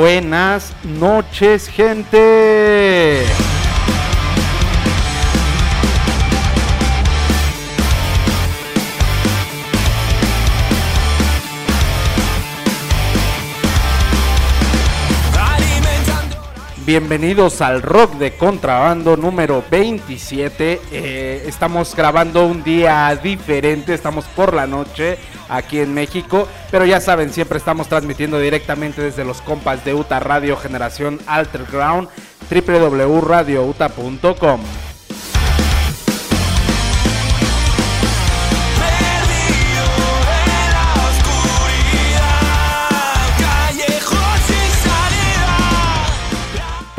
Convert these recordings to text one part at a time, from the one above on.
buenas noches, gente. Bienvenidos al Rock de Contrabando número 27. Eh, estamos grabando un día diferente, estamos por la noche aquí en México, pero ya saben, siempre estamos transmitiendo directamente desde los compas de UTA Radio Generación Alterground, www.radiouta.com.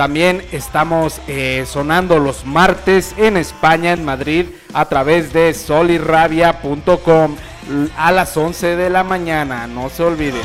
También estamos eh, sonando los martes en España, en Madrid, a través de solirrabia.com a las 11 de la mañana. No se olviden.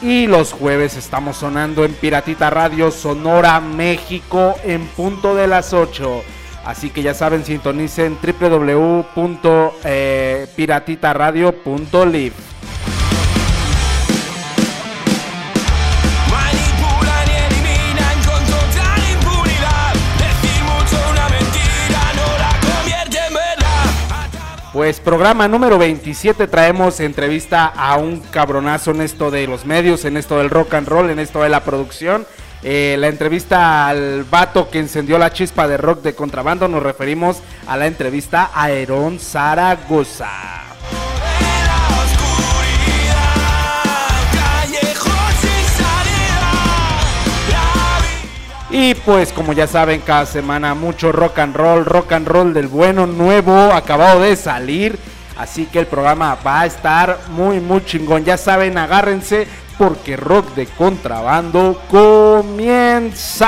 Y los jueves estamos sonando en Piratita Radio Sonora México en punto de las 8. Así que ya saben, sintonicen www.piratitaradio.live. Pues programa número 27 traemos entrevista a un cabronazo en esto de los medios, en esto del rock and roll, en esto de la producción. Eh, la entrevista al vato que encendió la chispa de rock de contrabando, nos referimos a la entrevista a Aerón Zaragoza. Y pues como ya saben, cada semana mucho rock and roll, rock and roll del bueno, nuevo, acabado de salir. Así que el programa va a estar muy, muy chingón. Ya saben, agárrense porque rock de contrabando comienza.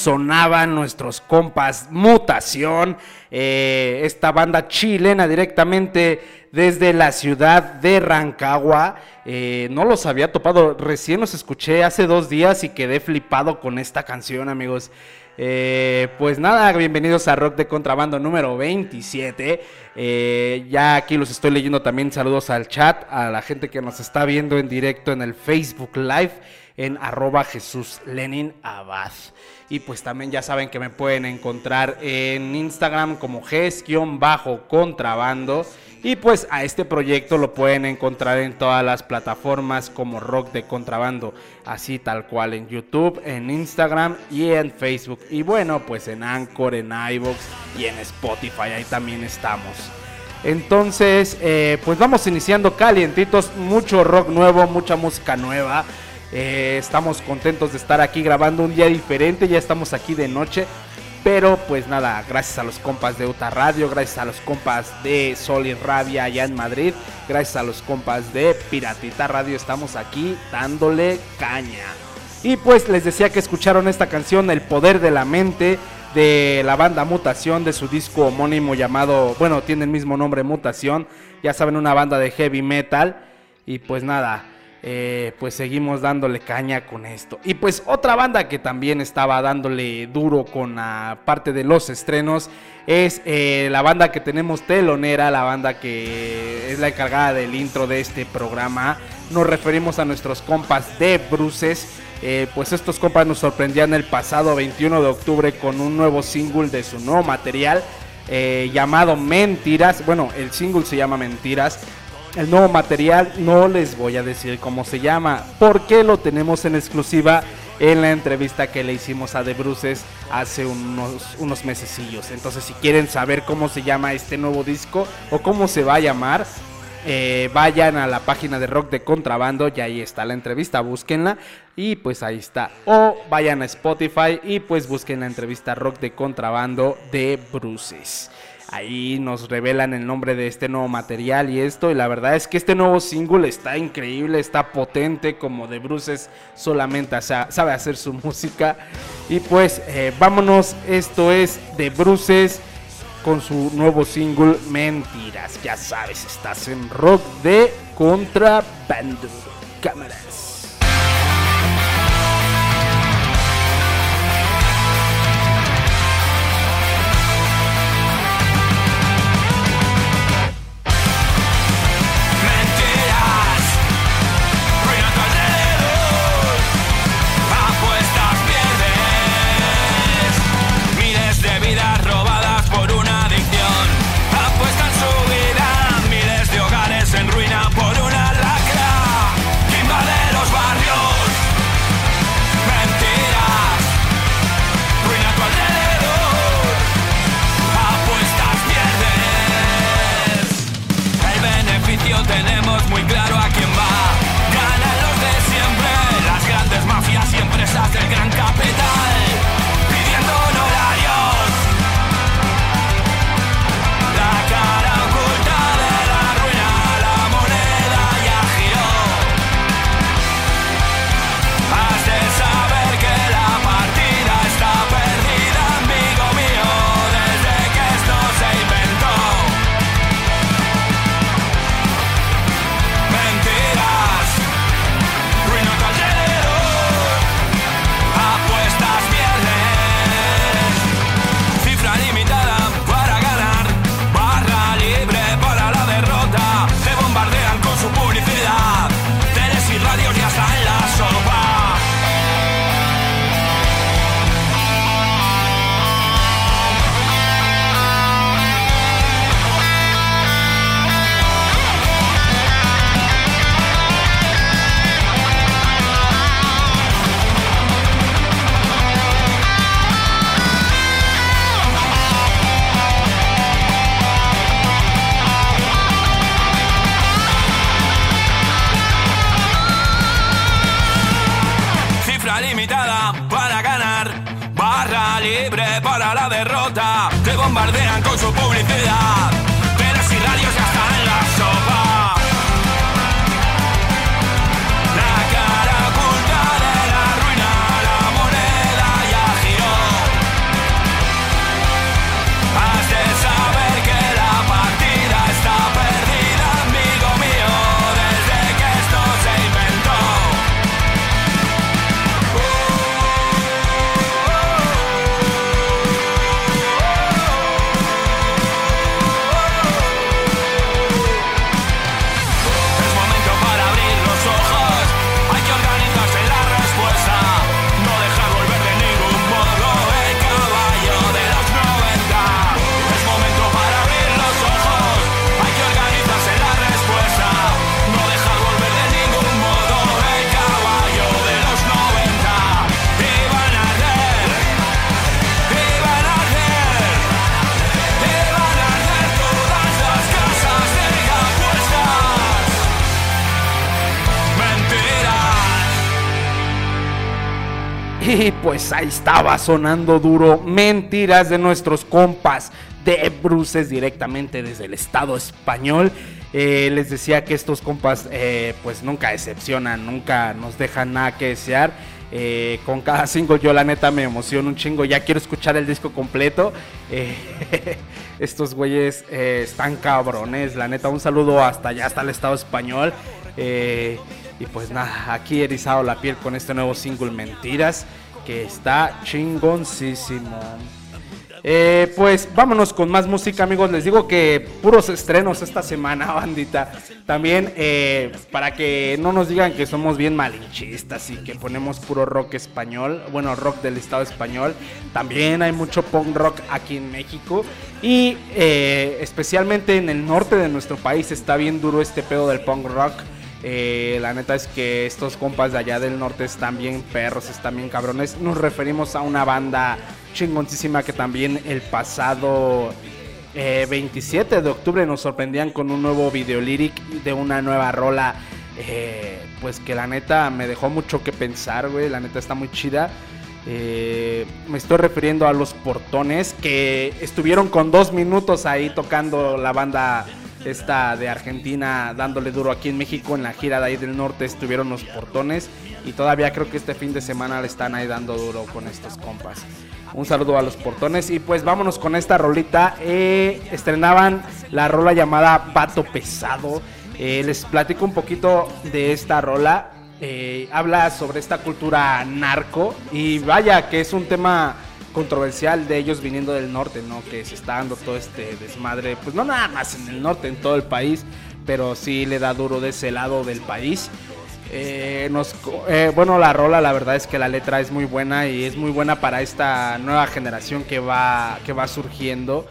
Sonaban nuestros compas Mutación, eh, esta banda chilena directamente desde la ciudad de Rancagua. Eh, no los había topado, recién los escuché hace dos días y quedé flipado con esta canción, amigos. Eh, pues nada, bienvenidos a Rock de Contrabando número 27. Eh, ya aquí los estoy leyendo también. Saludos al chat, a la gente que nos está viendo en directo en el Facebook Live en arroba Jesús Lenin Abad. Y pues también ya saben que me pueden encontrar en Instagram como Gs-contrabando. Y pues a este proyecto lo pueden encontrar en todas las plataformas como Rock de Contrabando, así tal cual en YouTube, en Instagram y en Facebook. Y bueno, pues en Anchor, en iVoox y en Spotify, ahí también estamos. Entonces, eh, pues vamos iniciando calientitos, mucho rock nuevo, mucha música nueva. Eh, estamos contentos de estar aquí grabando un día diferente, ya estamos aquí de noche. Pero pues nada, gracias a los compas de Uta Radio, gracias a los compas de Sol y Rabia allá en Madrid, gracias a los compas de Piratita Radio, estamos aquí dándole caña. Y pues les decía que escucharon esta canción, El Poder de la Mente, de la banda Mutación, de su disco homónimo llamado, bueno, tiene el mismo nombre Mutación, ya saben, una banda de heavy metal. Y pues nada, eh, pues seguimos dándole caña con esto. Y pues otra banda que también estaba dándole duro con la parte de los estrenos es eh, la banda que tenemos telonera, la banda que es la encargada del intro de este programa. Nos referimos a nuestros compas de Bruces. Eh, pues estos compas nos sorprendían el pasado 21 de octubre con un nuevo single de su nuevo material llamado Mentiras. Bueno, el single se llama Mentiras. El nuevo material no les voy a decir cómo se llama, porque lo tenemos en exclusiva en la entrevista que le hicimos a The Bruces hace unos, unos mesecillos. Entonces, si quieren saber cómo se llama este nuevo disco o cómo se va a llamar, eh, vayan a la página de Rock de Contrabando y ahí está la entrevista, búsquenla y pues ahí está. O vayan a Spotify y pues busquen la entrevista Rock de Contrabando de Bruces. Ahí nos revelan el nombre de este nuevo material y esto. Y la verdad es que este nuevo single está increíble, está potente, como de Bruces solamente sabe hacer su música. Y pues eh, vámonos, esto es de Bruces con su nuevo single Mentiras. Ya sabes, estás en rock de contrabando. Cámaras. Estaba sonando duro mentiras de nuestros compas de Bruces directamente desde el Estado español. Eh, les decía que estos compas eh, pues nunca decepcionan, nunca nos dejan nada que desear. Eh, con cada single yo la neta me emociono un chingo, ya quiero escuchar el disco completo. Estos güeyes están cabrones, la neta un saludo hasta allá, hasta el Estado español. Y pues nada, aquí he erizado la piel con este nuevo single Mentiras, que está chingoncísimo. Eh, pues vámonos con más música, amigos. Les digo que puros estrenos esta semana, bandita. También eh, para que no nos digan que somos bien malinchistas y que ponemos puro rock español, bueno, rock del Estado español. También hay mucho punk rock aquí en México. Y eh, especialmente en el norte de nuestro país está bien duro este pedo del punk rock. Eh, la neta es que estos compas de allá del norte están bien perros, están bien cabrones. Nos referimos a una banda chingoncísima que también el pasado eh, 27 de octubre nos sorprendían con un nuevo video lyric de una nueva rola. eh, pues que la neta me dejó mucho que pensar, güey. La neta está muy chida. Eh, me estoy refiriendo a los portones que estuvieron con dos minutos ahí tocando la banda esta de Argentina dándole duro aquí en México en la gira de ahí del norte estuvieron los portones y todavía creo que este fin de semana le están ahí dando duro con estos compas. Un saludo a los portones y pues vámonos con esta rolita. Eh, estrenaban la rola llamada Vato Pesado. Eh, les platico un poquito de esta rola. Eh, habla sobre esta cultura narco y vaya que es un tema controversial de ellos viniendo del norte, ¿no? Que se está dando todo este desmadre, pues no nada más en el norte, en todo el país, pero sí le da duro de ese lado del país. Eh, nos, eh, bueno, la rola, la verdad es que la letra es muy buena y es muy buena para esta nueva generación que va, que va surgiendo.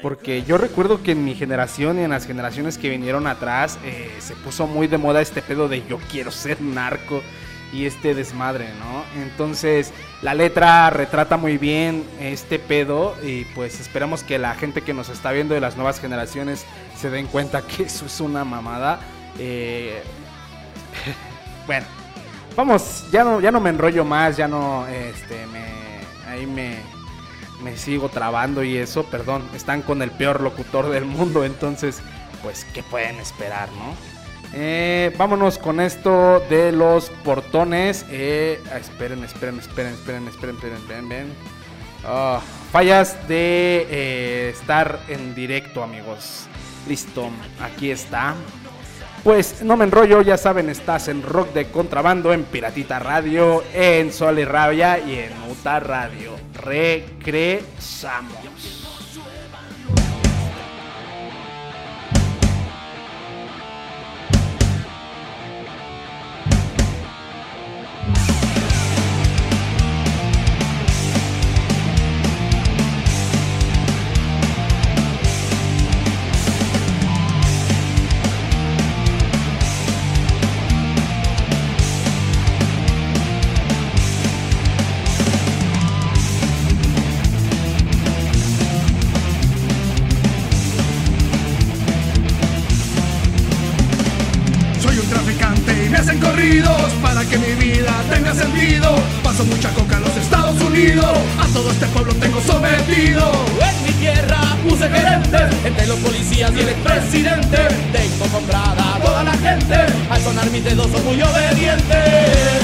Porque yo recuerdo que en mi generación y en las generaciones que vinieron atrás eh, se puso muy de moda este pedo de yo quiero ser narco y este desmadre, ¿no? Entonces la letra retrata muy bien este pedo y pues esperamos que la gente que nos está viendo de las nuevas generaciones se den cuenta que eso es una mamada. Eh, bueno, vamos, ya no, ya no me enrollo más, ya no, este, me, ahí me, me sigo trabando y eso, perdón, están con el peor locutor del mundo, entonces, pues, ¿qué pueden esperar, no? Eh, vámonos con esto de los portones. Eh, ah, esperen, esperen, esperen, esperen, esperen, esperen, esperen. Ah, fallas de eh, estar en directo, amigos. Listo, aquí está. Pues no me enrollo, ya saben, estás en Rock de Contrabando, en Piratita Radio, en Sol y Rabia y en Uta Radio. Regresamos. Y el expresidente. Tengo comprada a toda la gente. Al sonar mis dedos son muy obedientes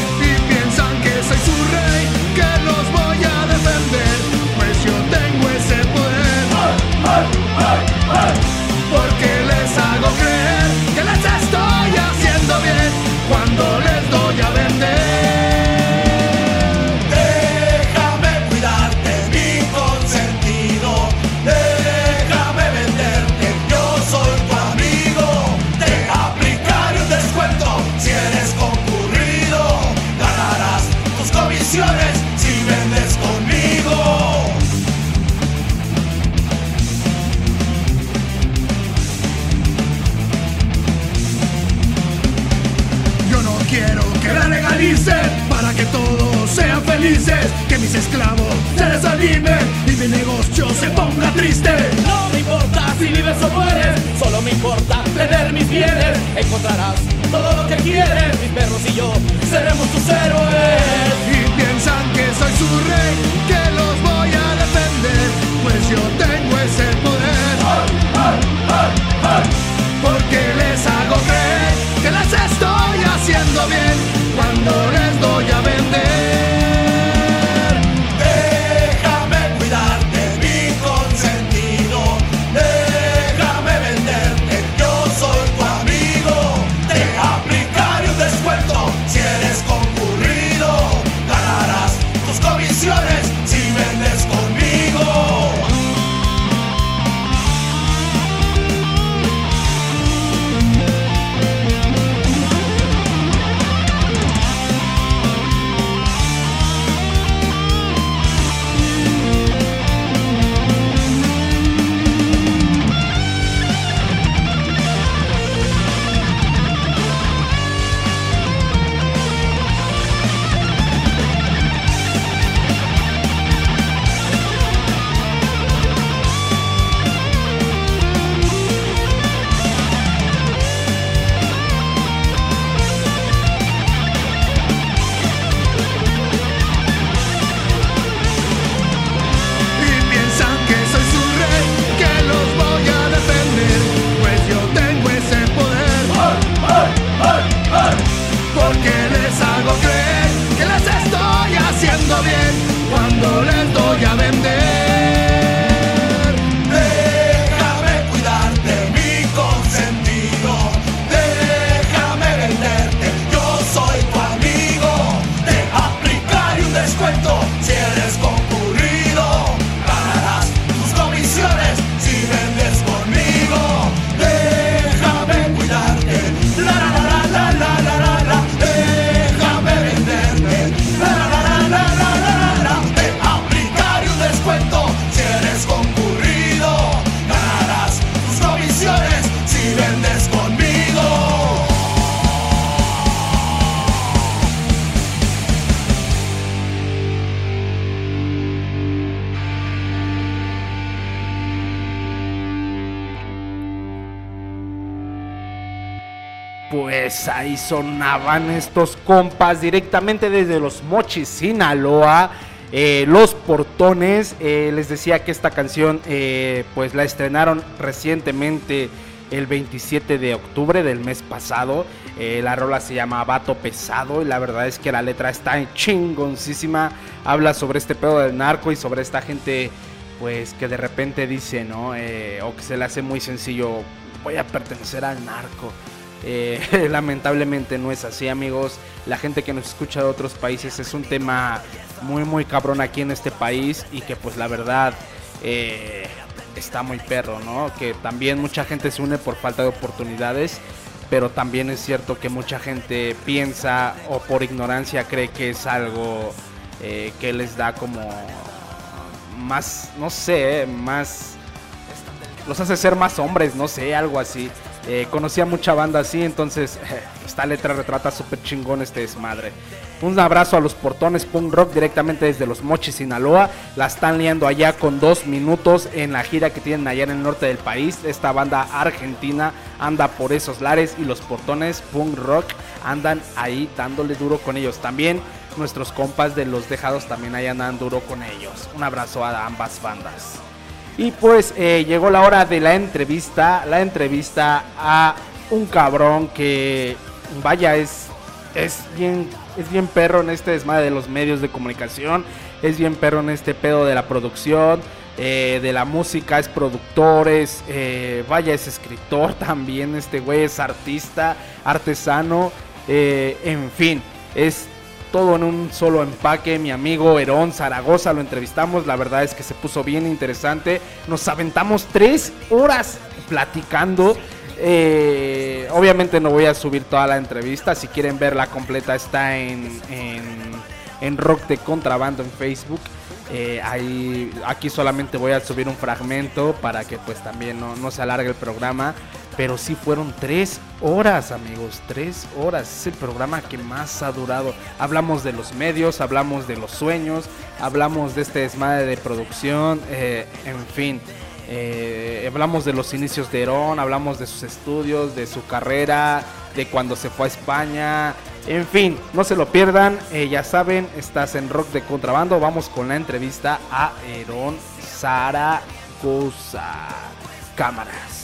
mis esclavos se desanimen y mi negocio se ponga triste. No me importa si vives o mueres Solo me importa tener mis bienes Encontrarás todo lo que quieres Mis perros y yo seremos tus héroes Y piensan que soy su rey, que los voy a defender, pues yo tengo ese poder. Porque les hago creer que les estoy haciendo bien cuando les doy a vender. Sonaban estos compas directamente desde los Mochis, Sinaloa. eh, los portones, eh, les decía que esta canción eh, pues la estrenaron recientemente el 27 de octubre del mes pasado. La rola se llama Vato Pesado y la verdad es que la letra está chingoncísima. Habla sobre este pedo del narco y sobre esta gente pues que de repente dice, ¿no? O que se le hace muy sencillo, voy a pertenecer al narco. Eh, lamentablemente no es así, amigos. La gente que nos escucha de otros países es un tema muy, muy cabrón aquí en este país y que pues la verdad eh, está muy perro, ¿no? Que también mucha gente se une por falta de oportunidades, pero también es cierto que mucha gente piensa o por ignorancia cree que es algo eh, que les da como más, no sé, más los hace ser más hombres, no sé, algo así. Eh, conocía mucha banda así, entonces esta letra retrata súper chingón este desmadre. Un abrazo a los portones punk rock directamente desde los Mochis, Sinaloa. La están liando allá con dos minutos en la gira que tienen allá en el norte del país. Esta banda argentina anda por esos lares y los portones punk rock andan ahí dándole duro con ellos. También nuestros compas de los dejados también ahí andan duro con ellos. Un abrazo a ambas bandas. Y pues eh, llegó la hora de la entrevista, la entrevista a un cabrón que, vaya, es, es bien, es bien perro en este desmadre de los medios de comunicación, es bien perro en este pedo de la producción, eh, de la música, es productor, eh, vaya, es escritor también, este güey es artista, artesano, en fin, es todo en un solo empaque. Mi amigo Herón Zaragoza lo entrevistamos. La verdad es que se puso bien interesante. Nos aventamos tres horas platicando. Eh, obviamente no voy a subir toda la entrevista. Si quieren verla completa está en, en, Rock de Contrabando en Facebook. Eh, aquí solamente voy a subir un fragmento para que pues también no, no se alargue el programa. Pero sí fueron tres horas, amigos, tres horas. Es el programa que más ha durado. Hablamos de los medios, hablamos de los sueños, hablamos de este desmadre de producción, eh, en fin. Eh, hablamos de los inicios de Herón, hablamos de sus estudios, de su carrera, de cuando se fue a España. En fin, no se lo pierdan. eh, ya saben, estás en Rock de Contrabando. Vamos con la entrevista a Herón Zaragoza. Cámaras.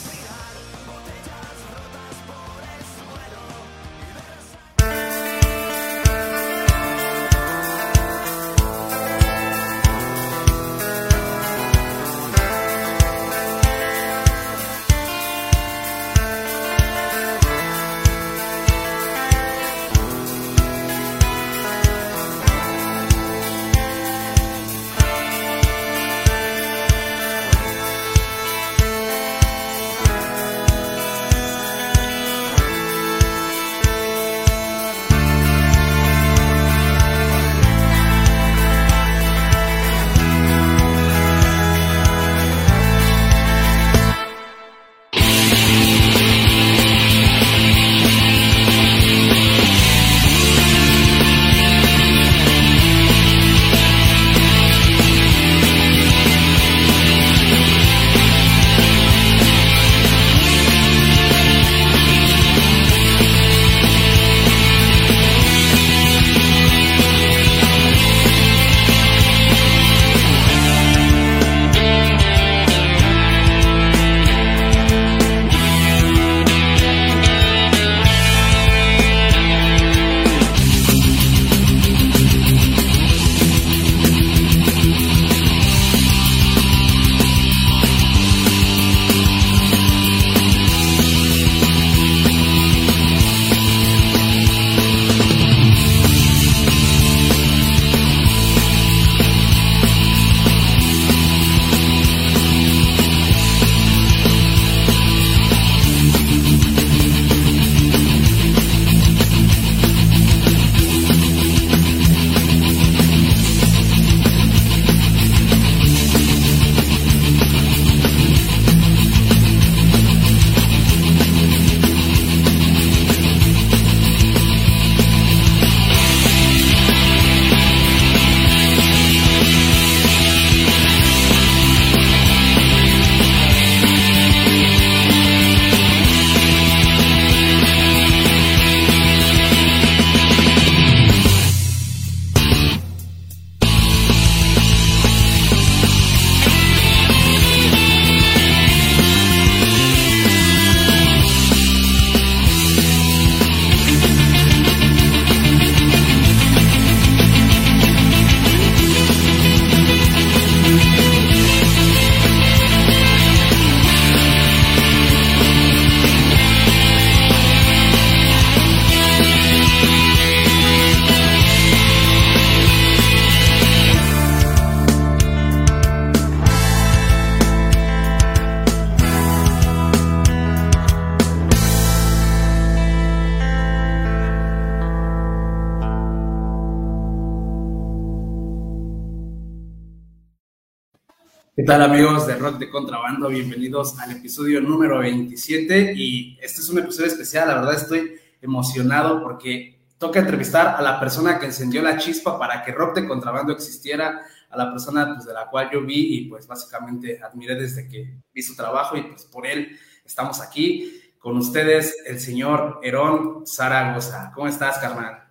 Tal amigos de Rock de Contrabando? Bienvenidos al episodio número 27 y este es un episodio especial, la verdad estoy emocionado porque toca entrevistar a la persona que encendió la chispa para que Rock de Contrabando existiera, a la persona pues, de la cual yo vi y pues básicamente admiré desde que vi su trabajo y pues por él estamos aquí con ustedes el señor Herón Zaragoza. ¿Cómo estás, carnal?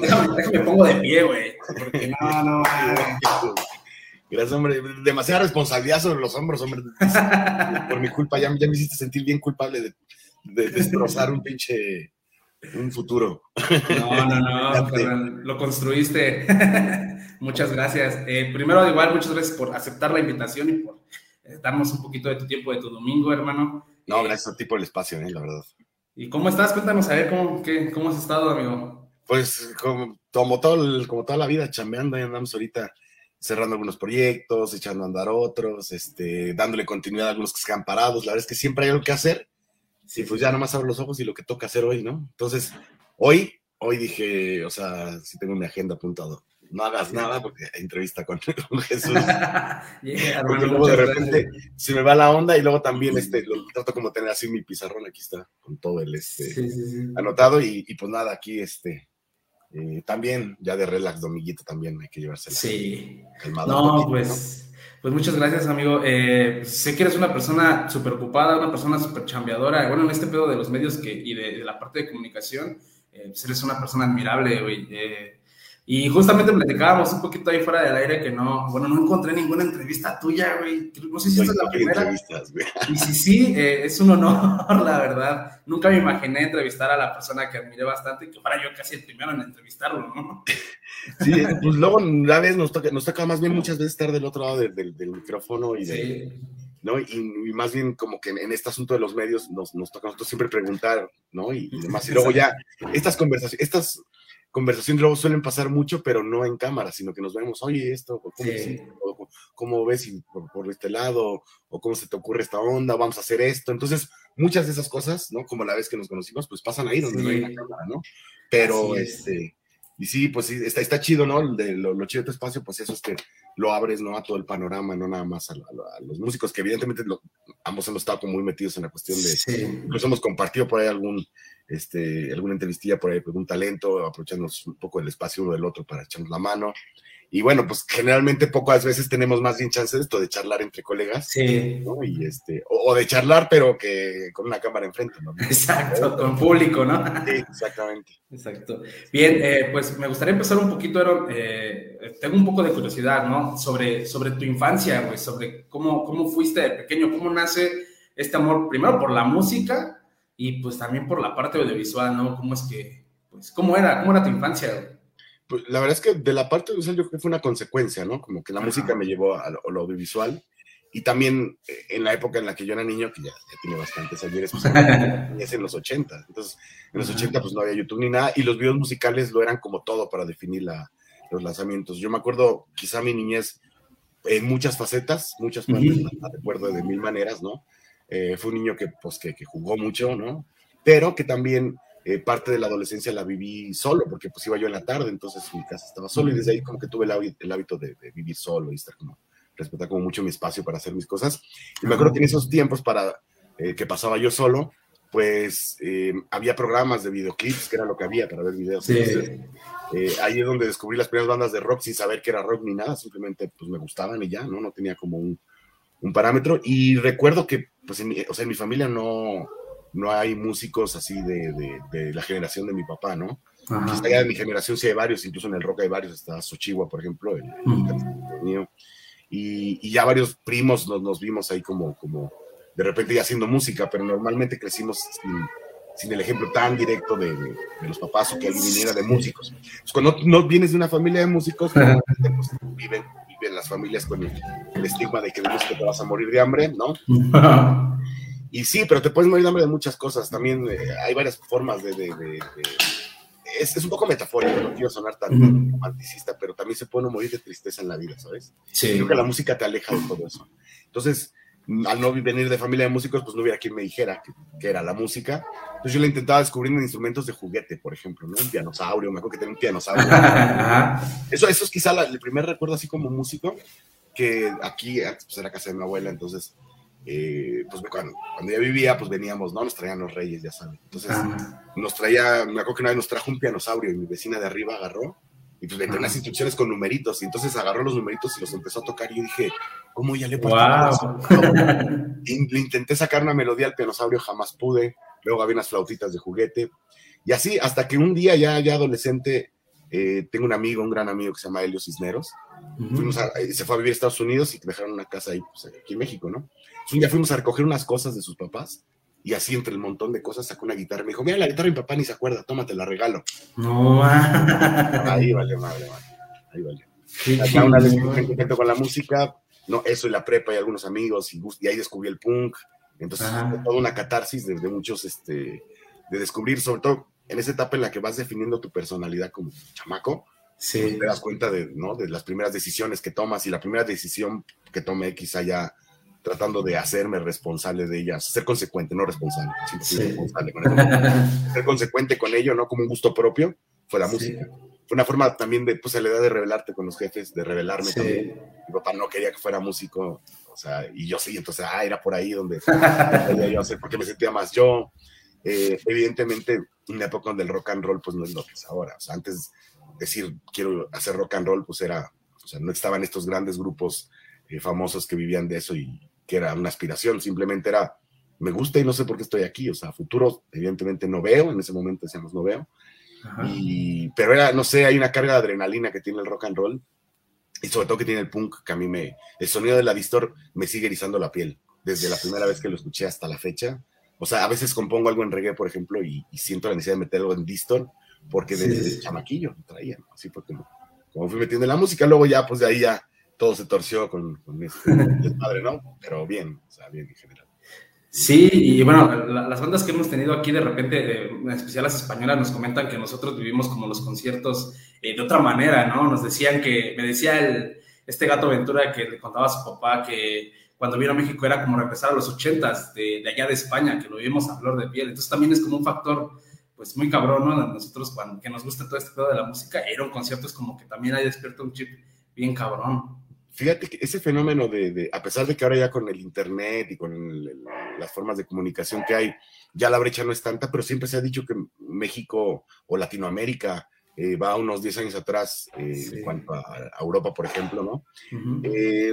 Déjame, déjame pongo de pie, güey, porque no, no, no. Gracias, hombre. Demasiada responsabilidad sobre los hombros, hombre. Por mi culpa, ya, ya me hiciste sentir bien culpable de, de destrozar un pinche. un futuro. No, no, no, Ferran, lo construiste. muchas gracias. Eh, primero, igual, muchas gracias por aceptar la invitación y por eh, darnos un poquito de tu tiempo, de tu domingo, hermano. No, Eh, gracias a ti por el espacio, la verdad. ¿Y cómo estás? Cuéntanos a ver cómo, qué, cómo has estado, amigo. Pues como, como, todo como toda la vida, chambeando, ahí andamos ahorita cerrando algunos proyectos, echando a andar otros, este, dándole continuidad a algunos que se quedan parados. La verdad es que siempre hay algo que hacer. Sí, pues ya nomás abro los ojos y lo que toca hacer hoy, ¿no? Entonces, hoy, hoy dije, o sea, sí tengo mi agenda apuntado. No hagas nada porque entrevista con, con Jesús. Yeah, Porque luego de repente gracias. se me va la onda y luego también este, lo trato como tener así mi pizarrón, aquí está, con todo el este sí. anotado y, y pues nada, aquí este eh, también ya de relax, Dominguito también hay que llevársela Sí. calmado. No, pues, pues muchas gracias, amigo. Eh, sé que eres una persona súper ocupada, una persona súper chambeadora. Bueno, en este pedo de los medios que, y de, de la parte de comunicación, eh, pues eres una persona admirable, güey. Y justamente platicábamos un poquito ahí fuera del aire que no, bueno, no encontré ninguna entrevista tuya, güey. No sé si esta es la primera. entrevistas, güey. Y si sí, eh, es un honor, la verdad. Nunca me imaginé entrevistar a la persona que admiré bastante y que fuera yo casi el primero en entrevistarlo, ¿no? Sí, pues luego una vez nos toca, nos toca más bien muchas veces estar del otro lado del, del- del micrófono y de, Sí. ¿no? Y, y más bien como que en, en este asunto de los medios nos, nos toca a nosotros siempre preguntar, ¿no? Y, y demás. Y luego ya, estas conversaciones, estas conversaciones luego suelen pasar mucho, pero no en cámara, sino que nos vemos, oye, esto, ¿cómo, Sí. sí, o cómo ves y por, por este lado, o cómo se te ocurre esta onda, vamos a hacer esto. Entonces, muchas de esas cosas, ¿no? Como la vez que nos conocimos, pues pasan ahí donde no hay Sí. una cámara, ¿no? Pero, es. este, y sí, pues sí, está, está chido, ¿no? De lo, lo chido de tu espacio, pues eso es que lo abres, ¿no? A todo el panorama, no nada más a, a a los músicos, que evidentemente lo- ambos hemos estado como muy metidos en la cuestión de, Sí. incluso hemos compartido por ahí algún, este, alguna entrevistilla por ahí, un talento, aprovechándonos un poco del espacio uno del otro para echarnos la mano. Y bueno, pues generalmente pocas veces tenemos más bien chance de esto, de charlar entre colegas, Sí. ¿no? Y este, o, o de charlar, pero que con una cámara enfrente, ¿no? Exacto, con público, ¿no? Sí, exactamente. Exacto. Bien, eh, pues me gustaría empezar un poquito, Aaron. eh, tengo un poco de curiosidad, ¿no? Sobre, sobre tu infancia, güey, sobre cómo, cómo fuiste de pequeño, cómo nace este amor, primero por la música y pues también por la parte audiovisual, ¿no? ¿Cómo es que, pues, cómo era, cómo era tu infancia, güey? Pues la verdad es que de la parte audiovisual yo creo que fue una consecuencia, ¿no? Como que la Ajá. música me llevó a lo, a lo audiovisual y también eh, en la época en la que yo era niño, que ya, ya tiene bastantes ayeres, pues es en los 80. Entonces, en los Ajá. 80 pues no había YouTube ni nada y los videos musicales lo eran como todo para definir la- los lanzamientos. Yo me acuerdo quizá mi niñez en muchas facetas, muchas partes, la recuerdo de mil maneras, ¿no? Eh, fue un niño que, pues, que, que jugó mucho, ¿no? Pero que también eh, parte de la adolescencia la viví solo, porque pues iba yo en la tarde, entonces mi casa estaba solo y desde ahí como que tuve el, hábito, el hábito de, de vivir solo y estar como, respetar como mucho mi espacio para hacer mis cosas. Y me acuerdo que en esos tiempos para eh, que pasaba yo solo, pues eh, había programas de videoclips, que era lo que había para ver videos. Sí. Entonces, eh, ahí es donde descubrí las primeras bandas de rock sin saber que era rock ni nada, simplemente pues me gustaban y ya, ¿no? No tenía como un, un parámetro. Y recuerdo que, pues, en mi, o sea, en mi familia no, no hay músicos así de, de, de la generación de mi papá, ¿no? Ajá. Ya de mi generación sí hay varios, incluso en el rock hay varios, está Xochihua, por ejemplo, el, mío. Y, y ya varios primos nos, nos vimos ahí como, como de repente ya haciendo música, pero normalmente crecimos sin, sin el ejemplo tan directo de, de- de los papás o que alguien viniera de músicos. Pues cuando no vienes de una familia de músicos, pues, viven, viven las familias con el, el estigma de que músico te vas a morir de hambre, ¿no? Y sí, pero te puedes morir de hambre de muchas cosas. También eh, hay varias formas de... de- de- de- es, es un poco metafórico, no quiero sonar tan romanticista, pero también se puede uno morir de tristeza en la vida, ¿sabes? Sí. Creo que la música te aleja de todo eso. Entonces, al no venir de familia de músicos, pues no hubiera quien me dijera que, era la música. Entonces yo le intentaba descubrir en instrumentos de juguete, por ejemplo, ¿no? Un pianosaurio, me acuerdo que tenía un pianosaurio. Eso, eso es quizá la- el primer recuerdo así como músico, que aquí, pues era casa de mi abuela, entonces, eh, pues cuando, cuando ya vivía, pues veníamos, ¿no? Nos traían los reyes, ya saben. Entonces, Ajá. nos traía, me acuerdo que una vez nos trajo un pianosaurio y mi vecina de arriba agarró y pues le tenía unas instrucciones con numeritos y entonces agarró los numeritos y los empezó a tocar y yo dije, ¿cómo ya le partí Wow. le intenté sacar una melodía al pianosaurio, jamás pude. Luego había unas flautitas de juguete. Y así, hasta que un día ya, ya adolescente, eh, tengo un amigo, un gran amigo que se llama Helio Cisneros, Fuimos a- eh, se fue a vivir a Estados Unidos y dejaron una casa ahí, pues, aquí en México, ¿no? Entonces, un día fuimos a recoger unas cosas de sus papás y así entre el montón de cosas sacó una guitarra. Me dijo, mira, la guitarra mi papá ni se acuerda, tómate, la regalo. No. Ahí vale, madre, madre. Ahí vale. Qué Ya una vez que contacto con la música, no, eso y la prepa y algunos amigos, y, ahí descubrí el punk. Entonces, fue toda una catarsis de, de muchos, este, de descubrir, sobre todo en esa etapa en la que vas definiendo tu personalidad como chamaco, Sí. te das cuenta de, ¿no? de las primeras decisiones que tomas y la primera decisión que tomé quizá ya tratando de hacerme responsable de ellas, ser consecuente, no responsable, Sí. responsable con eso. ser consecuente con ello, no como un gusto propio, fue la Sí. música. Fue una forma también de, pues, a la edad de rebelarte con los jefes, de rebelarme Sí. también. Mi papá no quería que fuera músico, o sea, y yo sí, entonces, ah, era por ahí donde podía yo hacer, porque me sentía más yo. Eh, evidentemente, una época donde el rock and roll, pues, no es lo que es ahora. O sea, antes decir, quiero hacer rock and roll, pues era, o sea, no estaban estos grandes grupos eh, famosos que vivían de eso y que era una aspiración, simplemente era, me gusta y no sé por qué estoy aquí, o sea, futuro, evidentemente no veo, en ese momento decíamos no veo, y, pero era, no sé, hay una carga de adrenalina que tiene el rock and roll y sobre todo que tiene el punk, que a mí me, el sonido de la distor me sigue erizando la piel, desde la primera vez que lo escuché hasta la fecha. O sea, a veces compongo algo en reggae, por ejemplo, y, y siento la necesidad de meter algo en distor, porque Sí. desde chamaquillo lo traía, ¿no? Así fue como, como fui metiendo en la música, luego ya, pues de ahí ya todo se torció con, con este desmadre, ¿no? Pero bien, o sea, bien en general. Sí, y bueno, la- las bandas que hemos tenido aquí de repente, en especial las españolas, nos comentan que nosotros vivimos como los conciertos eh, de otra manera, ¿no? Nos decían que, me decía el, este gato Ventura que le contaba a su papá que cuando vino a México era como regresar a los ochentas de, de allá de España, que lo vimos a flor de piel. Entonces también es como un factor, pues muy cabrón, ¿no? Nosotros cuando, que nos gusta todo este pedo de la música, ir a un concierto es como que también hay despierto un chip bien cabrón. Fíjate que ese fenómeno de, de- a pesar de que ahora ya con el internet y con el- las formas de comunicación que hay, ya la brecha no es tanta, pero siempre se ha dicho que México o Latinoamérica eh, va unos 10 años atrás eh, Sí. en cuanto a, a Europa, por ejemplo, ¿no? Eh,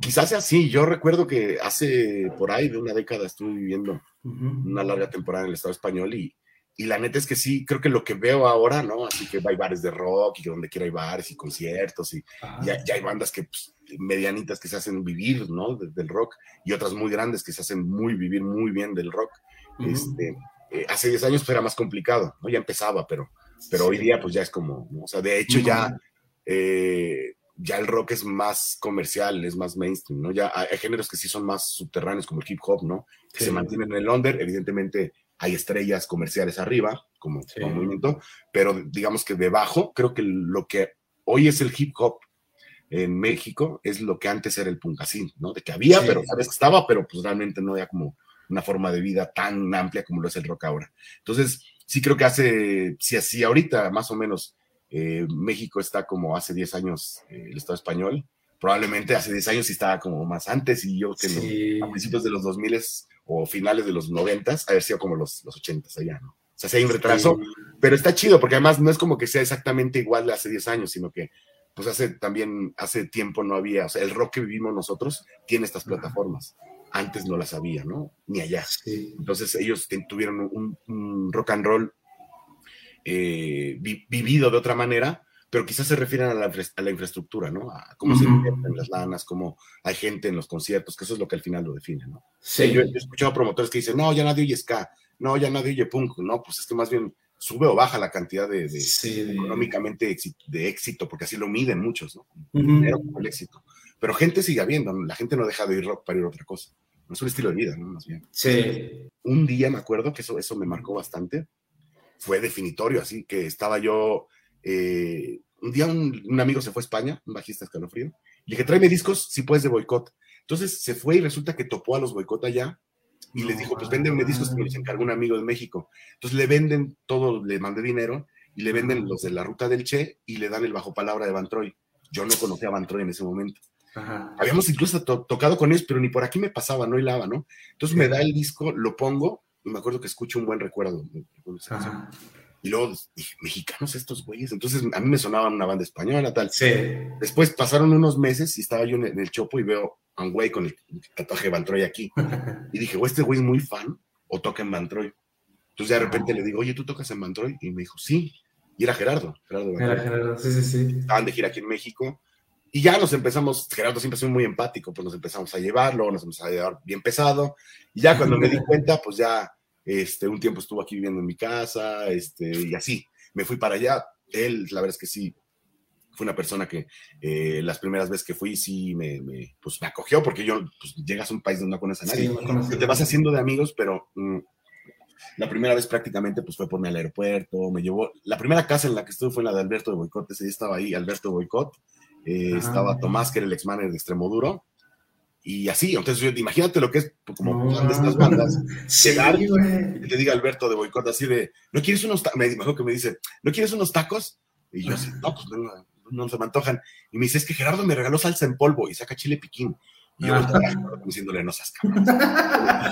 quizás sea así, yo recuerdo que hace por ahí de una década estuve viviendo una larga temporada en el Estado español y, y la neta es que sí, creo que lo que veo ahora, ¿no? Así que hay bares de rock y que donde quiera hay bares y conciertos y ya, ya hay bandas que pues, medianitas que se hacen vivir, ¿no? de- del rock y otras muy grandes que se hacen muy vivir muy bien del rock. Este, eh, hace 10 años pues, era más complicado, ¿no? Ya empezaba, pero, pero hoy día pues ya es como, ¿no? o sea, de hecho ya, eh, ya el rock es más comercial, es más mainstream, ¿no? Ya hay, hay géneros que sí son más subterráneos como el hip hop, ¿no? Que Sí. se mantienen en el under, evidentemente hay estrellas comerciales arriba, como, Sí. como movimiento, pero digamos que debajo, creo que lo que hoy es el hip hop en México es lo que antes era el punk, así, ¿no? De que había, Sí. pero sabes que estaba, pero pues realmente no había como una forma de vida tan amplia como lo es el rock ahora. Entonces, sí creo que hace, si así ahorita más o menos eh, México está como hace 10 años eh, el Estado español, probablemente hace 10 años sí estaba como más antes y yo que Sí. a principios de los 2000 o finales de los 90 haber sido como los, los 80 allá, ¿no? O sea, sí hay un retraso, pero está chido porque además no es como que sea exactamente igual de hace 10 años, sino que pues hace también, hace tiempo no había, o sea, el rock que vivimos nosotros tiene estas plataformas. Antes no las había, ¿no? Ni allá. Sí. Entonces ellos tuvieron un, un rock and roll eh, vi- vivido de otra manera, pero quizás se refieren a la, a la infraestructura, ¿no? A cómo se Ujú. invierten las lanas, cómo hay gente en los conciertos, que eso es lo que al final lo define, ¿no? Sí. Yo, yo he escuchado promotores que dicen, no, ya nadie oye ska, no, ya nadie oye punk, no, pues es que más bien sube o baja la cantidad de, de- Sí, económicamente de éxito, porque así lo miden muchos, ¿no? Ujú. Dinero como el éxito. Pero gente sigue habiendo, la gente no deja de ir rock para ir a otra cosa. No es un estilo de vida, ¿no? Más bien. Sí. Un día me acuerdo que eso, eso me marcó bastante. Fue definitorio, así que estaba yo. Eh, un día un, un amigo se fue a España, un bajista escalofrío, y le dije, tráeme discos si puedes de boicot. Entonces se fue y resulta que topó a los boicot allá y les dijo, pues véndeme discos que me los encargó un amigo de México. Entonces le venden todo, le mandé dinero y le venden los de la ruta del Che y le dan el bajo palabra de Van Troy. Yo no conocía a Van Troy en ese momento. Ajá. Habíamos incluso to- tocado con ellos, pero ni por aquí me pasaba, no hilaba, ¿no? Entonces me da el disco, lo pongo y me acuerdo que escucho un buen recuerdo. Ajá. Y luego dije, mexicanos estos güeyes. Entonces a mí me sonaba una banda española, tal. Sí. Después pasaron unos meses y estaba yo en el, Chopo y veo a un güey con el tatuaje de Van Troy aquí. Y dije, o este güey es muy fan o toca en Van Troy. Entonces de repente le digo, oye, ¿tú tocas en Van Troy? Y me dijo, sí. y era Gerardo, Gerardo Era Bacari. Gerardo, sí, sí, sí. estaban de gira aquí en México. Y ya nos empezamos, Gerardo siempre fue muy empático, pues nos empezamos a llevar, luego nos empezamos a llevar bien pesado. Y ya cuando me di cuenta, pues ya este, un tiempo estuvo aquí viviendo en mi casa, este, y así. Me fui para allá. Él, la verdad es que sí, fue una persona que eh, las primeras veces que fui, sí me, me, pues, me acogió, porque yo, pues, llegas a un país donde no conoces a nadie. Sí, no te vas haciendo de amigos, pero mm, la primera vez prácticamente pues fue por mi al aeropuerto, me llevó, la primera casa en la que estuve fue en la de Alberto de Boicot, ese día estaba ahí Alberto Boicot, eh, Ah. estaba Tomás, que era el ex de Extremoduro, y así, entonces imagínate lo que es pues, como No. fan de estas bandas, Sí, llegar y te diga Alberto de Boicot así de, ¿no quieres unos tacos? Me dijo que me dice, ¿no quieres unos tacos? Y yo así, no, pues no, no se me antojan. Y me dice, es que Gerardo me regaló salsa en polvo y saca chile piquín. Y yo estaba como diciéndole, no seas cabrón.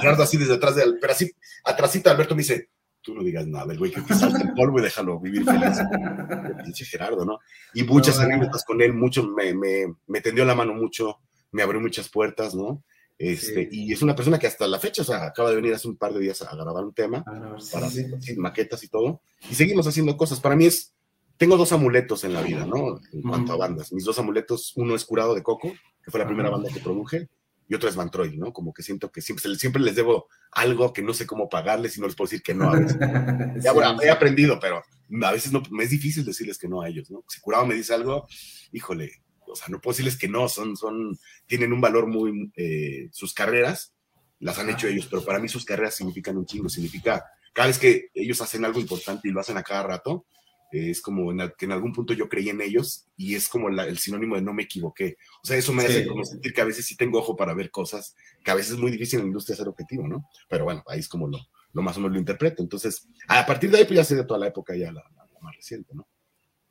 Gerardo así desde atrás de pero así, atrásito Alberto me dice, tú no digas nada, el güey que te salsa en polvo y déjalo vivir feliz. Pinche Gerardo, ¿no? Y muchas anécdotas con él, mucho, me, me, me tendió la mano mucho, me abrió muchas puertas, ¿no? Este, Sí. Y es una persona que hasta la fecha, o sea, acaba de venir hace un par de días a grabar un tema Ah, sí, para sí. hacer maquetas y todo. Y seguimos haciendo cosas. Para mí es, tengo dos amuletos en la vida, ¿no? En cuanto a bandas. Mis dos amuletos, uno es Curado de Coco, que fue la primera banda que produje, y otro es Mantroid, ¿no? Como que siento que siempre, siempre les debo algo que no sé cómo pagarles y no les puedo decir que no a veces. Ya, bueno, he aprendido, pero a veces no, me es difícil decirles que no a ellos, ¿no? Si Curado me dice algo, híjole, o sea, no puedo decirles que no, son, son, tienen un valor muy, eh, sus carreras las han hecho ellos, pero para mí sus carreras significan un chingo, significa, cada vez que ellos hacen algo importante y lo hacen a cada rato, eh, es como en al- que en algún punto yo creí en ellos y es como la- el sinónimo de no me equivoqué. O sea, eso me hace Sí. como sentir que a veces sí tengo ojo para ver cosas, que a veces es muy difícil en la industria ser objetivo, ¿no? Pero bueno, ahí es como lo, lo más o menos lo interpreto. Entonces, a partir de ahí, pues ya de toda la época ya la, la- la más reciente, ¿no?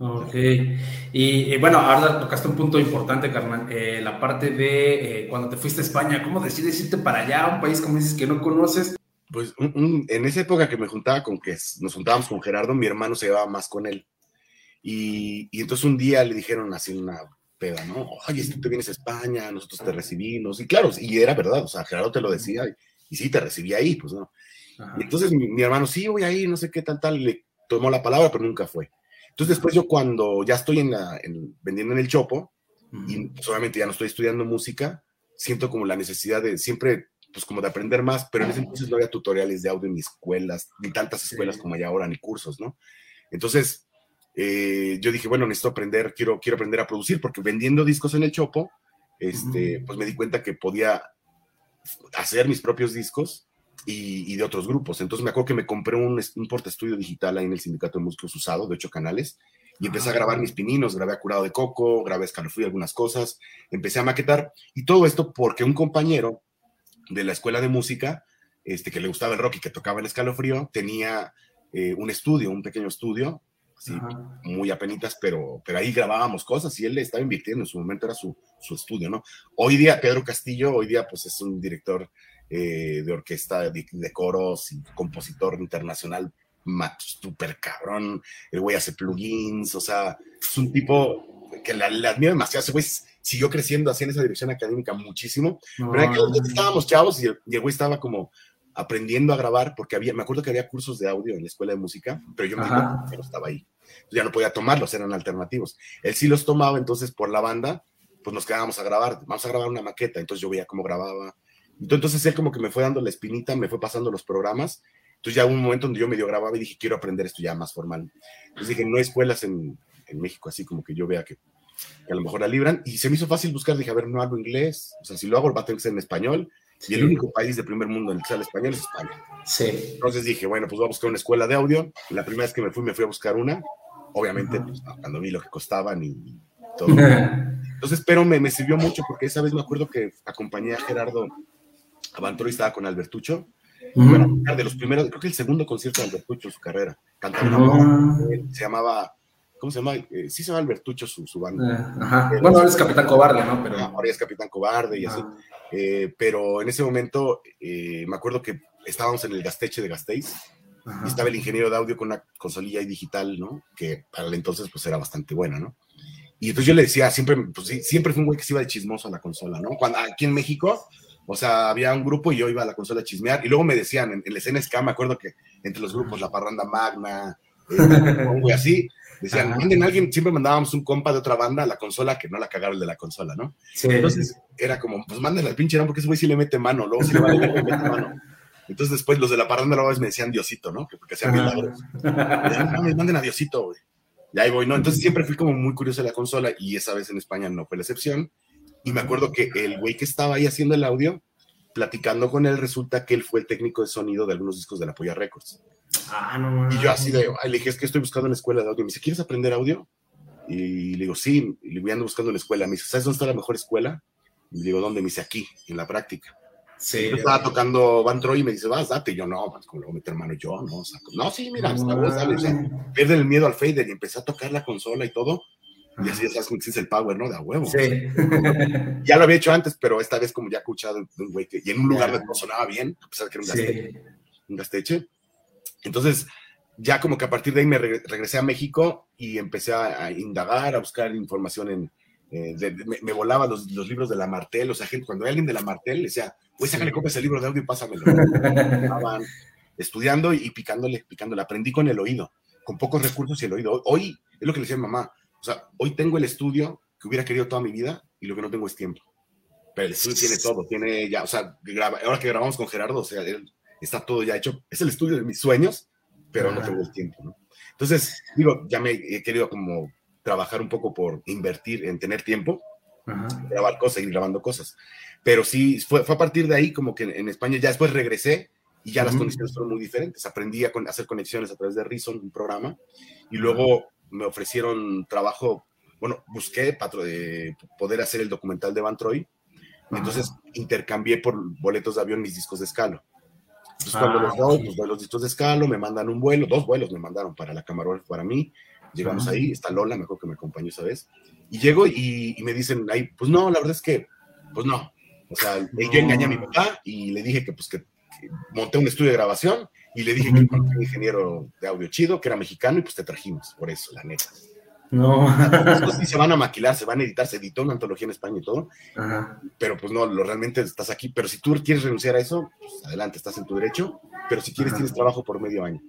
Ok. Y, y bueno, ahora tocaste un punto importante, carnal. eh, la parte de eh, cuando te fuiste a España, ¿cómo decides irte para allá, a un país como dices que no conoces? Pues un- un- en esa época que me juntaba con que nos juntábamos con Gerardo, mi hermano se llevaba más con él. Y, y entonces un día le dijeron así una peda, ¿no? Oye, si tú te vienes a España, nosotros te recibimos. Y claro, y era verdad, o sea, Gerardo te lo decía, y, y sí, te recibí ahí, pues no. Ajá. Y entonces mi, mi hermano, sí, voy a ir, no sé qué tal, tal, le tomó la palabra, pero nunca fue. Entonces después yo cuando ya estoy en la, en- vendiendo en el Chopo, y pues, obviamente ya no estoy estudiando música, siento como la necesidad de siempre, pues como de aprender más, pero en ese entonces no había tutoriales de audio ni escuelas, ni tantas escuelas Sí. como hay ahora, ni cursos, ¿no? Entonces, eh, yo dije, bueno, necesito aprender, quiero, quiero aprender a producir, porque vendiendo discos en el Chopo, este, pues me di cuenta que podía hacer mis propios discos y, y de otros grupos. Entonces me acuerdo que me compré un, un portaestudio digital ahí en el Sindicato de Músicos usado, de ocho canales, y empecé a Ah. grabar mis pininos, grabé a Curado de Coco, grabé a Escalofrío, algunas cosas, empecé a maquetar, y todo esto porque un compañero de la escuela de música, este, que le gustaba el rock y que tocaba el Escalofrío, tenía eh, un estudio, un pequeño estudio, así, Ajá. muy apenitas, pero, pero ahí grabábamos cosas y él le estaba invirtiendo, en su momento era su, su estudio, ¿no? Hoy día, Pedro Castillo, hoy día pues es un director eh, de orquesta, de, de coros y compositor internacional súper cabrón, el güey hace plugins, o sea, es un tipo que le, admiro demasiado, ese güey siguió creciendo así en esa dirección académica muchísimo, pero en aquel entonces estábamos chavos y el, y el güey estaba como aprendiendo a grabar, porque había, me acuerdo que había cursos de audio en la escuela de música, pero yo no estaba ahí. Ya no podía tomarlos, eran alternativos. Él sí los tomaba, entonces por la banda, pues nos quedábamos a grabar, vamos a grabar una maqueta, entonces yo veía cómo grababa. Entonces él como que me fue dando la espinita, me fue pasando los programas, entonces ya hubo un momento donde yo medio grababa y dije, quiero aprender esto ya más formal. Entonces dije, no hay escuelas en, en México así como que yo vea que, que a lo mejor la libran, y se me hizo fácil buscar, dije, a ver, no hablo inglés, o sea, si lo hago va a tener que ser en español, y el único país de primer mundo en el que sale español es España. Sí. Entonces dije, bueno, pues voy a buscar una escuela de audio. La primera vez que me fui, me fui a buscar una. Obviamente, pues, cuando vi lo que costaban y todo. Entonces, pero me, me sirvió mucho porque esa vez me acuerdo que acompañé a Gerardo a Bantoro y estaba con Albertucho. Ujú. Bueno, de los primeros, creo que el segundo concierto de Albertucho en su carrera. Cantaba una Ah. moda, se llamaba, ¿cómo se llama? Eh, sí se llama Albertucho su, su banda. Eh. Bueno, ahora es Capitán Cobarde, ¿no? Pero. Ahora ya es Capitán Cobarde y así. Ah. Eh, pero en ese momento eh, me acuerdo que estábamos en el Gasteche de Gasteiz y estaba el ingeniero de audio con una consolilla digital, ¿no? Que para el entonces pues era bastante buena, ¿no? Y entonces yo le decía, siempre, pues siempre fue un güey que se iba de chismoso a la consola, ¿no? Cuando, aquí en México, o sea, había un grupo y yo iba a la consola a chismear y luego me decían, en, en la escena ska, me acuerdo que entre los grupos, la parranda magna, eh, un güey así. Decían, manden a alguien, siempre mandábamos un compa de otra banda a la consola que no la cagara el de la consola, ¿no? Sí. Entonces era como, pues mándale al pinche Irán porque ese güey sí le mete mano, luego sí le mano. Entonces después los de la parranda luego me decían Diosito, ¿no? Que porque hacían milagros. Me decían, "No manden a Diosito, güey. Y ahí voy, ¿no? Entonces siempre fui como muy curioso de la consola y esa vez en España no fue la excepción. Y me acuerdo que el güey que estaba ahí haciendo el audio, platicando con él, resulta que él fue el técnico de sonido de algunos discos de la Polla Records. Ah, no. Y yo así de, ay, le dije, es que estoy buscando una escuela de audio. Me dice, ¿quieres aprender audio? Y le digo, sí, y le voy ando buscando una escuela. Me dice, ¿sabes dónde está la mejor escuela? Y le digo, ¿dónde? Me dice, aquí, en la práctica. Sí. Yo estaba tocando Van Troy y me dice, vas, date. Y yo, no, pues, ¿cómo le voy a meter mano yo? No, saco. no sí, mira, la voz, dale, o sea, pierde el miedo al fader y empecé a tocar la consola y todo. Y así ya sabes cómo existe el power, ¿no? De a huevo. Sí. Ya lo había hecho antes, pero esta vez como ya he escuchado de un güey que, y en un lugar donde no sonaba bien, a pesar de que era un gaste Sí. un gasteche. Entonces, ya como que a partir de ahí me regre- regresé a México y empecé a, a indagar, a buscar información en... eh, de- de- me, me volaba los, los libros de la Martel, o sea, gente, cuando hay alguien de la Martel, le decía, güey, sácale copias el libro de audio y pásamelo. Estaban estudiando y picándole, picándole. Aprendí con el oído, con pocos recursos y el oído. Hoy, es lo que le decía a mi mamá, o sea, hoy tengo el estudio que hubiera querido toda mi vida y lo que no tengo es tiempo. Pero el estudio tiene todo, tiene ya, o sea, graba- ahora que grabamos con Gerardo, o sea, él está todo ya hecho. Es el estudio de mis sueños, pero no Ajá. tengo el tiempo, ¿no? Entonces, digo, ya me he querido como trabajar un poco por invertir en tener tiempo, Ajá. grabar cosas, ir grabando cosas. Pero sí, fue, fue a partir de ahí como que en España ya después regresé y ya las Ujú. condiciones fueron muy diferentes. Aprendí a con- hacer conexiones a través de Reason, un programa, y luego me ofrecieron trabajo, bueno, busqué patro- eh, poder hacer el documental de Van Troy, entonces intercambié por boletos de avión mis discos de escalo. Entonces cuando Ah, los doy, sí. pues doy los discos de escalo, me mandan un vuelo, dos vuelos me mandaron para la camarógrafa, para mí, llegamos Ajá. ahí, está Lola, mejor que me acompañó esa vez, y llego y, y me dicen ahí, pues no, la verdad es que, pues no, o sea, No. yo engañé a mi papá y le dije que pues que, que monté un estudio de grabación y le dije que encontré un ingeniero de audio chido, que era mexicano, y pues te trajimos, por eso, la neta. No. Estos sí se van a maquilar, se van a editar, se editó una antología en España y todo, Ajá. pero pues no, lo realmente estás aquí. Pero si tú quieres renunciar a eso, pues adelante, estás en tu derecho. Pero si quieres, Ajá. tienes trabajo por medio año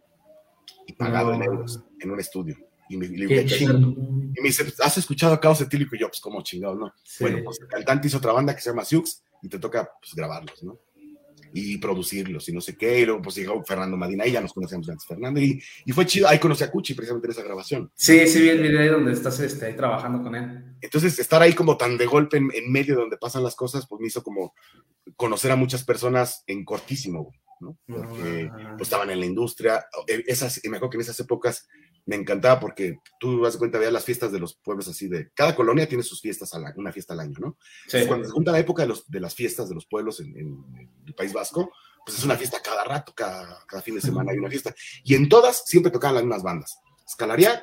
y pagado en No. euros en un estudio. Y me, le dije, y me dice, ¿has escuchado a Caos Etílico? Y yo, pues, como chingado, ¿no? Sí. Bueno, pues el cantante hizo otra banda que se llama Siux y te toca, pues, grabarlos, ¿no? Y producirlos y no sé qué. Y luego, pues, llegó Fernando Madina y ya nos conocíamos antes, Fernando. Y, y fue chido. Ahí conocí a Cuchi precisamente en esa grabación. Sí, sí, vi el video ahí donde estás este, ahí trabajando con él. Entonces, estar ahí como tan de golpe en, en medio de donde pasan las cosas, pues me hizo como conocer a muchas personas en cortísimo, ¿no? Porque Ah. pues, estaban en la industria. Eh, Esas, y me acuerdo que en esas épocas me encantaba porque tú das cuenta, veías las fiestas de los pueblos así de. Cada colonia tiene sus fiestas, al, una fiesta al año, ¿no? Sí. Cuando se junta la época de, los, de las fiestas de los pueblos en, en el País Vasco, pues es una fiesta cada rato, cada, cada fin de semana hay una fiesta. Y en todas siempre tocaban las mismas bandas. Escalariac,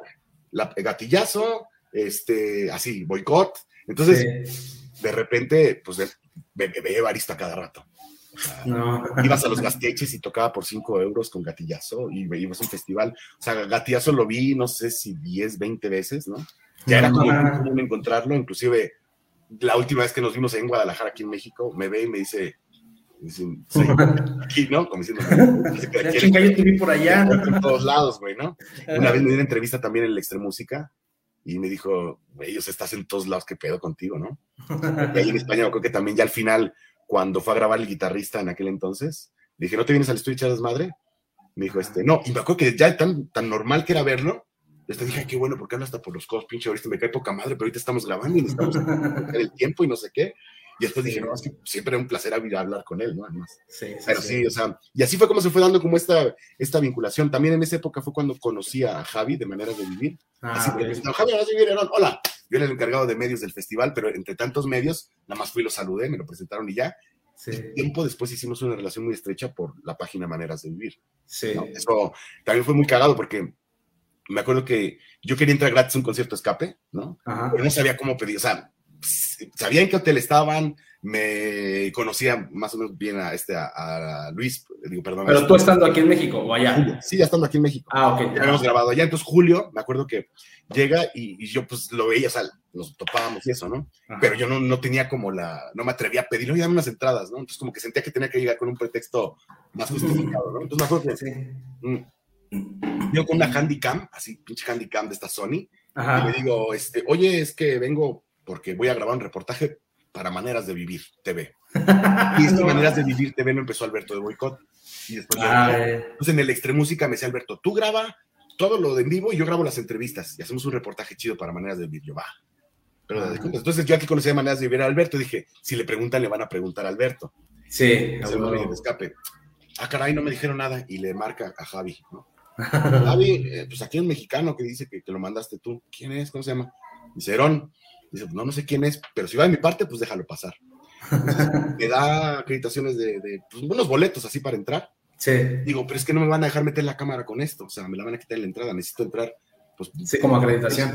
la, Gatillazo, este, así, Boicot. Entonces, Sí. de repente, pues ve- ve- barista cada rato. No. ibas a los gasteches y tocaba por 5 euros con gatillazo y ibas a un festival. O sea, gatillazo lo vi, no sé si 10, 20 veces, ¿no? Ya era como Ah. común encontrarlo, inclusive la última vez que nos vimos en Guadalajara, aquí en México, me ve y me dice, dice, "Soy aquí, ¿no? Como diciendo, chinga, yo te vi por allá. en todos lados, güey, ¿no? Una vez me dio una entrevista también en el Extremúsica y me dijo, sea, estás en todos lados, ¿qué pedo contigo, no? Y ahí en España, acuerdo que también ya al final, cuando fue a grabar el guitarrista en aquel entonces, le dije, ¿no te vienes al estudio a echar desmadre? Me dijo, este, no, y me acuerdo que ya tan, tan normal que era verlo, yo hasta dije, "Ay, qué bueno, porque habla hasta por los codos, pinche, ahorita me cae poca madre, pero ahorita estamos grabando y necesitamos el tiempo y no sé qué. Y después dije, no, es que siempre era un placer hab- hablar con él, ¿no? Además. Sí, sí, Pero sí. sí, o sea, y así fue como se fue dando como esta, esta vinculación. También en esa época fue cuando conocí a Javi de Maneras de Vivir. Ah, así que Javi, Maneras de Vivir, hola. Yo era el encargado de medios del festival, pero entre tantos medios, nada más fui y lo saludé, me lo presentaron y ya. Sí, Tiempo después hicimos una relación muy estrecha por la página Maneras de Vivir. sí. ¿no? Eso también fue muy cagado porque me acuerdo que yo quería entrar gratis a un concierto escape, ¿no? Ajá. pero no sabía cómo pedir, o sea, sabía en qué hotel estaban, me conocía más o menos bien a este, a, a Luis, digo, perdón. Pero tú estando aquí en México o allá. Julio. Sí, ya estando aquí en México. Ah, ok. Ya habíamos grabado allá, entonces Julio, me acuerdo que llega y, y yo pues lo veía, o sea, nos topábamos y eso, ¿no? Ajá. Pero yo no, no tenía como la, no me atrevía a pedir, oye, dame unas entradas, ¿no? Entonces como que sentía que tenía que llegar con un pretexto más justificado, ¿no? Entonces me acuerdo que Sí. Mm. yo con una Handycam, así, pinche Handycam de esta Sony, y Ajá. le digo, este, oye, es que vengo porque voy a grabar un reportaje para Maneras de Vivir TV. Y estas Maneras de Vivir TV no empezó Alberto de Boicot. Y después yo- Ay, entonces en el Extremúsica me decía Alberto, tú graba todo lo de en vivo y yo grabo las entrevistas y hacemos un reportaje chido para Maneras de Vivir. Yo, va. Pero Ah. entonces yo aquí conocí a Maneras de Vivir a Alberto y dije, si le preguntan, le van a preguntar a Alberto. sí, un medio de escape. Ah, caray, no me dijeron nada. Y le marca a Javi, ¿no? Javi, eh, pues aquí hay un mexicano que dice que, que lo mandaste tú. ¿Quién es? ¿Cómo se llama? Dice, Herón. Dice, pues no, no sé quién es, pero si va de mi parte, pues déjalo pasar. Entonces, me da acreditaciones de, de pues, unos boletos así para entrar. sí, Digo, pero es que no me van a dejar meter la cámara con esto. O sea, me la van a quitar en la entrada. Necesito entrar. Pues, sí, como acreditación.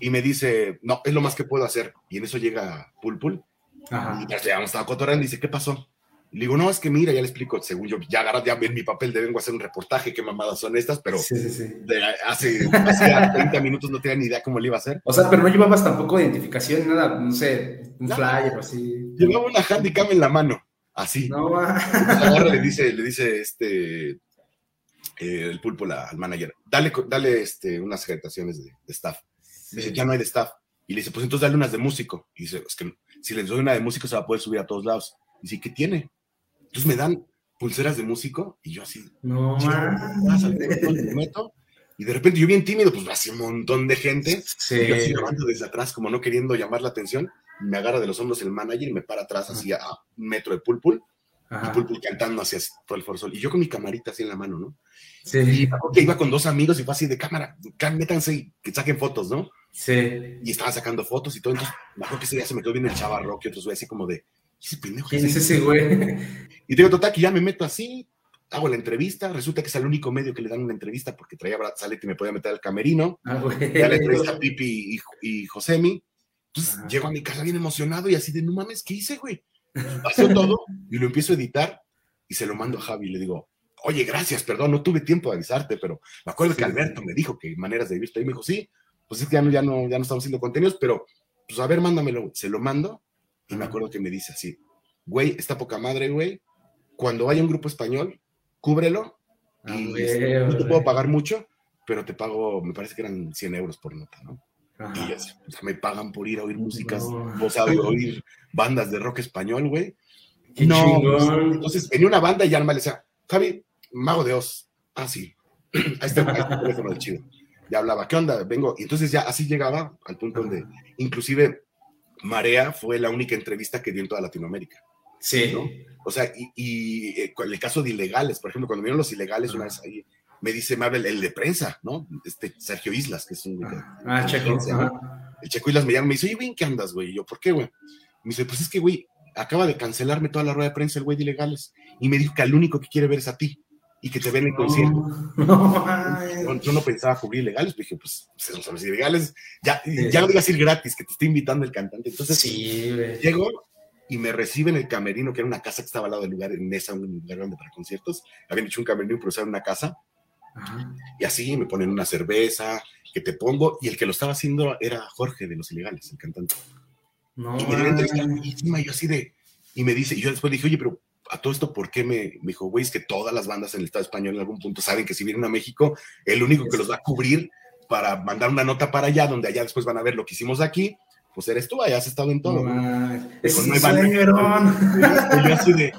Y me dice, no, es lo más que puedo hacer. Y en eso llega Pulpul. Ajá. Y ya habíamos estado cotorreando y dice, ¿qué pasó? Y le digo, no, es que mira, ya le explico, según yo, ya agarra, ya en mi papel de vengo a hacer un reportaje, qué mamadas son estas, pero Sí, sí, sí. de hace, hace 30 minutos no tenía ni idea cómo le iba a hacer. O sea, pero no llevabas tampoco identificación nada, no sé, un No. flyer o así. Llevaba una handicam en la mano, así. No. Agarra, le dice, le dice este, eh, el pulpo la- al manager, dale, dale este, unas acreditaciones de, de staff. Dice, ya no hay de staff. Y le dice, pues entonces dale unas de músico. Y dice, es que si les doy una de músico se va a poder subir a todos lados. Dice, ¿qué tiene? Entonces me dan pulseras de músico y yo así, No, me meto, y de repente yo bien tímido, pues hace un montón de gente, Sí. y yo así grabando desde atrás, como no queriendo llamar la atención, me agarra de los hombros el manager y me para atrás así a, a un metro de pulpul, y Ajá. pulpul cantando hacia todo el forzol, y yo con mi camarita así en la mano, ¿no? Sí, Y me acuerdo que iba con dos amigos y fue así de cámara, cá- métanse y que saquen fotos, ¿no? sí. Y estaban sacando fotos y todo, entonces me acuerdo que ese día se me quedó bien el chavarro, que otros güey así como de, ese pendejo. ¿Quién ¿qué es hace?". ese güey? Y digo, total, que ya me meto así, hago la entrevista, resulta que es el único medio que le dan una entrevista porque traía Brad Salete y me podía meter al camerino, Ah, ya la entrevista a Pipi y, y Josemi. Entonces llego a mi casa bien emocionado y así de, no mames, ¿qué hice, güey? Pasó todo y lo empiezo a editar y se lo mando a Javi y le digo, oye, gracias, perdón, no tuve tiempo de avisarte, pero me acuerdo Sí. que Alberto me dijo que maneras de vivirte y me dijo, sí, pues es que ya no, ya no, ya no estamos haciendo contenidos, pero pues a ver, mándamelo. Se lo mando y me Ajá. acuerdo que me dice así, güey, está poca madre, güey, cuando vaya un grupo español, cúbrelo Ah, y güey, este, no te puedo pagar mucho, pero te pago, me parece que eran 100 euros por nota, ¿no? Ajá. Y así, o sea, me pagan por ir a oír músicas, No. o sea, de oír bandas de rock español, güey. Qué No, chingón. entonces venía una banda y ya me decía, Javi, Mago de Oz. Ah, sí. Ahí está, ahí está el teléfono del chido. Ya hablaba, ¿qué onda? Vengo. Y entonces ya así llegaba al punto donde, inclusive, Marea fue la única entrevista que dio en toda Latinoamérica. Sí. ¿no? O sea, y, y, eh, con el caso de ilegales, por ejemplo, cuando vieron los ilegales una vez ahí, me dice, habla el, de prensa, ¿no? Este Sergio Islas, que es un... Ah, checo. Prensa, ¿no? Ajá. El Checo Islas me llama y me dice, oye, güey, ¿en qué andas, güey? Y yo, ¿por qué, güey? Me dice, pues es que, güey, acaba de cancelarme toda la rueda de prensa el güey de ilegales. Y me dijo que al único que quiere ver es a ti y que te ven en el concierto. No, no. Yo, no pensaba cubrir ilegales, pues dije, pues, pues, los ilegales, ya, Sí. ya no digas ir gratis, que te está invitando el cantante. Entonces, Sí, llego y me recibe en el camerino, que era una casa que estaba al lado del lugar, en esa, un lugar grande para conciertos. Habían hecho un camerino, pero era una casa. Ajá. Y así me ponen una cerveza, que te pongo, y el que lo estaba haciendo era Jorge de Los Ilegales, el cantante. No, Y me una entrevista y yo así de, y me dice, y yo después dije, oye, pero a todo esto, ¿por qué me, me dijo, güey, es que todas las bandas en el Estado español en algún punto saben que si vienen a México, el único que los va a cubrir para mandar una nota para allá, donde allá después van a ver lo que hicimos aquí, pues eres tú, allá has estado en todo. Con no. Y yo así de,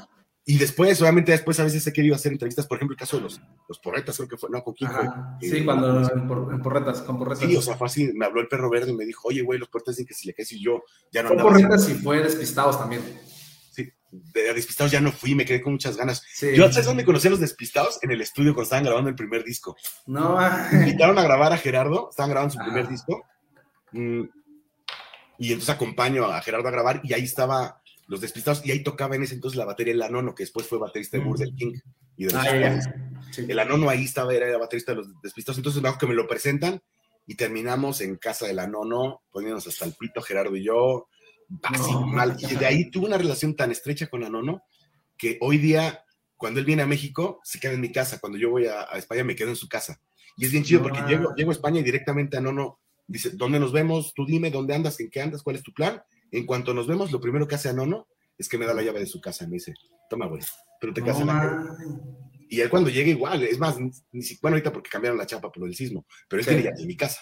y después, obviamente, después a veces he querido hacer entrevistas, por ejemplo, el caso de los, los porretas, creo que fue, no, con quién fue. Eh, Sí, cuando en, por- en porretas, con porretas. Sí, o sea, fue así, me habló el perro verde y me dijo, oye, güey, los porretas dicen que si le caes y yo ya no andaba. porretas y fue despistados también. De despistados ya no fui, me quedé con muchas ganas. Sí. Yo, ¿sabes dónde conocí a los despistados? En el estudio cuando estaban grabando el primer disco. No, Me invitaron a grabar a Gerardo, estaban grabando su Ajá. primer disco. mm, y entonces acompaño a Gerardo a grabar y ahí estaba los despistados y ahí tocaba en ese entonces la batería el Anono, que después fue baterista de Mm. Burger King. Y de los Ah, ya. Sí. El Anono ahí estaba, era el baterista de los despistados. Entonces me que me lo presentan y terminamos en casa del Anono, poniéndonos hasta el pito, Gerardo y yo, así No. mal. Y de ahí tuve una relación tan estrecha con Anono que hoy día, cuando él viene a México, se queda en mi casa. Cuando yo voy a, a España, me quedo en su casa. Y es bien chido porque llego, llego a España y directamente Anono dice, ¿dónde nos vemos? Tú dime dónde andas, en qué andas, cuál es tu plan. En cuanto nos vemos, lo primero que hace Anono es que me da la llave de su casa y me dice, toma, güey, pero te quedas No, en la calle". mames. Y él cuando llega igual, es más, ni, bueno, ahorita porque cambiaron la chapa por del sismo, pero él Sí. tiene mi casa.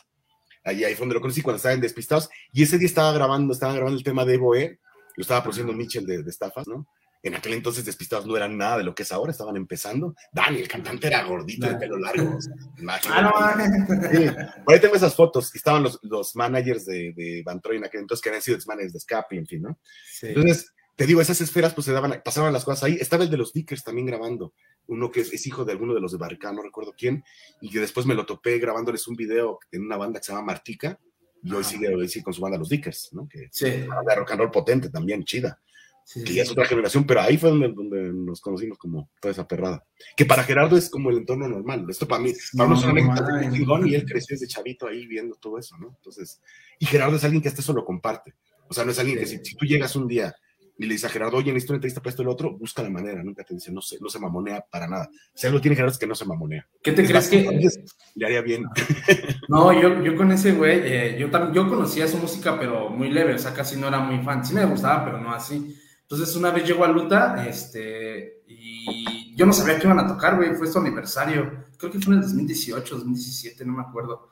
Ahí, ahí fue donde lo conocí cuando estaba en Despistados. Y ese día estaba grabando, estaba grabando el tema de Evo E, lo estaba produciendo Mitchell de, de Estafas, ¿no? En aquel entonces Despistados no eran nada de lo que es ahora, estaban empezando. Dani, el cantante era gordito, de pelo largo. o sea, imagínate. Ah, no. Sí, por ahí tengo esas fotos. Estaban los, los managers de, de Van Troy en aquel entonces, que habían sido ex managers de Escape, en fin, ¿no? Sí. Entonces, te digo, esas esferas pues se daban, pasaban las cosas ahí. Estaba el de los Dickers también grabando, uno que es, es hijo de alguno de los de Barricada, no recuerdo quién, y que después me lo topé grabándoles un video en una banda que se llama Martica, y hoy sigue, hoy sigue con su banda Los Dickers, ¿no? Que Sí, es una banda de rock and roll potente también, chida, sí, que sí. ya es otra generación, pero ahí fue donde, donde nos conocimos como toda esa perrada. Que para Gerardo es como el entorno normal. Esto para mí, para No, nosotros y él creció desde chavito ahí viendo todo eso, ¿no? Entonces, y Gerardo es alguien que hasta eso lo comparte. O sea, no es alguien que si, si tú llegas un día y le dices a Gerardo, oye, necesito una entrevista para esto y lo otro, busca la manera, nunca te dice, no se, no se mamonea para nada. Si algo tiene Gerardo es que no se mamonea. ¿Qué te Es crees que.? Le haría bien. No, yo, yo con ese güey, eh, yo, tam- yo conocía su música, pero muy leve, o sea, casi no era muy fan. Sí me gustaba, pero no así. Entonces, una vez llegó a Luta, este, y yo no sabía que iban a tocar, güey, fue su aniversario. Creo que fue en el 2018, 2017, no me acuerdo.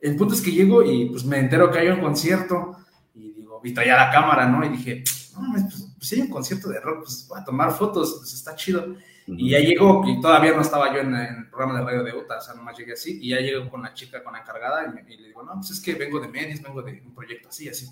El punto es que llego y pues me entero que hay un concierto, y digo, y traía la cámara, ¿no? Y dije, no, mames, pues, pues si hay un concierto de rock, pues voy a tomar fotos, pues está chido. Y ya llegó, que todavía no estaba yo en, en el programa de radio de UTA, o sea, nomás llegué así, y ya llego con la chica, con la encargada, y, me- y le digo, no, pues es que vengo de medios, vengo de un proyecto así, así.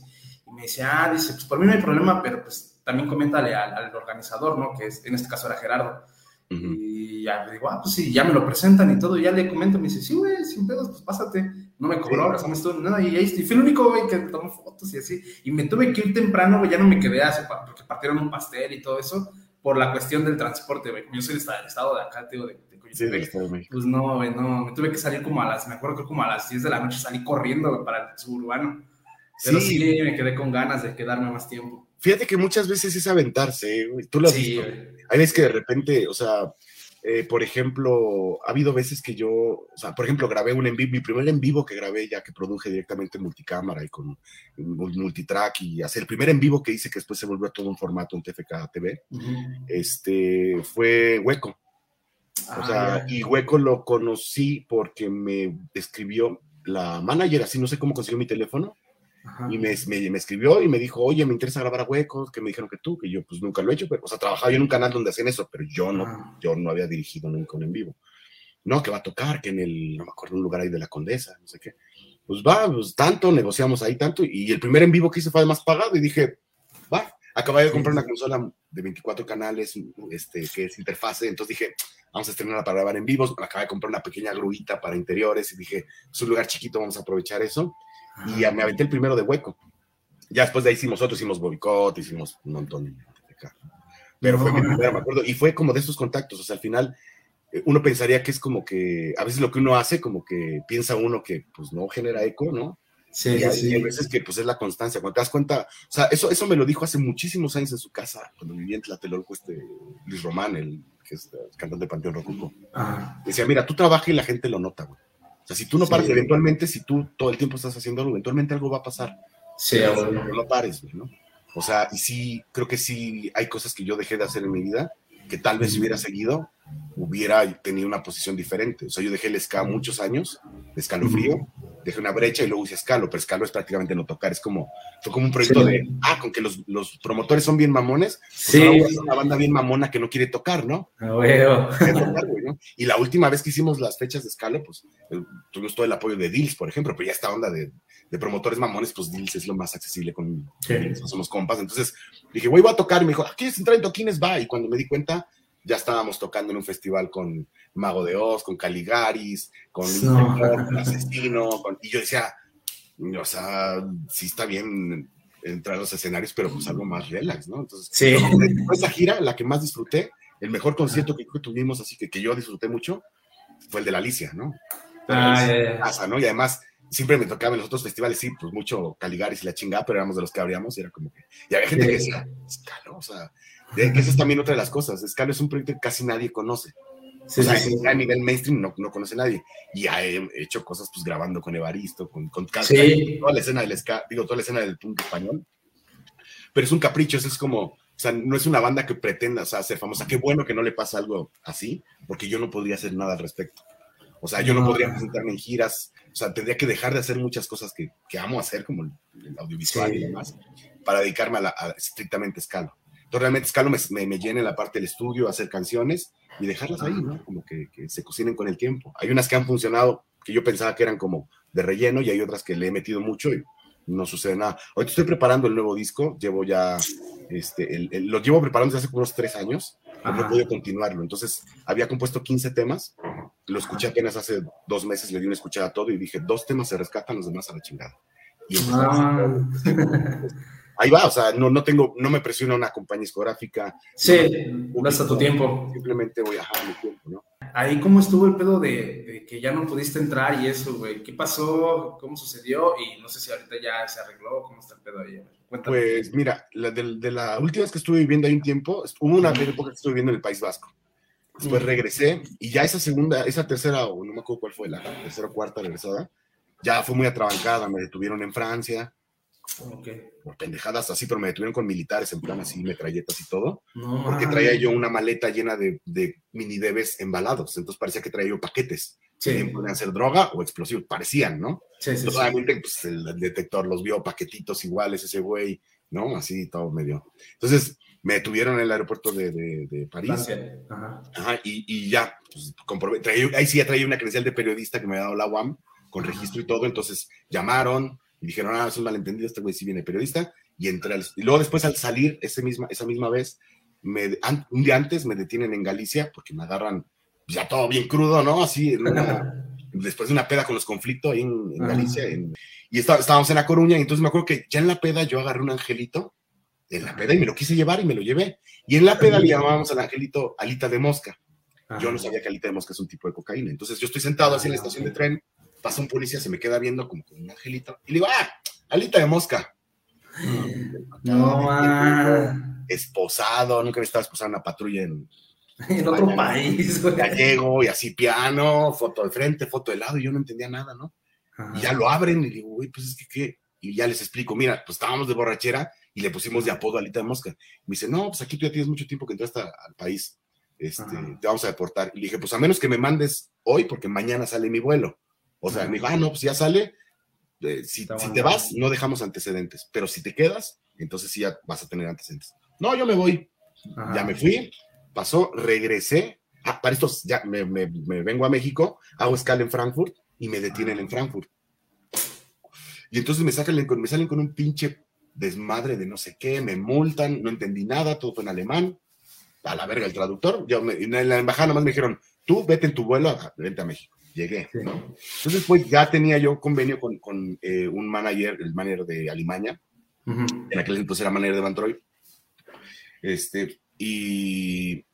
Y me dice, ah, dice, pues por mí no hay problema, pero pues también coméntale al, al organizador, ¿no? Que es, en este caso era Gerardo. Y ya le digo, ah, pues sí, ya me lo presentan y todo, y ya le comento, me dice, sí, güey, sin pedos, pues pásate. No me cobró, o sea, me estuvo, nada, y ahí estoy, fui el único, güey, que tomó fotos y así. Y me tuve que ir temprano, güey, ya no me quedé así, porque partieron un pastel y todo eso, por la cuestión del transporte, güey. Yo soy del estado, de acá, tío, de, de Sí, del Estado de. Pues no, güey, no, me tuve que salir como a las, me acuerdo que como a las 10 de la noche salí corriendo güey, para el suburbano. Pero sí. Sí. me quedé con ganas de quedarme más tiempo. Fíjate que muchas veces es aventarse, ¿eh? güey. Tú lo has Sí, visto. güey. Hay veces que de repente, o sea, eh, por ejemplo, ha habido veces que yo, o sea, por ejemplo, grabé un en vivo, mi primer en vivo que grabé ya que produje directamente en multicámara y con mul- multitrack y hacer el primer en vivo que hice que después se volvió todo un formato en TFK TV, este, fue Hueco. O Ah, sea, y Hueco lo conocí porque me escribió la manager, así no sé cómo consiguió mi teléfono, Ajá. y me, me, me escribió y me dijo, oye, me interesa grabar a Huecos, que me dijeron que tú, que yo pues nunca lo he hecho, pero, o sea, trabajaba yo en un canal donde hacían eso, pero yo no, Ah. yo no había dirigido nunca un en vivo. No, que va a tocar, que en el, no me acuerdo, un lugar ahí de la Condesa, no sé qué. Pues va, pues tanto, negociamos ahí tanto, y el primer en vivo que hice fue además pagado, y dije, va, acabé de comprar una consola de 24 canales, este, que es interfase, entonces dije, vamos a estrenarla para grabar en vivos, acabé de comprar una pequeña gruita para interiores, y dije, es un lugar chiquito, vamos a aprovechar eso, y me aventé el primero de hueco. Ya después de ahí hicimos otro, hicimos boicot, hicimos un montón de. Pero fue mi primero, me acuerdo, y fue como de estos contactos, o sea, al final eh, uno pensaría que es como que, a veces lo que uno hace, como que piensa uno que pues no genera eco, ¿no? Sí, y, sí, hay, sí. y hay veces que pues es la constancia, cuando te das cuenta, o sea, eso, eso me lo dijo hace muchísimos años en su casa, cuando vivía en Tlatelolco, este Luis Román, el que es el cantante de Panteón Rococó. Ah, Decía, mira, tú trabajas y la gente lo nota, güey. O sea, si tú no Sí. pares, eventualmente, si tú todo el tiempo estás haciendo algo, eventualmente algo va a pasar. sí, no lo pares, ¿no? O sea, y sí, creo que sí hay cosas que yo dejé de hacer en mi vida que tal vez hubiera seguido, hubiera tenido una posición diferente. O sea, yo dejé el ska muchos años, de escalofrío, dejé una brecha y luego hice escalo, pero escalo es prácticamente no tocar, es como, fue como un proyecto Sí. de, ah, con que los, los promotores son bien mamones, pues Sí. ahora hacer una banda bien mamona que no quiere tocar, ¿no? Ah, huevo. Quiere tocar, güey, ¿no? Y la última vez que hicimos las fechas de escalo, pues eh, tuvimos todo el apoyo de Deals, por ejemplo, pero ya esta onda de, de promotores mamones, pues Deals es lo más accesible con Sí. somos compas. Entonces dije, güey, voy a tocar. Y me dijo, ¿a ¿quieres entrar en toquines? Va. Y cuando me di cuenta, ya estábamos tocando en un festival con Mago de Oz, con Caligaris, con No. con Asesino. con- Y yo decía, o sea, sí está bien entrar a los escenarios, pero pues algo más relax, ¿no? Entonces, Sí. esa gira la que más disfruté. El mejor concierto que, tuvimos, así que, que yo disfruté mucho, fue el de la Alicia, ¿no? Ah, casa, ¿no? Y además, siempre me tocaba en los otros festivales, sí, pues mucho Caligaris y la chingada, pero éramos de los que abríamos y era como que. Y había gente que decía, Escalo, o sea, de- que esa es también otra de las cosas. Escalo es un proyecto que casi nadie conoce. Sí, o sea, sí, sí. a nivel mainstream no, no conoce nadie. Y ha he hecho cosas, pues grabando con Evaristo, con, con toda la escena del ska, digo, toda la escena del punk español. Pero es un capricho, eso es como, O sea, no es una banda que pretenda o sea, ser famosa. Qué bueno que no le pasa algo así, porque yo no podría hacer nada al respecto. O sea, yo no, No. podría presentarme en giras. O sea, tendría que dejar de hacer muchas cosas que, que amo hacer, como el, el audiovisual y demás, para dedicarme a, la, a estrictamente escalo. Entonces, realmente escalo me, me, me llena en la parte del estudio, hacer canciones y dejarlas ahí, ¿no? Como que, que se cocinen con el tiempo. Hay unas que han funcionado que yo pensaba que eran como de relleno y hay otras que le he metido mucho y no sucede nada. Ahorita estoy preparando el nuevo disco, llevo ya, este, el- el- lo llevo preparando desde hace unos tres años, pero no he podido continuarlo. Entonces, había compuesto 15 temas, lo escuché apenas hace dos meses, le di una escuchada a todo y dije, dos temas se rescatan, los demás a la chingada. Y Ah. ahí va, o sea, no, no tengo, no me presiona una compañía discográfica, Sí, vas a tu tiempo. simplemente voy a dejar mi tiempo, ¿no? Ahí, ¿cómo estuvo el pedo de, de que ya no pudiste entrar y eso, güey? ¿Qué pasó? ¿Cómo sucedió? Y no sé si ahorita ya se arregló. ¿Cómo está el pedo ahí? Cuéntame. Pues mira, la de, de la última vez que estuve viviendo ahí un tiempo, hubo una época que estuve viviendo en el País Vasco. Después regresé y ya esa segunda, esa tercera, o no me acuerdo cuál fue, la tercera o cuarta regresada, ya fue muy atrabancada. Me detuvieron en Francia Ok. por pendejadas así, pero me detuvieron con militares en plan así, metralletas y todo, No, porque traía yo una maleta llena de, de mini debes embalados. Entonces parecía que traía yo paquetes. Sí, Bien, podían ser droga o explosivos, parecían, ¿no? sí, sí. Entonces, obviamente, pues, el, detector los vio paquetitos iguales, ese güey, ¿no? Así todo medio. Entonces, me detuvieron en el aeropuerto de, de- de París. Ajá. Ajá, y, y ya, pues, comprobé. traía- ahí sí ya traía una credencial de periodista que me había dado la UAM, con registro y todo. Entonces, llamaron y dijeron, ah, es un malentendido, este güey sí viene periodista. Y entré al- Y luego, después, al salir ese misma, esa misma vez, me, an- un día antes me detienen en Galicia porque me agarran ya todo bien crudo, ¿no? Así, en una- después de una peda con los conflictos ahí en. Galicia. en- y está- estábamos en La Coruña, y entonces me acuerdo que ya en la peda yo agarré un angelito en la peda y me lo quise llevar y me lo llevé. Y en la peda le llamábamos al angelito alita de mosca. Yo no sabía que alita de mosca es un tipo de cocaína. Entonces yo estoy sentado así en la estación de tren, pasa un policía, se me queda viendo como con un angelito y le digo, ah, alita de mosca. No, man. Esposado, nunca había estado esposado en una patrulla en En otro país, gallego y así piano, foto de frente, foto de lado, y yo no entendía nada, ¿no? Ajá. Y ya lo abren y digo, güey, pues es que qué. Y ya les explico, mira, pues estábamos de borrachera y le pusimos de apodo Alita de Mosca. Me dice, no, pues aquí tú ya tienes mucho tiempo que entraste a- al país. Este, Ajá. te vamos a deportar. Y le dije, pues a menos que me mandes hoy, porque mañana sale mi vuelo. O sea, me dijo, ah, no, pues ya sale. Eh, si, te vas, no dejamos antecedentes. Pero si te quedas, entonces sí ya vas a tener antecedentes. No, yo me voy. Ajá. Ya me fui, pasó, regresé. Ah, para estos, ya me, me- me vengo a México, hago escala en Frankfurt y me detienen en Frankfurt. Y entonces me, sacan, me salen con un pinche desmadre de no sé qué, me multan, no entendí nada, todo fue en alemán. A la verga el traductor. Yo me- en la embajada nomás me dijeron, tú vete en tu vuelo, a- vente a México. Llegué. Sí. ¿no? Entonces, pues ya tenía yo convenio con, con, eh, un manager, el manager de Alemania, Ujú. en aquel entonces era manager de Bantroid. Este, y,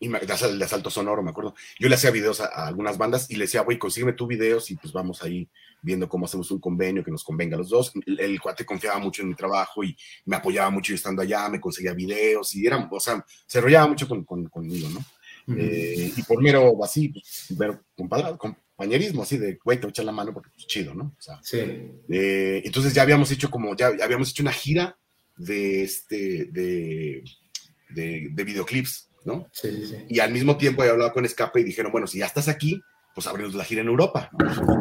y me- de, asal- de asalto sonoro, me acuerdo. Yo le hacía videos a, a algunas bandas y le decía, güey, consígueme tu videos y pues vamos ahí viendo cómo hacemos un convenio que nos convenga a los dos. El, el cuate confiaba mucho en mi trabajo y me apoyaba mucho yo estando allá, me conseguía videos y era, o sea, se enrollaba mucho con, con- conmigo, ¿no? Eh, y por mero así, pues, mero compadra- compañerismo, así de, güey, te voy a echar la mano porque pues chido, ¿no? O sea, Sí. eh, entonces ya habíamos hecho como, ya habíamos hecho una gira de este, de, de, de videoclips, ¿no? Sí, sí. Y al mismo tiempo había hablado con Escape y dijeron, bueno, si ya estás aquí, pues abrimos la gira en Europa.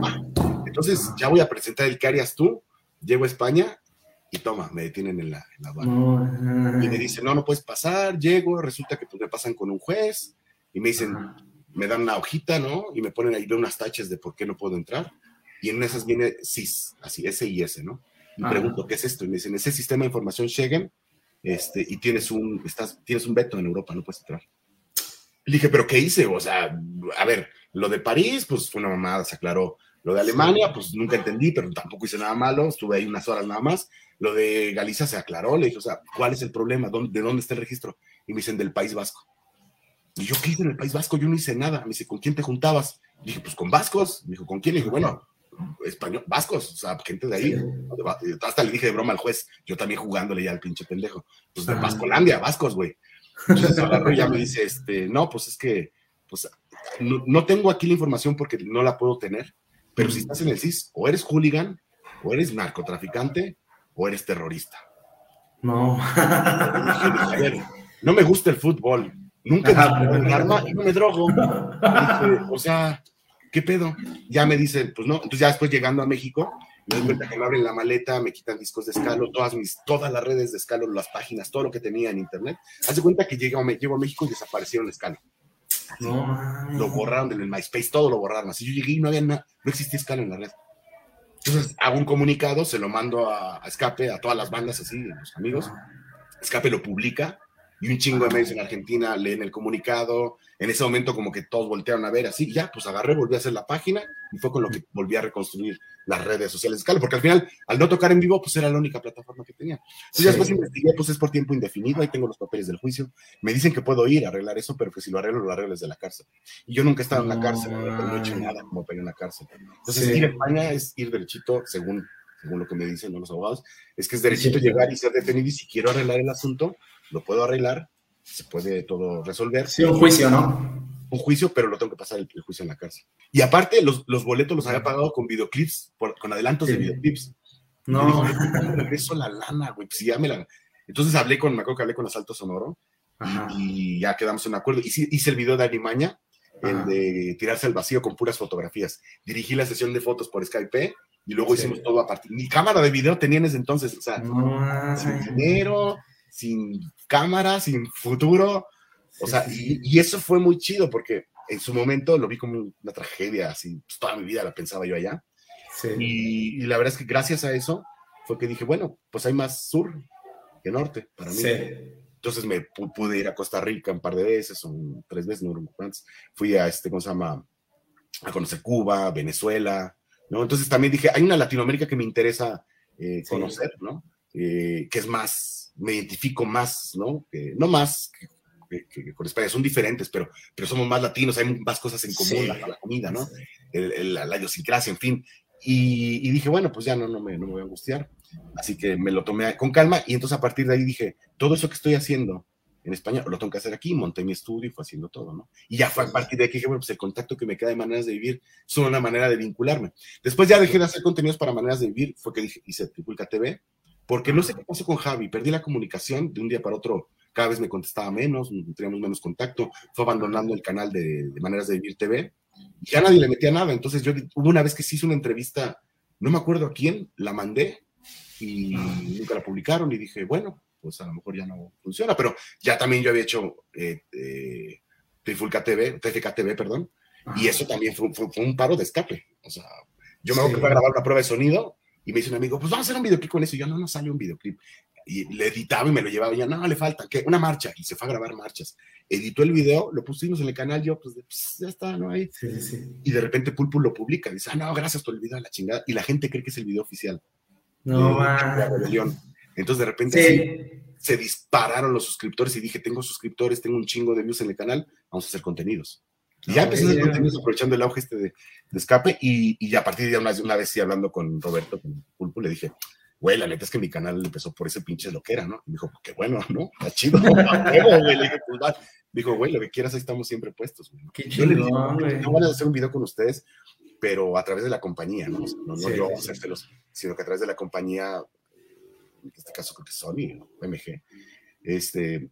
"Va". Entonces ya voy a presentar el que harías tú, llego a España y toma, me detienen en la, en la. No, Y me dicen, no, no puedes pasar, llego, resulta que pues me pasan con un juez y me dicen, Ajá. me dan una hojita, ¿no? Y me ponen ahí, unas taches de por qué no puedo entrar. Y en esas viene SIS, así, S y S, ¿no? Y Ah. pregunto, ¿qué es esto? Y me dicen, ese sistema de información Schengen, este, y tienes un, estás, tienes un veto en Europa, no puedes entrar. Le dije, ¿pero qué hice? O sea, a ver, lo de París, pues fue una mamada, se aclaró. Lo de Alemania, pues nunca entendí, pero tampoco hice nada malo, estuve ahí unas horas nada más. Lo de Galicia se aclaró, le dije, o sea, ¿cuál es el problema? ¿Dónde- ¿De dónde está el registro? Y me dicen, del País Vasco. Y yo, ¿qué hice en el País Vasco? Yo no hice nada. Me dice, ¿con quién te juntabas? Dije, pues con vascos. Me dijo, ¿con quién? Le dije, bueno, español, vascos, o sea, gente de ahí. Hasta le dije de broma al juez, yo también jugándole ya al pinche pendejo. Pues de Ajá. Vascolandia, vascos, güey. Entonces y ya me dice, este, no, pues es que, pues, no, no tengo aquí la información porque no la puedo tener, pero si estás en el CIS, o eres hooligan, o eres narcotraficante, o eres terrorista. No. A ver, no me gusta el fútbol. Nunca disparado un arma y no me drogo. Dije, o sea, ¿qué pedo? Ya me dicen, pues no. Entonces ya después llegando a México, me doy cuenta que me abren la maleta, me quitan discos de escalo, todas mis, todas las redes de escalo, las páginas, todo lo que tenía en internet. Haz de cuenta que llego, Me- llego a México y desaparecieron escalo. No. Lo borraron del MySpace, todo lo borraron. Así yo llegué y no había nada, no existía escalo en la red. Entonces hago un comunicado, se lo mando a, a Escape, a todas las bandas así, a los amigos. Escape lo publica y un chingo de medios en Argentina leen el comunicado. En ese momento como que todos voltearon a ver así, ya, pues agarré, volví a hacer la página y fue con lo que volví a reconstruir las redes sociales de Escalo, porque al final, al no tocar en vivo, pues era la única plataforma que tenía. Entonces Sí. ya después investigué, pues es por tiempo indefinido, ahí tengo los papeles del juicio. Me dicen que puedo ir a arreglar eso, pero que si lo arreglo, lo arreglo desde la cárcel. Y yo nunca he estado en la cárcel, no he hecho nada como para ir a una cárcel. Entonces, Sí. ir a España es ir derechito, según, según lo que me dicen ¿no? los abogados, es que es derechito Sí. llegar y ser detenido y si quiero arreglar el asunto, lo puedo arreglar, se puede todo resolver. Sí, un juicio, ¿no? Un juicio, pero lo tengo que pasar el, el juicio en la cárcel. Y aparte, los, los boletos los había pagado con videoclips, por- con adelantos de Sí. videoclips. No. Y dije, ¿cómo regreso la lana, güey? Pues ya me la... Entonces hablé con, me acuerdo que hablé con Asalto Sonoro Ajá. y ya quedamos en acuerdo. Y sí, hice el video de Animaña, el de tirarse al vacío con puras fotografías. Dirigí la sesión de fotos por Skype y luego Sí. hicimos todo a partir. Ni cámara de video tenía en ese entonces, o sea, No, sin dinero, sin cámara, sin futuro. O sea, y, y eso fue muy chido porque en su momento lo vi como una tragedia, así, pues, toda mi vida la pensaba yo allá. Sí. Y, y la verdad es que gracias a eso fue que dije, bueno, pues hay más sur que norte para mí. Entonces me pu- pude ir a Costa Rica un par de veces, son tres veces, no recuerdo cuántas. Fui a este, ¿cómo se llama? A conocer Cuba, Venezuela, ¿no? Entonces también dije, hay una Latinoamérica que me interesa eh, conocer, ¿no? Eh, que es más, me identifico más, ¿no? Que- no más que, que- que con España, son diferentes, pero, pero somos más latinos, hay más cosas en común, Sí. la, la comida, ¿no? El- el- la, idiosincrasia, en fin. Y, y dije, bueno, pues ya no, no, me, no me voy a angustiar. Así que me lo tomé con calma y entonces a partir de ahí dije, todo eso que estoy haciendo en España lo tengo que hacer aquí, monté mi estudio y fue haciendo todo, ¿no? Y ya fue a partir de ahí que dije, bueno, pues el contacto que me queda de maneras de vivir es una manera de vincularme. Después ya dejé de hacer contenidos para maneras de vivir, fue que dije, hice Tripulca TV, porque no sé qué pasó con Javi, perdí la comunicación de un día para otro, cada vez me contestaba menos, teníamos menos contacto, fue abandonando el canal de, de Maneras de Vivir TV, y ya nadie le metía nada, entonces yo hubo una vez que sí hice una entrevista, no me acuerdo a quién, la mandé y nunca la publicaron y dije, bueno, pues a lo mejor ya no funciona, pero ya también yo había hecho eh, eh, Trifulca TV, TFK TV, perdón, y eso también fue, fue- fue un paro de escape. O sea, yo me hago Sí. que fue a grabar una prueba de sonido y me dice un amigo, pues vamos a hacer un videoclip con eso. Y yo, no, no sale un videoclip. Y le editaba y me lo llevaba y yo, no, le falta, ¿qué? Una marcha. Y se fue a grabar marchas. Editó el video, lo pusimos en el canal, yo, pues, pues, ya está, no hay. Sí, sí, sí. Y de repente Pulpo lo publica. Dice, ah, no, gracias por el video, la chingada. Y la gente cree que es el video oficial No, la rebelión. Entonces de repente así, Sí. se dispararon los suscriptores y dije, tengo suscriptores, tengo un chingo de views en el canal, vamos a hacer contenidos. Y ya empecé a hacer contenidos aprovechando el auge este de, de escape y, y a partir de una, una vez sí hablando con Roberto, con Pulpo, le dije, güey, la neta es que mi canal empezó por ese pinche loquera, ¿no? Y me dijo, qué bueno, ¿no? Está chido. Güey. Le dije, pues va. Dijo, güey, lo que quieras, ahí estamos siempre puestos, güey. Qué Yo le dije, chingón, güey. no van a hacer un video con ustedes, pero a través de la compañía, ¿no? O sea, no, no Sí, yo sí, hacérselos, sino que a través de la compañía, en este caso creo que Sony o MG, este,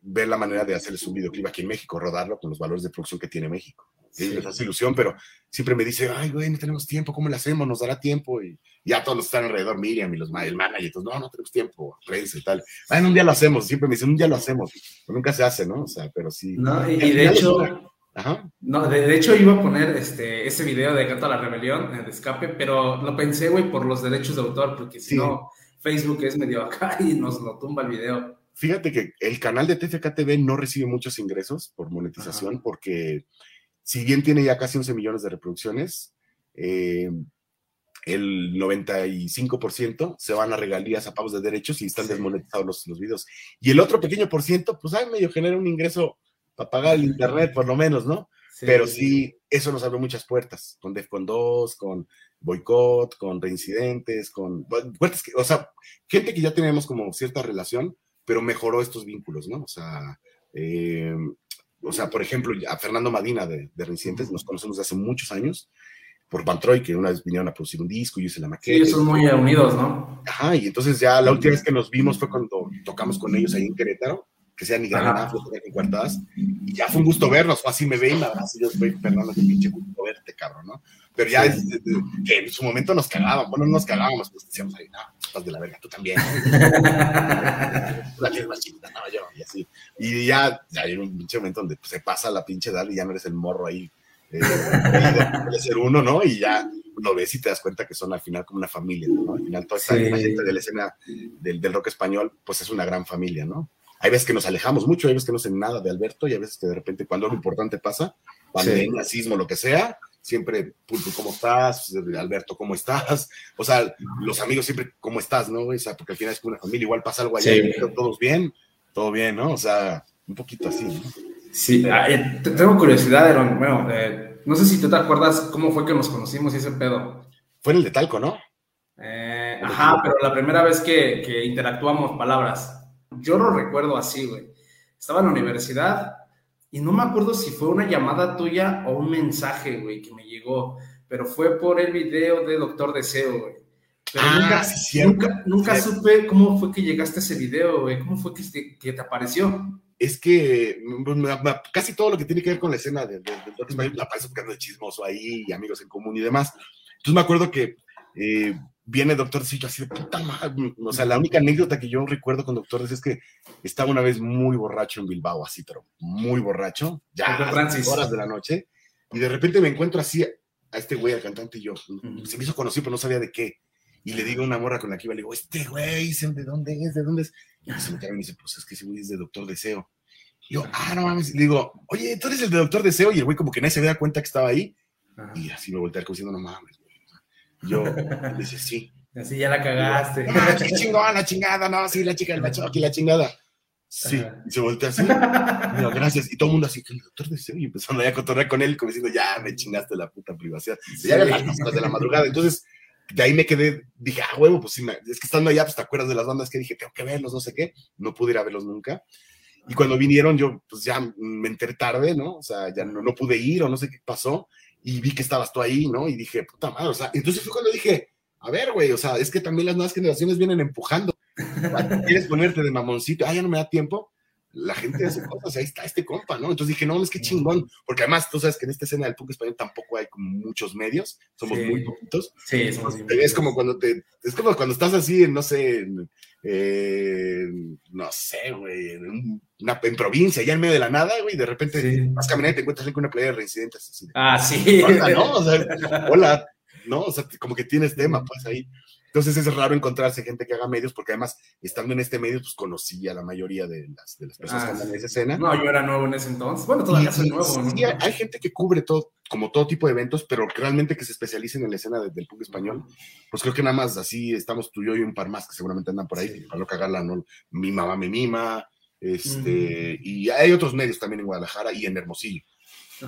ver la manera de hacerles un videoclip aquí en México, rodarlo con los valores de producción que tiene México. Y Sí. les hace ilusión, pero siempre me dice, ay, güey, no tenemos tiempo, ¿cómo lo hacemos? Nos dará tiempo. Y ya todos los están alrededor, Miriam y los el manager, todos, no, no tenemos tiempo, prensa y tal. Ah, en un día lo hacemos, siempre me dicen, un día lo hacemos, pero nunca se hace, ¿no? O sea, pero sí. No, y, de hecho, Ajá. no, de, de hecho iba a poner este, ese video de Gato a la Rebelión, eh, de escape, pero lo pensé, güey, por los derechos de autor, porque si Sí. no, Facebook es medio acá y nos lo tumba el video. Fíjate que el canal de TFK TV no recibe muchos ingresos por monetización porque si bien tiene ya casi 11 millones de reproducciones, eh, el 95% se van a regalías a pagos de derechos y están Sí. desmonetizados los, los videos. Y el otro pequeño por ciento, pues ahí medio genera un ingreso para pagar el internet, por lo menos, ¿no? Pero sí, eso nos abrió muchas puertas, con DEFCON 2, con boicot, con reincidentes, con puertas que, o sea, gente que ya teníamos como cierta relación, pero mejoró estos vínculos, ¿no? O sea, eh, o sea, por ejemplo, a Fernando Madina de, de Reincidentes, nos conocemos desde hace muchos años, por Van Troy, que una vez vinieron a producir un disco, yo hice la Sí, maqueta. ellos son muy unidos, ¿no? Ajá, y entonces ya la última vez que nos vimos fue cuando tocamos con ellos ahí en Querétaro, que sea ni Ajá. Granada, fue tocar con cuartadas, y ya fue un gusto vernos, fue así me ven, la verdad, sí, yo estoy, perdón, qué pinche gusto verte, cabrón, ¿no? Pero ya es, que en su momento nos cagaban, bueno, no nos cagábamos, pues decíamos ahí, no, estás de la verga, tú también, la más chiquita, no, yo, y así. Y ya, ya hay un pinche momento donde pues, se pasa la pinche edad y ya no eres el morro ahí, eh, de, ser uno, ¿no? Y ya lo ves y te das cuenta que son al final como una familia, ¿no? Al final toda esta Sí. gente de la escena del, del rock español, pues es una gran familia, ¿no? Hay veces que nos alejamos mucho, hay veces que no sé nada de Alberto y hay veces que de repente cuando algo importante pasa, pandemia, sismo, lo que sea, siempre, Pulpo, ¿cómo estás? Alberto, ¿cómo estás? O sea, los amigos siempre, ¿cómo estás? ¿No? O sea, porque al final es como una familia, igual pasa algo allá, Sí. todos bien, todo bien, ¿no? O sea, un poquito así, ¿no? Sí, ah, eh, te- tengo curiosidad, Aaron. Bueno, eh, no sé si tú te acuerdas cómo fue que nos conocimos y ese pedo. Fue en el de Talco, ¿no? Eh, ajá, pero la primera vez que, que interactuamos palabras, yo lo recuerdo así, güey. Estaba en la universidad y no me acuerdo si fue una llamada tuya o un mensaje, güey, que me llegó, pero fue por el video de Doctor Deseo, güey. Pero Ah, nunca, sí, nunca, nunca supe cómo fue que llegaste a ese video, güey. ¿Cómo fue que te, que te apareció? es que me- casi todo lo que tiene que ver con la escena de- de- rock español la paso buscando de chismoso ahí y amigos en común y demás. Entonces me acuerdo que eh, viene Doctor Sillo así de puta madre. O sea, la única anécdota que yo recuerdo con Doctor es que estaba una vez muy borracho en Bilbao, así, pero muy borracho, ya a las horas de la noche, y de repente me encuentro así a este güey, al cantante, y yo, se me hizo conocido, pero no sabía de qué. Y le digo a una morra con la que iba, le digo, este güey, dicen, ¿de dónde es? ¿De dónde es? Y se me queda y me dice, pues es que ese güey es de Doctor Deseo. Y yo, ah, no mames. Le digo, oye, tú eres el de Doctor Deseo. Y el güey, como que nadie se da cuenta que estaba ahí. Ajá. Y así me volteé como diciendo, no mames, Yo, le dice, sí. Así ya la cagaste. Ah, qué chingón, la chingada, no, sí, la chica del macho, aquí la chingada. Sí, y se voltea así. Digo, gracias. Y todo el mundo así, el doctor Deseo. Y empezando ya a cotorrear con él, como diciendo, ya me chingaste la puta privacidad. Ya eran las horas de la madrugada. Entonces, de ahí me quedé, dije, ah, huevo, pues sí, es que estando allá, pues te acuerdas de las bandas que dije, tengo que verlos, no sé qué. No pude ir a verlos nunca. Y cuando vinieron, yo, pues ya me enteré tarde, ¿no? O sea, ya no, no pude ir o no sé qué pasó. Y vi que estabas tú ahí, ¿no? Y dije, puta madre, o sea, entonces fue cuando dije, a ver, güey, o sea, es que también las nuevas generaciones vienen empujando. ¿Quieres ponerte de mamoncito? Ah, ya no me da tiempo. La gente hace cosas, ahí está este compa, ¿no? Entonces dije, no, es que chingón, porque además tú sabes que en esta escena del punk español tampoco hay como muchos medios, somos Sí. muy poquitos. Sí, somos Es como cuando te, es como cuando estás así en, no sé, en, eh, no sé, güey, en, un- una, en provincia, ya en medio de la nada, güey, de repente Sí. vas caminando y te encuentras con una playa de reincidentes, así de, Ah, sí. hola, ¿no? O sea, hola, ¿no? O sea, como que tienes tema, pues ahí. Entonces es raro encontrarse gente que haga medios, porque además, estando en este medio, pues conocí a la mayoría de las, de las personas Ah, que andan en esa escena. No, yo era nuevo en ese entonces. Bueno, todavía Y- soy nuevo, ¿no? sí, hay, hay gente que cubre todo, como todo tipo de eventos, pero realmente que se especialicen en la escena de- del punk español, pues creo que nada más así estamos tú y yo y un par más que seguramente andan por ahí, Sí. para no cagarla, ¿no? Mi mamá me mima, este, y hay otros medios también en Guadalajara y en Hermosillo.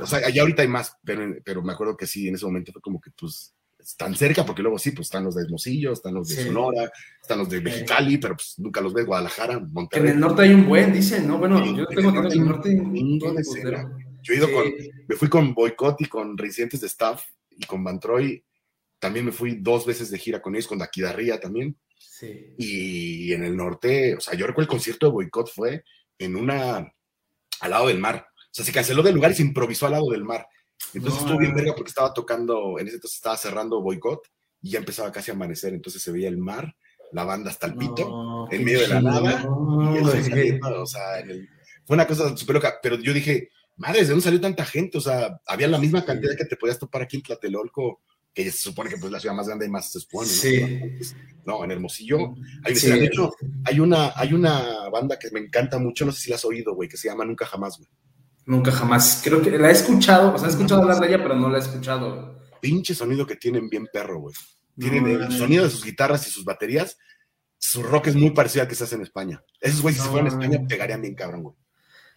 O sea, allá ahorita hay más, pero, pero me acuerdo que sí, en ese momento fue como que pues están cerca, porque luego sí, pues están los de Hermosillo, están los de Sí. Sonora, están los de Mexicali, pero pues nunca los ves, Guadalajara, Que en Monterrey. el norte hay un buen, dicen, ¿no? Bueno, Sí, yo en tengo que en el norte un de. Yo he ido Sí. con, me fui con Boycott y con Reincidentes de Staff y con Van Troy. También me fui dos veces de gira con ellos, con Daquidarría también. Sí. Y en el norte, o sea, yo recuerdo el concierto de Boycott fue en una, al lado del mar. O sea, se canceló del lugar y se improvisó al lado del mar. Entonces No, estuvo bien no. verga porque estaba tocando, en ese entonces estaba cerrando Boycott y ya empezaba casi a amanecer. Entonces se veía el mar, la banda hasta el pito No, en medio de la nada, chingón, y güey. sol saliendo, o sea, el- fue una cosa súper loca, pero yo dije, madre, ¿de dónde salió tanta gente? O sea, había la misma cantidad que te podías topar aquí en Tlatelolco, que se supone que pues la ciudad más grande y más se supone, ¿no? Sí. No, en Hermosillo. Hay, Sí. de hecho, hay una, hay una banda que me encanta mucho, no sé si la has oído, güey, que se llama Nunca Jamás, güey. Nunca jamás. Creo que la he escuchado, o sea, he escuchado hablar de ella, pero no la he escuchado. Pinche sonido que tienen bien perro, güey. Tienen No, el sonido de sus guitarras y sus baterías. Su rock es muy parecido al que se hace en España. Esos güeyes, si No, se fueran a España, pegarían bien cabrón, güey.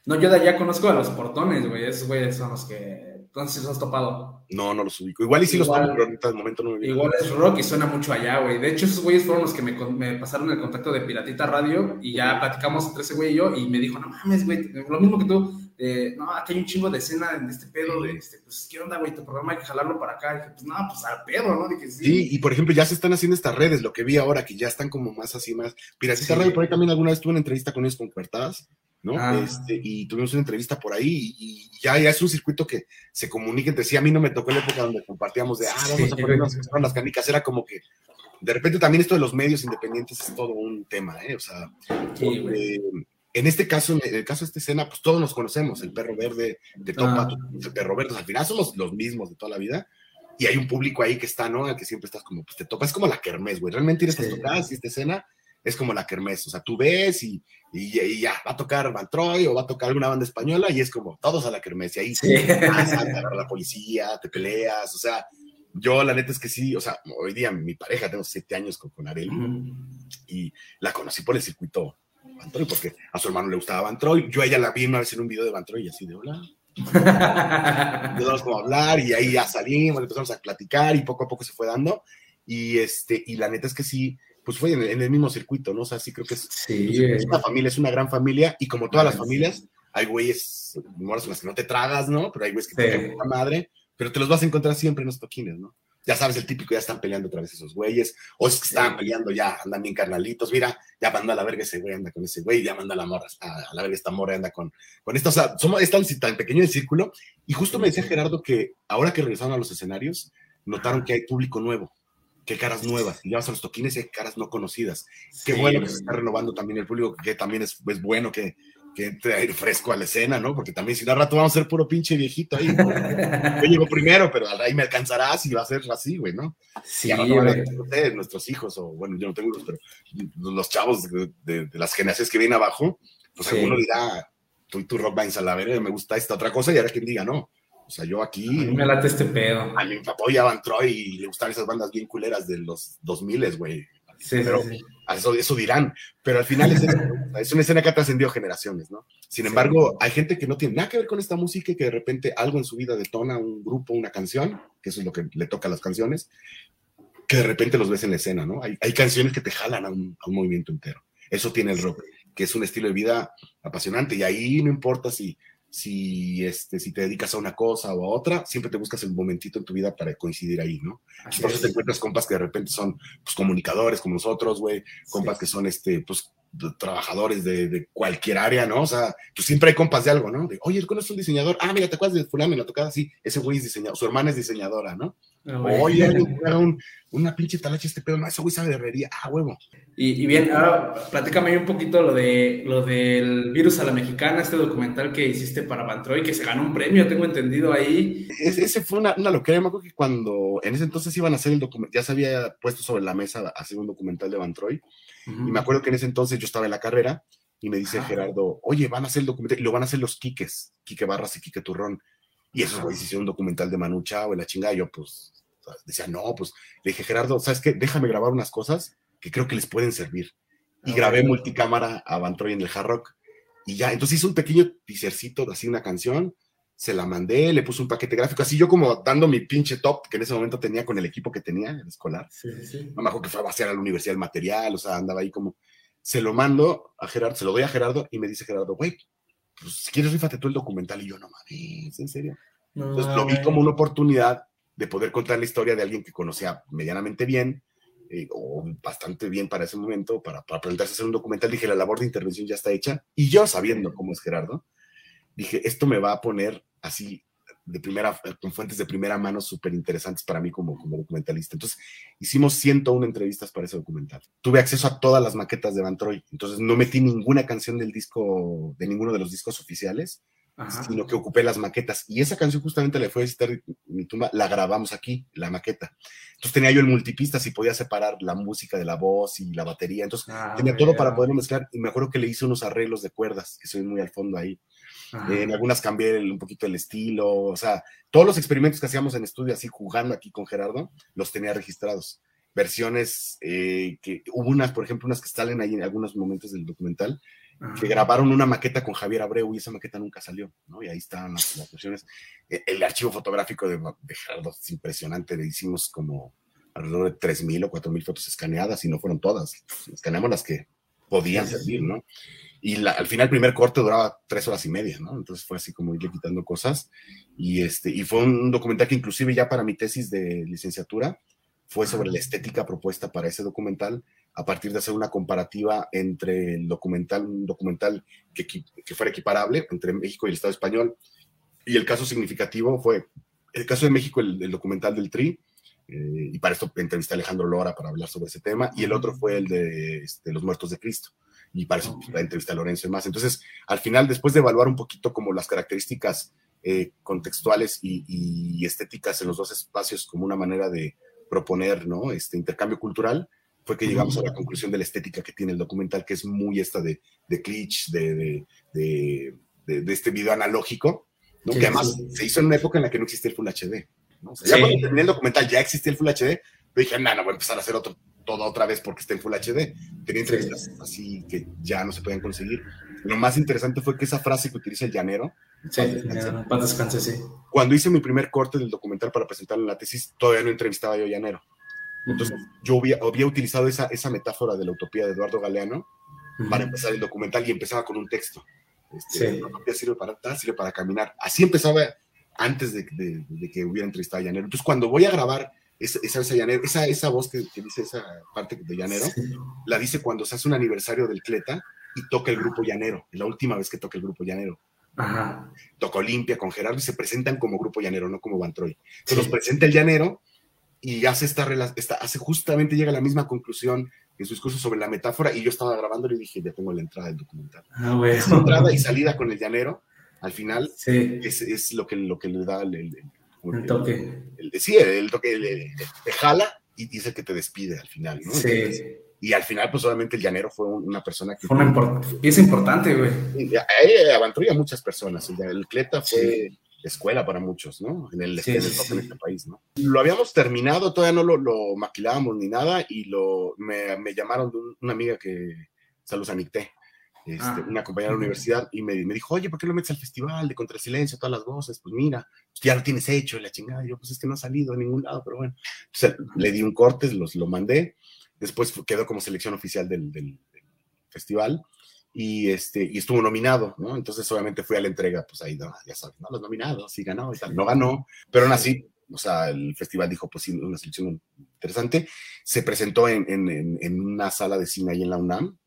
No, yo de allá conozco a los portones, güey. Esos güeyes son los que. Entonces los has topado. No, no los ubico. Igual y sí los Igual. tomo, pero ahorita de momento no me viene. Igual es rock y suena mucho allá, güey. De hecho, esos güeyes fueron los que me, me pasaron el contacto de Piratita Radio y ya platicamos entre ese güey y yo y me dijo, no mames, güey, lo mismo que tú, de, no, aquí hay un chingo de escena de este pedo, de este, pues, ¿qué onda, güey? Tu programa hay que jalarlo para acá. Y dije, pues, no, pues al pedo, ¿no? Dije, sí. Sí, y por ejemplo, ya se están haciendo estas redes, lo que vi ahora, que ya están como más así, más. Mira, Sí. radio por ahí también alguna vez tuve una entrevista con ellos con Cuartadas, ¿no? Ah. Este, y tuvimos una entrevista por ahí, y, y ya, ya es un circuito que se comunica entre sí. A mí no me tocó la época donde compartíamos de, ah, vamos a Sí. ponernos que fueron las canicas, era como que. De repente también esto de los medios independientes es todo un tema, ¿eh? O sea, Sí, porque en este caso, en el caso de esta escena, pues todos nos conocemos, el perro verde de Topa, Ah. el perro verde, al final somos los mismos de toda la vida, y hay un público ahí que está, ¿no? Al que siempre estás como, pues te topa, es como la kermés, güey, realmente ir a estas Sí. tocadas y esta escena es como la kermés, o sea, tú ves y, y, y ya, va a tocar Van Troy o va a tocar alguna banda española y es como todos a la kermés, y ahí Sí. te agarra la policía, te peleas, o sea, yo la neta es que sí, o sea, hoy día mi pareja, tengo siete años con, con Arely, Ujú. y la conocí por el circuito Van Troy, porque a su hermano le gustaba Van Troy. Yo a ella la vi una vez en un video de Van Troy y así de hola. Empezamos como a hablar y ahí ya salimos, empezamos a platicar y poco a poco se fue dando. Y este, y la neta es que sí, pues fue en, el- en el mismo circuito, ¿no? O sea, sí creo que es, Sí, es una familia, es una gran familia, y como todas las familias, hay güeyes, moras con las que no te tragas, ¿no? Pero hay güeyes que Sí. te puta madre, pero te los vas a encontrar siempre en los toquines, ¿no? Ya sabes, el típico, ya están peleando otra vez esos güeyes, o es que estaban peleando ya, andan bien carnalitos, mira, ya manda a la verga ese güey, anda con ese güey, ya manda a la morra, a, a la verga esta morra, anda con, con esto, o sea, somos, es tan, tan pequeño el círculo, y justo me decía Gerardo que ahora que regresaron a los escenarios, notaron que hay público nuevo, que hay caras nuevas, y ya vas a los toquines y hay caras no conocidas. Qué Sí, bueno que se está renovando también el público, que también es, es bueno que, que entre aire fresco a la escena, ¿no? Porque también si no al rato vamos a ser puro pinche viejito ahí. Yo llego primero, pero ahí me alcanzarás y va a ser así, güey, ¿no? Sí, y al rato güey. ustedes, nuestros hijos, o bueno, yo no tengo hijos, pero los chavos de, de- de las generaciones que vienen abajo, pues Sí. alguno dirá, tú y tu rock Vines a la verga, me gusta esta otra cosa, y ahora quien diga, no. O sea, yo aquí, A mí me late este pedo. a mi papá ya Van Troy y le gustaban esas bandas bien culeras de los 2000, güey. Sí, sí, Pero- sí. A Eso, eso dirán, pero al final es, es una escena que ha trascendido generaciones, ¿no? Sin embargo, hay gente que no tiene nada que ver con esta música y que de repente algo en su vida detona un grupo, una canción, que eso es lo que le toca a las canciones, que de repente los ves en la escena, ¿no? Hay, hay canciones que te jalan a un, a un movimiento entero. Eso tiene el rock, que es un estilo de vida apasionante y ahí no importa si, si, este, si te dedicas a una cosa o a otra, siempre te buscas el momentito en tu vida para coincidir ahí, ¿no? Así Por eso te es. encuentras compas que de repente son pues, comunicadores como nosotros, güey, compas que son este, pues, de- trabajadores de, de cualquier área, ¿no? O sea, pues siempre hay compas de algo, ¿no? De, oye, ¿tú conoces un diseñador? Ah, mira, ¿te acuerdas de fulano en la tocada? Sí, ese güey es diseñador, su hermana es diseñadora, ¿no? Ah, güey. Oye, un- una pinche talacha este pedo, no, ese güey sabe de herrería, ah, huevo. Y, y bien, ahora platícame ahí un poquito lo de lo del virus a la mexicana, este documental que hiciste para Van Troy, que se ganó un premio, tengo entendido ahí. Ese, ese fue una, una locura, me acuerdo que cuando en ese entonces iban a hacer el documental, ya se había puesto sobre la mesa hacer un documental de Van Troy, Y me acuerdo que en ese entonces yo estaba en la carrera y me dice Ajá. Gerardo, oye, van a hacer el documental, y lo van a hacer los Quiques, Quique Barras y Quique Turrón. Y esos güeyes hicieron un documental de Manu Chao y la chingada. Yo, pues, decía, no, pues, le dije, Gerardo, ¿sabes qué? Déjame grabar unas cosas que creo que les pueden servir. Y Ah, grabé bueno. multicámara a Van Troy en el Hard Rock. Y ya, entonces hice un pequeño teasercito, así una canción, se la mandé, le puse un paquete gráfico, así yo como dando mi pinche top que en ese momento tenía con el equipo que tenía, el escolar Sí, sí, sí. no me acuerdo que fue a vaciar a la universidad el material, o sea, andaba ahí como, se lo mando a Gerardo, se lo doy a Gerardo y me dice Gerardo, güey, pues si quieres rífate tú el documental y yo no mames, en serio. No, Entonces lo vi como una oportunidad de poder contar la historia de alguien que conocía medianamente bien eh, o bastante bien para ese momento, para, para presentarse a hacer un documental. Dije, la labor de intervención ya está hecha y yo sabiendo cómo es Gerardo, dije, esto me va a poner así de primera, con fuentes de primera mano súper interesantes para mí como, como documentalista. Entonces, hicimos 101 entrevistas para ese documental. Tuve acceso a todas las maquetas de Van Troy, entonces no metí ninguna canción del disco, de ninguno de los discos oficiales, Ajá. sino que ocupé las maquetas. Y esa canción justamente le fue a visitar mi tumba, la grabamos aquí, la maqueta. Entonces tenía yo el multipista, si podía separar la música de la voz y la batería. Entonces Ah, tenía todo para poderlo mezclar. Y me acuerdo que le hice unos arreglos de cuerdas, que soy muy al fondo ahí. Eh, en algunas cambié el- un poquito el estilo. O sea, todos los experimentos que hacíamos en estudio, así jugando aquí con Gerardo, los tenía registrados. Versiones eh, que hubo unas, por ejemplo, unas que salen ahí en algunos momentos del documental, Ajá. que grabaron una maqueta con Javier Abreu y esa maqueta nunca salió, ¿no? Y ahí están las, las versiones. Eh, El archivo fotográfico de, de Gerardo es impresionante, le hicimos como alrededor de 3.000 o 4.000 fotos escaneadas y no fueron todas. Escaneamos las que podían servir, ¿no? Y la- al final el primer corte duraba tres horas y media, ¿no? Entonces fue así como irle quitando cosas. Y, este, y fue un documental que inclusive ya para mi tesis de licenciatura fue sobre la estética propuesta para ese documental a partir de hacer una comparativa entre el documental, un documental que, que fuera equiparable entre México y el Estado español. Y el caso significativo fue el caso de México, el, el documental del TRI, eh, y para esto entrevisté a Alejandro Lora para hablar sobre ese tema, y el otro fue el de este, Los Muertos de Cristo, y para eso pues, la entrevisté a Lorenzo y más. Entonces, al final, después de evaluar un poquito como las características eh, contextuales y, y estéticas en los dos espacios como una manera de proponer ¿no? este intercambio cultural, fue que llegamos a la conclusión de la estética que tiene el documental, que es muy esta de, de glitch, de, de, de, de- este video analógico, ¿no? Sí, que además sí. se hizo en una época en la que no existía el Full HD. ¿no? O sea, ya Sí. cuando terminé el documental ya existía el Full HD, yo dije, no, no voy a empezar a hacer otro, todo otra vez porque está en Full HD. Tenía entrevistas así que ya no se podían conseguir. Lo más interesante fue que esa frase que utiliza el llanero, Sí, para descansar, sí. cuando hice mi primer corte del documental para presentarlo en la tesis, todavía no entrevistaba yo a Llanero. Entonces, yo había, había utilizado esa, esa metáfora de la utopía de Eduardo Galeano Ujú. para empezar el documental y empezaba con un texto. Este, Sí. La utopía sirve para tal, sirve para caminar. Así empezaba antes de, de- de que hubiera entrevistado a Llanero. Entonces, cuando voy a grabar esa, esa, esa, Llanero, esa, esa voz que, que dice esa parte de Llanero, Sí. la dice cuando se hace un aniversario del Cleta y toca el grupo Llanero. Es la última vez que toca el grupo Llanero. Ajá. Tocó Olimpia con Gerardo y se presentan como grupo llanero, no como Bantroy. Se Sí. los presenta el llanero y hace esta, esta hace justamente llega a la misma conclusión en su discurso sobre la metáfora y yo estaba grabando y dije, ya tengo la entrada del documental. Ah. Esa entrada y salida con el llanero, al final, Sí, es, es lo, que, lo que le da el- como el que- toque. el- sí, el toque, el- te jala y dice que te despide al final, ¿no? Entonces, Sí. y al final, pues obviamente el llanero fue un- una persona que... Fue una import- pieza importante, güey. Avantró a muchas personas. El, Cleta fue escuela para muchos, ¿no? En el, Sí, en el sí, rock sí. en este país, ¿no? Lo habíamos terminado, todavía no lo, lo maquilábamos ni nada, y lo, me, me llamaron de un- una amiga que, saludos a Nicté, este, Ah. una compañera de la universidad, y me, me dijo, oye, ¿por qué no metes al festival de Contra el Silencio, todas las voces? Pues mira, pues ya lo tienes hecho, y la chingada. Y yo, pues es que no ha salido a ningún lado, pero bueno. Entonces, le di un corte, los, lo mandé, después quedó como selección oficial del, del- del festival, y, este, y estuvo nominado, ¿no? Entonces, obviamente fui a la entrega, pues ahí, no, ya sabes, ¿no? Los nominados, sí ganó y tal. No ganó, pero aún así, o sea, el festival dijo, pues sí, una selección interesante. Se presentó en, en, en, en una sala de cine ahí en la UNAM.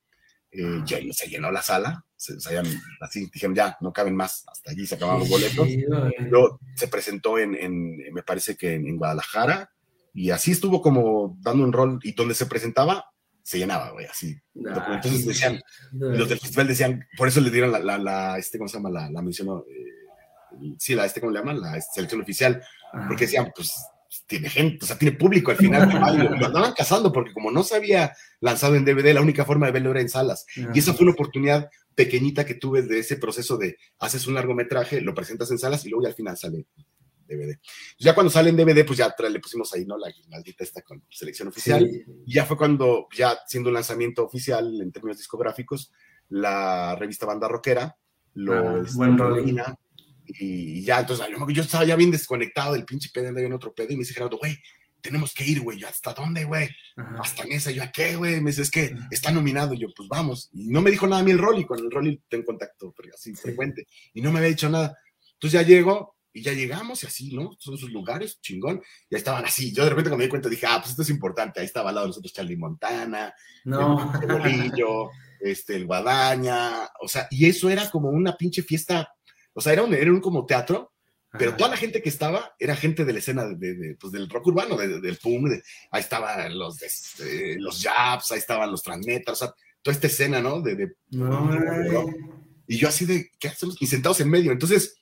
Eh, ya se llenó la sala, se, se habían- así dijeron, ya, no caben más, hasta allí se acabaron los boletos. Güey. Luego se presentó en, en- me parece que en, en Guadalajara, y así estuvo como dando un rol, y donde se presentaba, se llenaba, güey, así. Ah, Entonces decían, los del festival decían, por eso le dieron la, la, la, este, ¿cómo se llama? La, la mención, eh, sí, la, este, ¿cómo le llaman? La selección oficial, porque decían, pues, tiene gente, o sea, tiene público al final, lo, andaban cazando, porque como no se había lanzado en DVD, la única forma de verlo era en salas, y esa fue una oportunidad pequeñita que tuve de ese proceso de, haces un largometraje, lo presentas en salas, y luego ya al final sale DVD. Ya cuando sale en DVD, pues ya le pusimos ahí, ¿no? La maldita esta con selección oficial, Sí. y ya fue cuando, ya siendo un lanzamiento oficial en términos discográficos, la revista Banda Rockera lo Ah, este, buen y ya, entonces yo, estaba ya bien desconectado del pinche pedo, andaba en otro pedo, y me dice Gerardo, güey, tenemos que ir, güey, ¿hasta dónde, güey? Hasta en esa, yo, ¿a qué, güey? Me dice, es que está nominado, y yo, pues vamos, y no me dijo nada a mí el Rolly, con el Rolly tengo contacto pero así frecuente, y no me había dicho nada, entonces ya llego, y ya llegamos, y así, ¿no? Son sus lugares, chingón, ya estaban así, yo de repente cuando me di cuenta dije, ah, pues esto es importante, ahí estaba al lado de nosotros Charlie Montana, No. el bolillo, este, el guadaña, o sea, y eso era como una pinche fiesta, o sea, era un, era un como teatro, pero Ajá. toda la gente que estaba era gente de la escena de, de- de, pues, del rock urbano, de- de- del punk, ahí estaban los, eh, los Japs, ahí estaban los Transmetas, o sea, toda esta escena, ¿no? De, y yo así de, ¿qué hacemos? Y sentados en medio, entonces,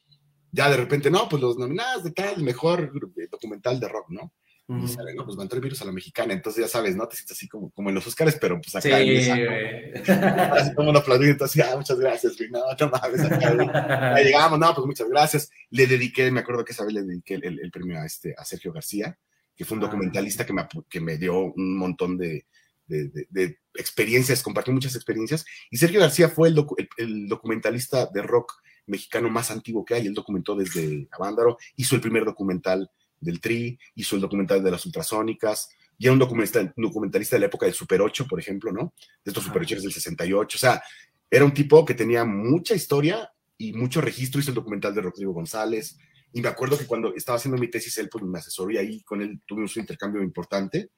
ya de repente, no, pues los nominados de tal, mejor documental de rock, ¿no? Y Ujú. sale, no, pues mandó el virus a la mexicana, entonces ya sabes, ¿no? Te sientes así como, como en los Oscars, pero pues acá Sí, en esa- güey. así como un aplaudido, así, ah, muchas gracias, güey, no, no mames, acá, llegamos, no, pues muchas gracias. Le dediqué, me acuerdo que esa vez le dediqué el, el- el premio a, este, a Sergio García, que fue un Ah. documentalista que me, que me dio un montón de, de- de- de experiencias, compartió muchas experiencias. Y Sergio García fue el, docu- el- el documentalista de rock mexicano más antiguo que hay. Él documentó desde Avándaro, hizo el primer documental del Tri, hizo el documental de las ultrasónicas, y era un documentalista, documentalista de la época del Super 8, por ejemplo, ¿no? De estos. Super 8 del 68, o sea, era un tipo que tenía mucha historia y mucho registro, hizo el documental de Rodrigo González, y me acuerdo que cuando estaba haciendo mi tesis, él pues me asesoró y ahí con él tuvimos un intercambio importante,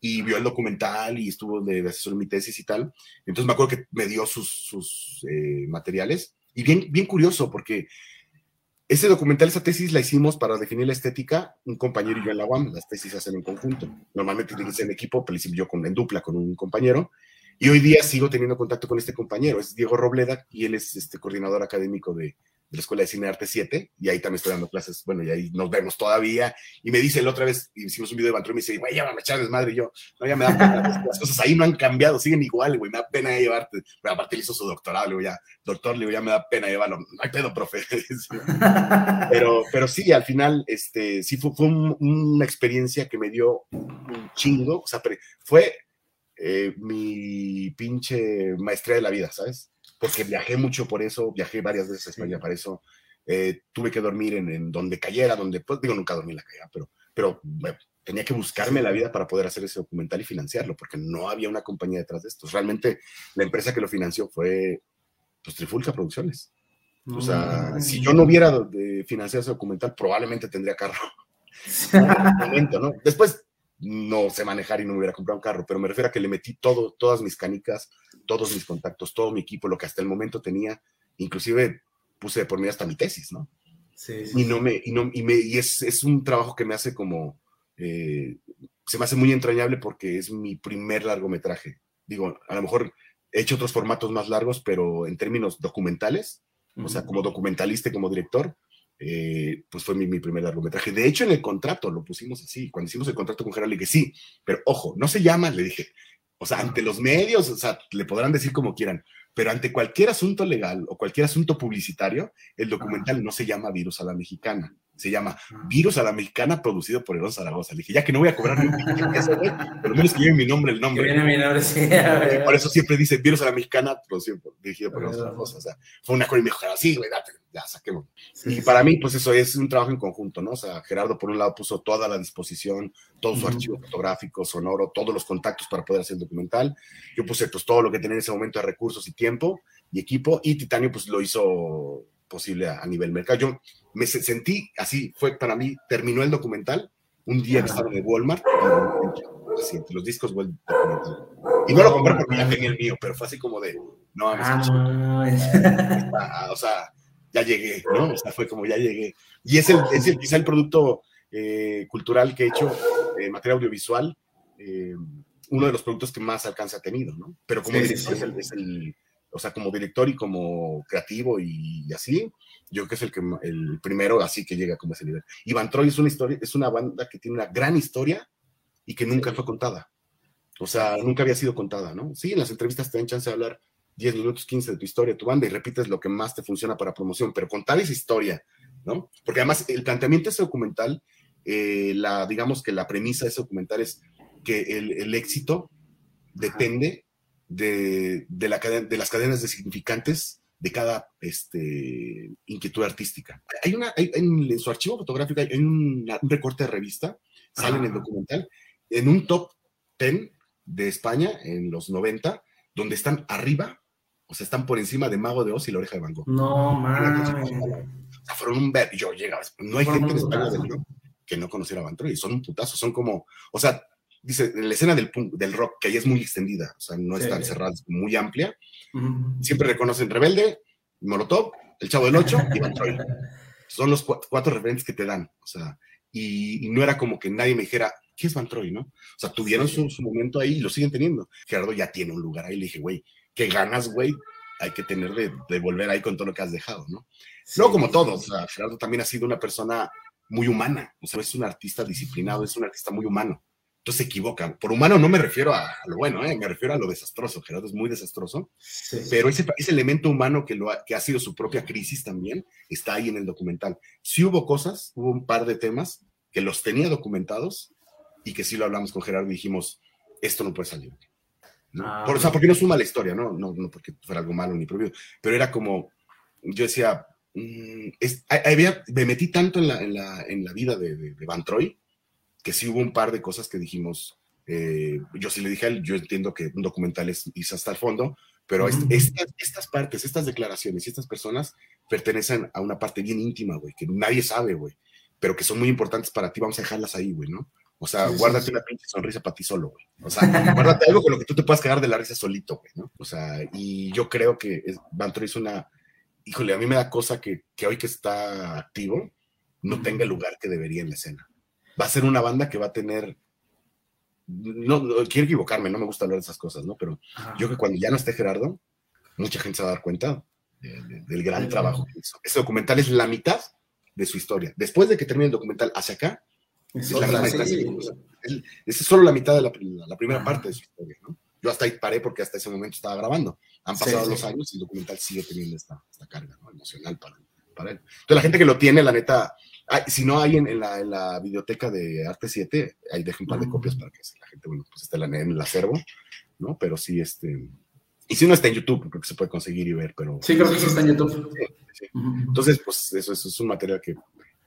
y vio el documental y estuvo de, de asesor en mi tesis y tal, entonces me acuerdo que me dio sus, sus eh, materiales, y bien, bien curioso, porque ese documental, esa tesis la hicimos para definir la estética, un compañero y yo en la UAM, las tesis se hacen en conjunto. Normalmente ser en equipo, pero yo con, en dupla con un compañero. Y hoy día sigo teniendo contacto con este compañero, es Diego Robleda, y él es este coordinador académico de, de la Escuela de Cine Arte 7, y ahí también estoy dando clases, bueno, y ahí nos vemos todavía. Y me dice la otra vez, hicimos un video de Bantroy, y me dice, güey, ya van a echar desmadre, y yo, no, ya me da pena, las cosas ahí no han cambiado, siguen igual, güey, me da pena llevarte. Pero aparte él hizo su doctorado, le digo, ya, doctor, le digo, ya me da pena llevarlo, no hay pedo, profe. pero, pero sí, al final, este, sí fue, fue un- una experiencia que me dio un chingo, o sea, fue eh, mi pinche maestría de la vida, ¿sabes? Porque viajé mucho por eso, viajé varias veces a España para eso, eh, tuve que dormir en, en donde cayera, donde, pues digo, nunca dormí en la calle, pero, pero bueno, tenía que buscarme la vida para poder hacer ese documental y financiarlo, porque no había una compañía detrás de esto. Realmente la empresa que lo financió fue pues, Trifulca Producciones. O sea, Mm. si yo no hubiera financiado ese documental, probablemente tendría carro. Momento, ¿no? Después no sé manejar y no me hubiera comprado un carro, pero me refiero a que le metí todo, todas mis canicas, todos mis contactos, todo mi equipo, lo que hasta el momento tenía, inclusive puse por mí hasta mi tesis, ¿no? Sí, sí, Y no me, y no, y me, y es, es un trabajo que me hace como, eh, se me hace muy entrañable porque es mi primer largometraje. Digo, a lo mejor he hecho otros formatos más largos, pero en términos documentales, o sea, como documentalista y como director, eh, pues fue mi, mi primer largometraje. De hecho, en el contrato lo pusimos así. Cuando hicimos el contrato con Gerard, le dije, sí, pero ojo, no se llama, le dije. O sea, ante los medios, o sea, le podrán decir como quieran, pero ante cualquier asunto legal o cualquier asunto publicitario, el documental no se llama Virus a la Mexicana, se llama Virus a la Mexicana producido por Herón Zaragoza. Le dije, ya que no voy a cobrar por lo menos que lleve mi nombre, el nombre. viene mi nombre, sí. Y por eso siempre dice Virus a la Mexicana, producido por, dirigido por Herón Zaragoza. O sea, fue una cosa y me dijo, sí, güey, date, ya saquemos. Sí, Y sí. para mí, pues eso es un trabajo en conjunto, ¿no? O sea, Gerardo, por un lado, puso toda la disposición, todo su Ujú. archivo fotográfico, sonoro, todos los contactos para poder hacer el documental. Yo puse, pues, todo lo que tenía en ese momento de recursos y tiempo y equipo, y Titanio, pues, lo hizo posible a, a nivel mercado. Yo me se- sentí así, fue para mí, terminó el documental un día que estaba en Walmart, y, así, entre los discos, documental. Y no lo compré porque ya tenía el mío, pero fue así como de, no, mames, Ah, ah, o sea, ya llegué, ¿no? O sea, fue como ya llegué. Y es el, es el quizá el producto eh, cultural que he hecho, eh, material audiovisual, eh, uno de los productos que más alcance ha tenido, ¿no? Pero como Sí, sí, director sí. Es, el, es el- o sea, como director y como creativo y, así, yo creo que es el que el primero así que llega como a ese nivel. Y Van Troy es una historia, es una banda que tiene una gran historia y que nunca fue contada. O sea, nunca había sido contada, ¿no? Sí, en las entrevistas te dan chance de hablar 10 minutos, 15 de tu historia, tu banda, y repites lo que más te funciona para promoción, pero contar esa historia, ¿no? Porque además el planteamiento de ese documental, eh, la, digamos que la premisa de ese documental es que el, el éxito depende de, de, la de las cadenas de significantes de cada este, inquietud artística. Hay una, hay, en, su archivo fotográfico hay un, un recorte de revista, sale en el documental, en un top 10 de España en los 90, donde están arriba, o sea, están por encima de Mago de Oz y la oreja de Van Gogh. No, mames. O sea, fueron un ver, yo llegaba, no hay gente en España del que no conociera a Van Troy, son un putazo, son como, o sea, dice, la escena del, punk, del rock, que ahí es muy extendida, o sea, no es sí. tan cerrada, es muy amplia, uh -huh. siempre reconocen Rebelde, Molotov, El Chavo del Ocho y Van Troy. Son los cu cuatro referentes que te dan, o sea, y, y, no era como que nadie me dijera, ¿qué es Van Troy, no? O sea, tuvieron sí. su, su, momento ahí y lo siguen teniendo. Gerardo ya tiene un lugar ahí, le dije, güey, qué ganas, güey, hay que tener de, de, volver ahí con todo lo que has dejado, ¿no? Sí, no como todos, o sea, Gerardo también ha sido una persona muy humana, o sea, es un artista disciplinado, es un artista muy humano. Entonces se equivocan. Por humano no me refiero a, lo bueno, ¿eh? me refiero a lo desastroso. Gerardo es muy desastroso, sí. pero ese, ese, elemento humano que, lo ha, que ha sido su propia crisis también está ahí en el documental. Sí hubo cosas, hubo un par de temas que los tenía documentados y que sí lo hablamos con Gerardo y dijimos, esto no puede salir. ¿no? Ah, Por, o sea, porque no suma la historia, ¿no? No, no porque fuera algo malo ni prohibido, pero era como, yo decía, mmm, es, había, me metí tanto en la, en la, en la vida de, de, de Van Troy que sí hubo un par de cosas que dijimos, eh, yo sí le dije a él, yo entiendo que un documental es irse hasta el fondo, pero est- estas, estas partes, estas declaraciones y estas personas pertenecen a una parte bien íntima, güey, que nadie sabe, güey, pero que son muy importantes para ti, vamos a dejarlas ahí, güey, ¿no? O sea, Sí, guárdate sí. una pinche sonrisa para ti solo, güey. O sea, guárdate algo con lo que tú te puedas cagar de la risa solito, güey, ¿no? O sea, y yo creo que es, Bantor hizo una, híjole, a mí me da cosa que, que hoy que está activo, no tenga el lugar que debería en la escena. Va a ser una banda que va a tener, no, no quiero equivocarme, no me gusta hablar de esas cosas, ¿no? Pero Ajá. yo creo que cuando ya no esté Gerardo, mucha gente se va a dar cuenta de- de- del gran trabajo que hizo. Ese documental es la mitad de su historia. Después de que termine el documental hacia acá, Es es la sea, es- solo la mitad de la, la primera Ajá. parte de su historia, ¿no? Yo hasta ahí paré porque hasta ese momento estaba grabando. Han pasado sí. los años y el documental sigue teniendo esta, esta carga ¿no? emocional para, para él. Entonces, la gente que lo tiene, la neta, ay, si no hay en, en la, en la biblioteca de Arte 7, ahí dejo un par de Ujú. copias para que la gente, bueno, pues esté en, el acervo, ¿no? Pero sí, este. Y si no está en YouTube, creo que se puede conseguir y ver, pero. Sí, creo que eso está en YouTube. Sí, sí. Entonces, pues eso, eso es un material que,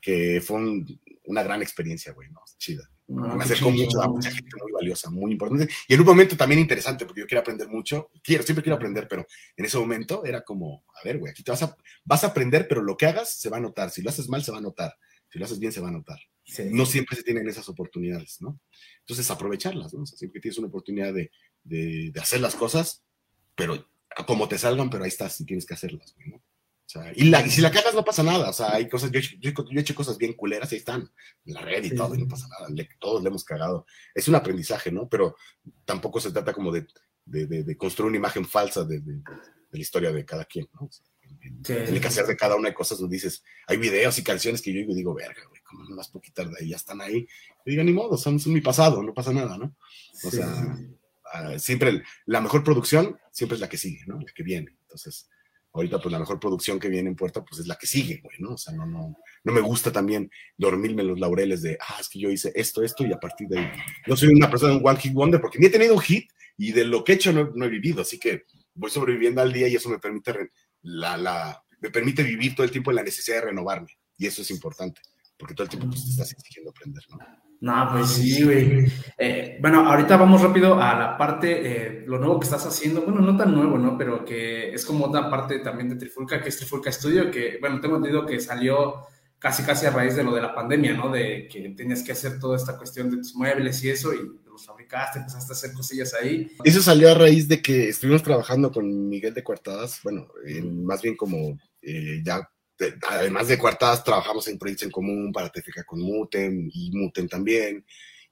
que fue un- una gran experiencia, güey, ¿no? Chida. Ah, me acercó mucho a mucha gente muy valiosa, muy importante. Y en un momento también interesante, porque yo quiero aprender mucho. Quiero, siempre quiero aprender, pero en ese momento era como, a ver, güey, aquí te vas a, vas a aprender, pero lo que hagas se va a notar. Si lo haces mal, se va a notar. Si lo haces bien, se va a notar. Sí. No siempre se tienen esas oportunidades, ¿no? Entonces, aprovecharlas, ¿no? O sea, siempre tienes una oportunidad de, de, de hacer las cosas, pero como te salgan, pero ahí estás y tienes que hacerlas, ¿no? O sea, y, la, y si la cagas no pasa nada, o sea, hay cosas, yo, yo, yo he hecho cosas bien culeras y ahí están, en la red y Sí, todo, y no pasa nada, le- todos le hemos cagado. Es un aprendizaje, ¿no? Pero tampoco se trata como de, de, construir una imagen falsa de, la historia de cada quien, ¿no? O sea, Sí. Tiene que hacer de cada una de cosas donde dices, hay videos y canciones que yo digo, digo, verga, güey, como no las puedo quitar de ahí, ya están ahí. Y digo, ni modo, son, son mi pasado, no pasa nada, ¿no? O Sí, sea, sí. ah, siempre la mejor producción siempre es la que sigue, ¿no? La que viene. Entonces, ahorita pues la mejor producción que viene en puerta pues es la que sigue, güey, ¿no? O sea, no, no, no me gusta también dormirme en los laureles de, ah, es que yo hice esto, esto y a partir de ahí. Yo soy una persona, un one hit wonder, porque ni he tenido un hit y de lo que he hecho no, no he vivido, así que voy sobreviviendo al día y eso me permite, la, la, me permite vivir todo el tiempo en la necesidad de renovarme y eso es importante, porque todo el tiempo pues, te estás exigiendo aprender, ¿no? No, pues sí, güey. Eh, bueno, ahorita vamos rápido a la parte, eh, lo nuevo que estás haciendo. Bueno, no tan nuevo, ¿no? Pero que es como otra parte también de Trifulca, que es Trifulca Studio, que, bueno, tengo entendido que salió casi, casi a raíz de lo de la pandemia, ¿no? De que tenías que hacer toda esta cuestión de tus muebles y eso, y los fabricaste, empezaste a hacer cosillas ahí. Eso salió a raíz de que estuvimos trabajando con Miguel de Cuartadas, bueno, en- más bien como eh, ya, de- además de Cuartadas, trabajamos en proyectos en común para TFK con Muten y Muten también.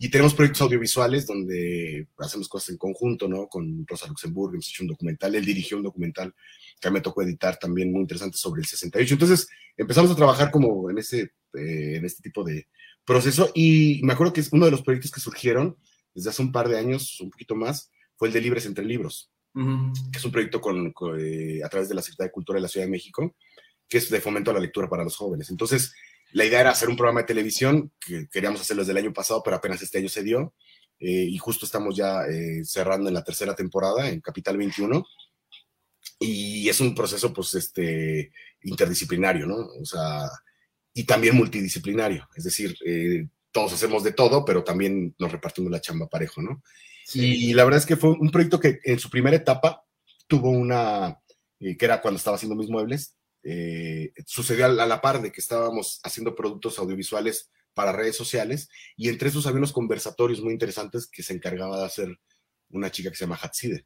Y tenemos proyectos audiovisuales donde hacemos cosas en conjunto, ¿no? Con Rosa Luxemburgo, hemos hecho un documental, él dirigió un documental que me tocó editar también muy interesante sobre el 68. Entonces empezamos a trabajar como en, ese, eh, en este tipo de proceso y me acuerdo que es uno de los proyectos que surgieron desde hace un par de años, un poquito más, fue el de Libres entre Libros, Ujú. que es un proyecto con, con, eh, a través de la Secretaría de Cultura de la Ciudad de México, que es de fomento a la lectura para los jóvenes. Entonces, la idea era hacer un programa de televisión, que queríamos hacerlo desde el año pasado, pero apenas este año se dio, eh, y justo estamos ya eh, cerrando en la tercera temporada, en Capital 21, y es un proceso, pues, este, interdisciplinario, ¿no? O sea, y también multidisciplinario, es decir, eh, todos hacemos de todo, pero también nos repartimos la chamba parejo, ¿no? Y la verdad es que fue un proyecto que en su primera etapa tuvo una, eh, que era cuando estaba haciendo mis muebles, eh, sucedió a la, a la par de que estábamos haciendo productos audiovisuales para redes sociales y entre esos había unos conversatorios muy interesantes que se encargaba de hacer una chica que se llama Hatside.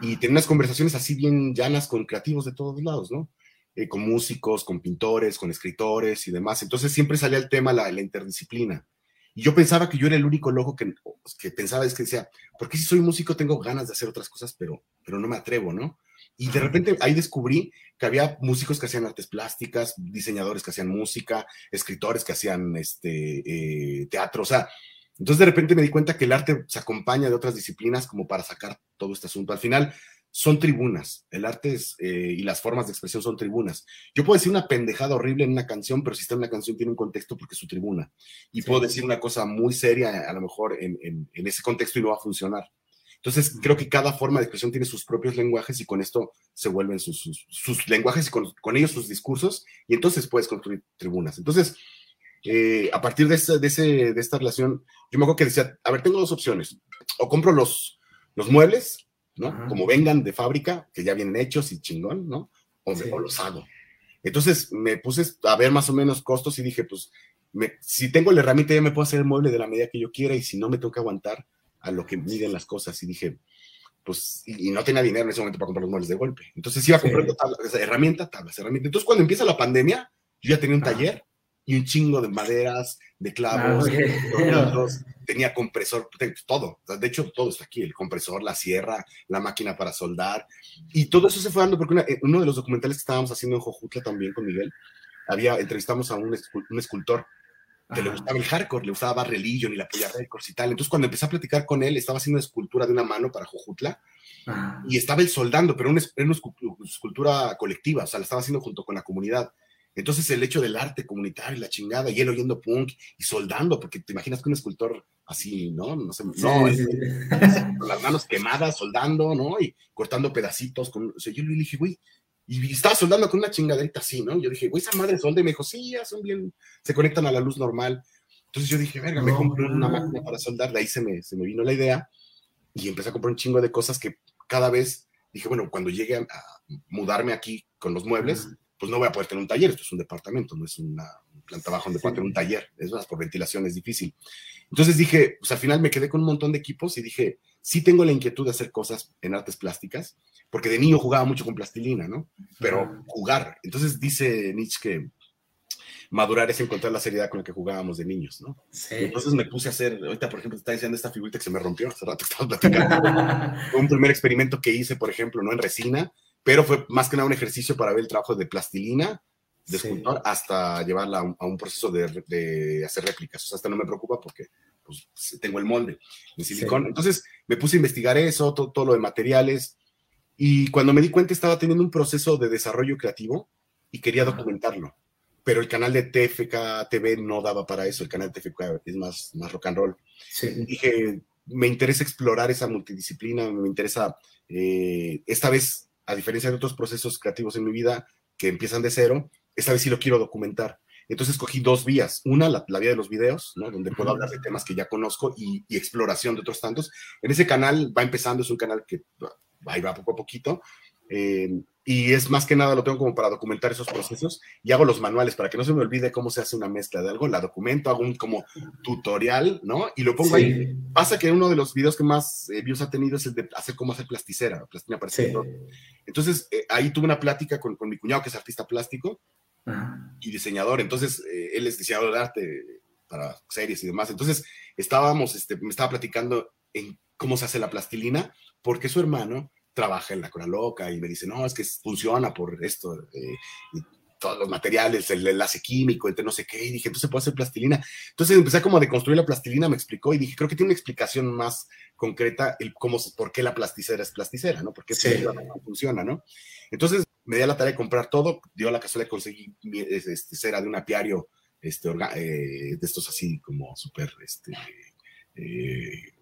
Y tenía unas conversaciones así bien llanas con creativos de todos lados, ¿no? Eh, con músicos, con pintores, con escritores y demás. Entonces siempre salía el tema, la, la interdisciplina. Y yo pensaba que yo era el único loco que, que pensaba, es que decía, ¿por qué si soy músico tengo ganas de hacer otras cosas, pero, pero no me atrevo, ¿no? Y de repente ahí descubrí que había músicos que hacían artes plásticas, diseñadores que hacían música, escritores que hacían este, eh, teatro, o sea, entonces de repente me di cuenta que el arte se acompaña de otras disciplinas como para sacar todo este asunto. Al final son tribunas, el arte es, eh, y las formas de expresión son tribunas. Yo puedo decir una pendejada horrible en una canción, pero si está en una canción tiene un contexto porque es su tribuna. Y Sí. puedo decir una cosa muy seria a lo mejor en, en, en ese contexto y no va a funcionar. Entonces, creo que cada forma de expresión tiene sus propios lenguajes y con esto se vuelven sus, sus, sus lenguajes y con, con, ellos sus discursos y entonces puedes construir tribunas. Entonces, eh, a partir de, ese, de, ese, de esta relación, yo me acuerdo que decía, a ver, tengo dos opciones. o compro los, los muebles, ¿no? Ajá. Como vengan de fábrica, que ya vienen hechos y chingón, ¿no? O, Sí. o los hago. Entonces me puse a ver más o menos costos y dije, pues, me- si tengo la herramienta ya me puedo hacer el mueble de la medida que yo quiera y si no me tengo que aguantar a lo que miden las cosas. Y dije, pues, y, y no tenía dinero en ese momento para comprar los muebles de golpe. Entonces iba Sí. comprando tablas, o sea, herramienta, tablas, herramientas. Entonces cuando empieza la pandemia, yo ya tenía un Ajá. taller y un chingo de maderas, de clavos, Ah, ok. de tornillos, tenía compresor, todo. De hecho, todo está aquí, el compresor, la sierra, la máquina para soldar. Y todo eso se fue dando porque una- eh, uno de los documentales que estábamos haciendo en Jojutla también con Miguel, había, entrevistamos a un, un escultor que le gustaba el hardcore, le gustaba Bad Religion y la Polla Records y tal. Entonces, cuando empecé a platicar con él, estaba haciendo una escultura de una mano para Jojutla Ajá. y estaba él soldando, pero una, una escu- escultura colectiva, o sea, la estaba haciendo junto con la comunidad. Entonces, el hecho del arte comunitario y la chingada, y él oyendo punk y soldando, porque te imaginas que un escultor así, ¿no? No sé, Sí, no, sí, con las manos quemadas, soldando, ¿no? Y cortando pedacitos. Con, o sea, yo le dije, güey, y estaba soldando con una chingaderita así, ¿no? Yo dije, güey, esa madre solda, y me dijo, sí, ya son bien, se conectan a la luz normal. Entonces yo dije, verga, me No, compré una máquina para soldar, de ahí se me, se me vino la idea y empecé a comprar un chingo de cosas que cada vez dije, bueno, cuando llegue a, a mudarme aquí con los muebles, pues no voy a poder tener un taller, esto es un departamento, no es una planta baja donde Sí. pueda tener un taller, es más, por ventilación es difícil. Entonces dije, pues al final me quedé con un montón de equipos y dije, sí tengo la inquietud de hacer cosas en artes plásticas, porque de niño jugaba mucho con plastilina, ¿no? Pero jugar. Entonces dice Nietzsche que madurar es encontrar la seriedad con la que jugábamos de niños, ¿no? Sí. Y entonces me puse a hacer, ahorita por ejemplo, te está enseñando esta figurita que se me rompió hace rato que estaba platicando. Fue un primer experimento que hice, por ejemplo, no en resina, pero fue más que nada un ejercicio para ver el trabajo de plastilina, de Sí. escultor, hasta llevarla a un, a un proceso de, de hacer réplicas. O sea, hasta no me preocupa porque pues, tengo el molde de silicón. Sí. Entonces me puse a investigar eso, todo, todo lo de materiales, y cuando me di cuenta estaba teniendo un proceso de desarrollo creativo y quería documentarlo. Pero el canal de TFK TV no daba para eso, el canal de TFK es más, más rock and roll Sí. dije, me interesa explorar esa multidisciplina, me interesa, eh, esta vez, a diferencia de otros procesos creativos en mi vida que empiezan de cero, esta vez sí lo quiero documentar. Entonces cogí dos vías. Una, la, la vía de los videos, ¿no? donde puedo hablar de temas que ya conozco y, y exploración de otros tantos. En ese canal va empezando, es un canal que ahí va poco a poquito. eh, y es más que nada lo tengo como para documentar esos procesos y hago los manuales para que no se me olvide cómo se hace una mezcla de algo, la documento, hago un como tutorial, ¿no? Y lo pongo ahí. Pasa que uno de los videos que más eh, views ha tenido es el de hacer cómo hacer plasticera, plastina Sí. Entonces, eh, ahí tuve una plática con, con mi cuñado, que es artista plástico Ajá. y diseñador. Entonces, eh, él es diseñador de arte para series y demás. Entonces, estábamos, este, me estaba platicando en cómo se hace la plastilina, porque su hermano trabaja en la Cora Loca y me dice, no, es que funciona por esto, eh, y todos los materiales, el enlace químico, entre no sé qué, y dije, entonces puede hacer plastilina. Entonces empecé como a deconstruir la plastilina, me explicó y dije, creo que tiene una explicación más concreta el cómo, por qué la plasticera es plasticera, ¿no? Por qué Sí. funciona, ¿no? Entonces me di a la tarea de comprar todo, dio la casualidad de conseguir mi- es- este, cera de un apiario, este, orga- eh, de estos así como súper, este, eh,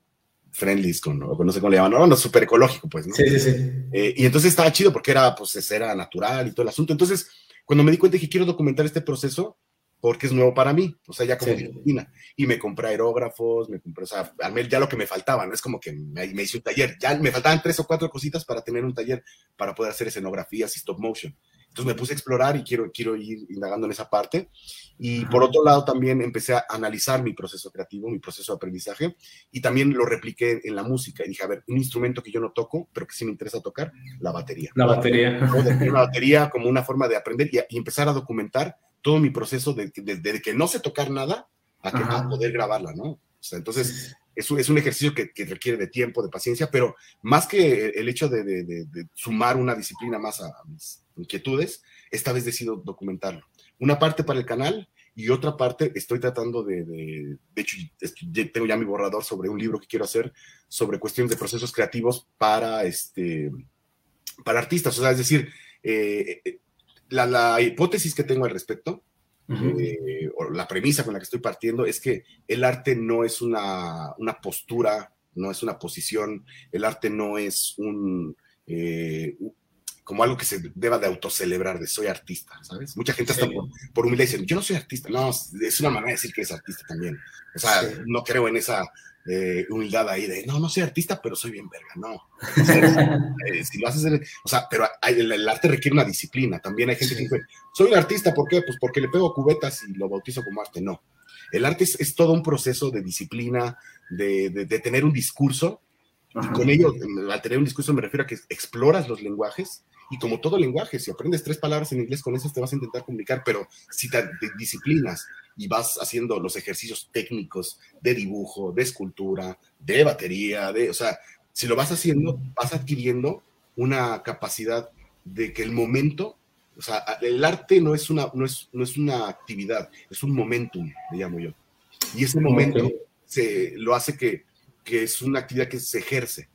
friendlies, con, no sé cómo le llaman, no, no, súper ecológico, pues, ¿no? Sí, sí, sí. Eh, y entonces estaba chido porque era, pues, cera natural y todo el asunto. Entonces, cuando me di cuenta dije, quiero documentar este proceso porque es nuevo para mí, o sea, ya como Sí. disciplina. Y me compré aerógrafos, me compré, o sea, armé ya lo que me faltaba, no es como que me, me hice un taller, ya me faltaban tres o cuatro cositas para tener un taller, para poder hacer escenografías y stop motion. Entonces me puse a explorar y quiero, quiero ir indagando en esa parte. Y por otro lado, también empecé a analizar mi proceso creativo, mi proceso de aprendizaje, y también lo repliqué en la música. Y dije, a ver, un instrumento que yo no toco, pero que sí me interesa tocar, la batería. La batería. una batería como una forma de aprender y, y empezar a documentar todo mi proceso de, de- de que no sé tocar nada a, que, a poder grabarla, ¿no? O sea, entonces es un, es un ejercicio que, requiere de tiempo, de paciencia, pero más que el hecho de, sumar una disciplina más a, mis inquietudes, esta vez decido documentarlo. Una parte para el canal y otra parte estoy tratando de, de, hecho, tengo ya mi borrador sobre un libro que quiero hacer sobre cuestiones de procesos creativos para, este, para artistas. O sea, es decir, eh, eh, la, la hipótesis que tengo al respecto Eh, o la premisa con la que estoy partiendo es que el arte no es una, una postura, no es una posición, el arte no es un eh, como algo que se deba de autocelebrar, de soy artista, ¿sabes? Mucha gente hasta Sí. por, por humildad dice, yo no soy artista, no, es una manera de decir que es artista también. O sea, Sí. no creo en esa eh, humildad ahí de, no, no soy artista, pero soy bien verga, no. O sea, eh, si lo haces, en- o sea, pero hay- el, el arte requiere una disciplina. También hay gente que dice, soy un artista, ¿por qué? Pues porque le pego cubetas y lo bautizo como arte. No. El arte es, es todo un proceso de disciplina, de, de- de tener un discurso. Y con ello, al tener un discurso me refiero a que exploras los lenguajes y como todo lenguaje, si aprendes tres palabras en inglés, con eso te vas a intentar comunicar, pero si te disciplinas y vas haciendo los ejercicios técnicos de dibujo, de escultura, de batería, de, o sea, si lo vas haciendo, vas adquiriendo una capacidad de que el momento, o sea, el arte no es una, no es, no es una actividad, es un momentum, le llamo yo. Y ese momento se, lo hace que, que es una actividad que se ejerce.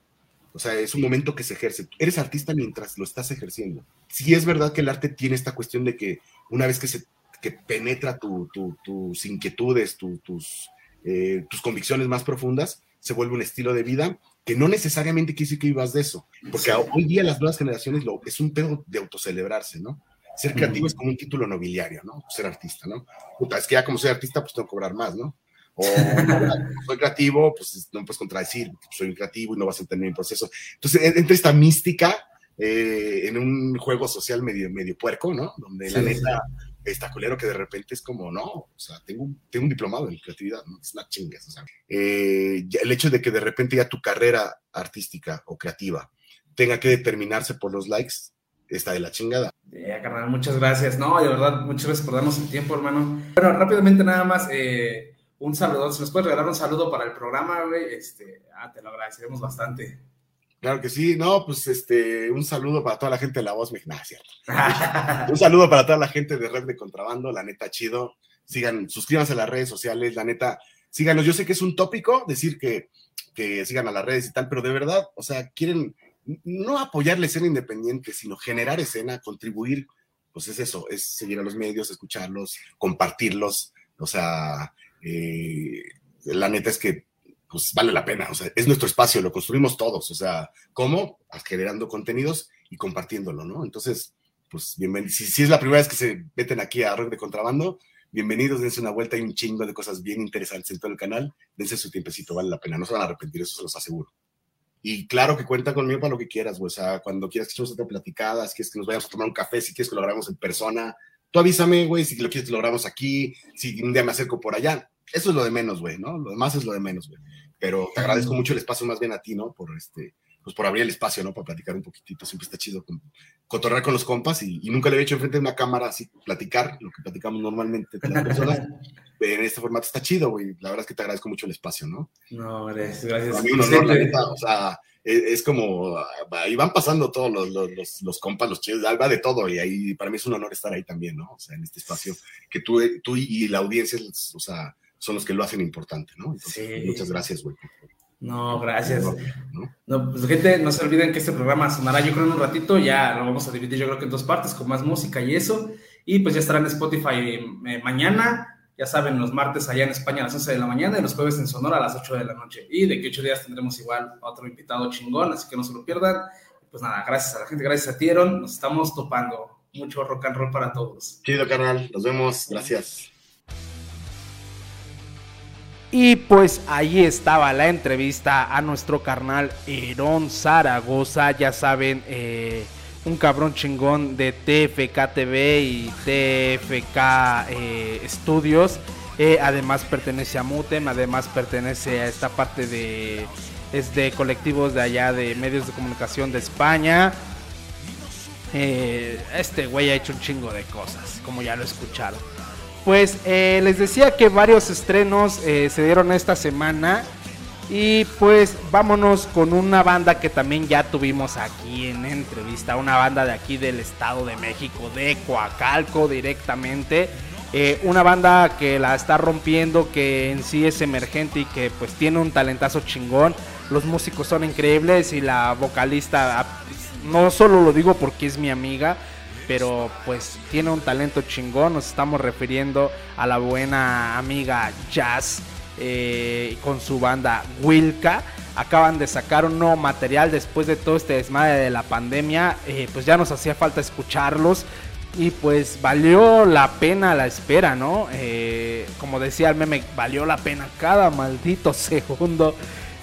O sea, es un momento que se ejerce. Eres artista mientras lo estás ejerciendo. Sí es verdad que el arte tiene esta cuestión de que una vez que se que penetra tu- tu- tus inquietudes, tu- tus, eh, tus convicciones más profundas, se vuelve un estilo de vida que no necesariamente quiere decir que vivas de eso. Porque hoy día las nuevas generaciones lo, es un pedo de autocelebrarse, ¿no? Ser creativo es como un título nobiliario, ¿no? Ser artista, ¿no? Puta, es que ya como soy artista, pues tengo que cobrar más, ¿no? O soy creativo, pues no puedes contradecir, soy creativo y no vas a entender mi proceso. Entonces en- entra esta mística eh, en un juego social medio, medio puerco, ¿no? Donde la Sí, neta está culero que de repente es como, no, o sea, tengo, un- tengo un diplomado en creatividad, ¿no? Es una chingas, o sea. Eh, el hecho de que de repente ya tu carrera artística o creativa tenga que determinarse por los likes, está de la chingada. Ya, carnal, muchas gracias. No, de verdad, muchas gracias por darnos el tiempo, hermano. Bueno, rápidamente nada más, eh, un saludo. Si nos puedes regalar un saludo para el programa, güey, este, ah, te lo agradeceremos bastante. Claro que sí, no, pues este, un saludo para toda la gente de La Voz Mexicana, cierto. Un saludo para toda la gente de Red de Contrabando, la neta chido. Sigan, suscríbanse a las redes sociales, la neta, síganos. Yo sé que es un tópico decir que, que sigan a las redes y tal, pero de verdad, o sea, quieren no apoyar la escena independiente, sino generar escena, contribuir, pues es eso, es seguir a los medios, escucharlos, compartirlos, o sea, eh, la neta es que pues vale la pena, o sea, es nuestro espacio, lo construimos todos, o sea, ¿cómo? Generando contenidos y compartiéndolo, ¿no? Entonces, pues bienvenidos, si, si es la primera vez que se meten aquí a Rock de Contrabando, bienvenidos, dense una vuelta, hay un chingo de cosas bien interesantes en todo el canal, dense su tiempecito, vale la pena, no se van a arrepentir, eso se los aseguro. Y claro que cuenta conmigo para lo que quieras, güey, o sea, cuando quieras que echemos otra platicada, si quieres que nos vayamos a tomar un café, si quieres que lo grabemos en persona, tú avísame, güey, si lo quieres que lo grabamos aquí, si un día me acerco por allá, eso es lo de menos, güey, ¿no? Lo demás es lo de menos, güey. Pero te agradezco mucho el espacio más bien a ti, ¿no? Por este, pues por abrir el espacio, ¿no? Para platicar un poquitito, siempre está chido con, cotorrear con los compas y, y nunca le había hecho enfrente de una cámara así, platicar lo que platicamos normalmente con las personas. en este formato está chido, güey. La verdad es que te agradezco mucho el espacio, ¿no? No, gracias, gracias. Para mí un honor, la neta, o sea, es, es como, ahí van pasando todos los, los, los, los compas, los chidos, va de todo, y ahí para mí es un honor estar ahí también, ¿no? O sea, en este espacio, que tú, tú y la audiencia, o sea, son los que lo hacen importante, ¿no? Entonces, Sí. muchas gracias, güey. No, gracias. ¿no? No, pues gente, no se olviden que este programa sonará yo creo en un ratito, ya lo vamos a dividir yo creo que en dos partes, con más música y eso, y pues ya estará en Spotify eh, mañana, ya saben, los martes allá en España a las 11 de la mañana y los jueves en Sonora a las 8 de la noche, y de que ocho días tendremos igual a otro invitado chingón, así que no se lo pierdan, pues nada, gracias a la gente, gracias a Tieron, nos estamos topando, mucho rock and roll para todos. Chido, carnal, nos vemos, gracias. Y pues ahí estaba la entrevista a nuestro carnal Herón Zaragoza, ya saben, eh, un cabrón chingón de TFK TV y TFK eh, Studios. Eh, además pertenece a Mutem, además pertenece a esta parte de, es de colectivos de allá de medios de comunicación de España. Eh, este güey ha hecho un chingo de cosas, como ya lo escucharon. Pues eh, les decía que varios estrenos eh, se dieron esta semana. Y pues vámonos con una banda que también ya tuvimos aquí en entrevista. Una banda de aquí del Estado de México, de Coacalco directamente. Eh, una banda que la está rompiendo, que en sí es emergente y que pues tiene un talentazo chingón. Los músicos son increíbles y la vocalista, ah, no solo lo digo porque es mi amiga, pero pues tiene un talento chingón. Nos estamos refiriendo a la buena amiga Jazz eh, con su banda Wilka. Acaban de sacar un nuevo material después de todo este desmadre de la pandemia. eh, pues ya nos hacía falta escucharlos. Y pues valió la pena la espera, ¿no? Eh, como decía el meme, valió la pena cada maldito segundo.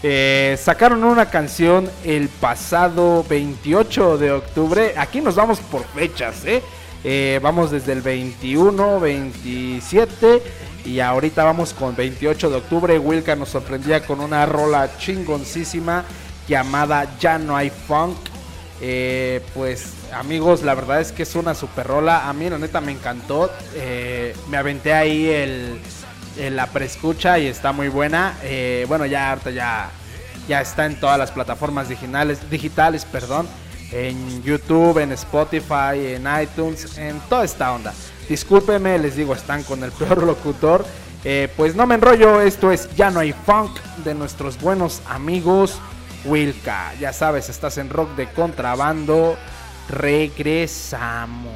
Eh, sacaron una canción el pasado 28 de octubre. Aquí nos vamos por fechas, ¿eh? Eh, vamos desde el 21, 27 y ahorita vamos con 28 de octubre. Wilka nos sorprendía con una rola chingoncísima llamada Ya no hay funk. Eh, pues amigos, la verdad es que es una super rola. A mí la neta me encantó. Me aventé ahí el, el- la preescucha y está muy buena. Eh, bueno, ya harta ya, ya está en todas las plataformas digitales, digitales, perdón. En YouTube, en Spotify, en iTunes, en toda esta onda. Discúlpeme, les digo, están con el peor locutor. Eh, pues no me enrollo, esto es Ya no hay funk de nuestros buenos amigos Wilka. Ya sabes, estás en rock de contrabando. Regresamos.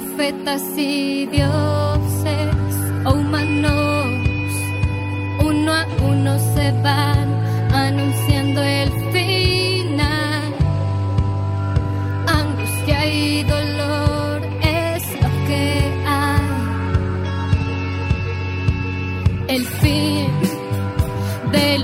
Profetas y dioses o humanos, uno a uno se van anunciando el final. Angustia y dolor es lo que hay. El fin de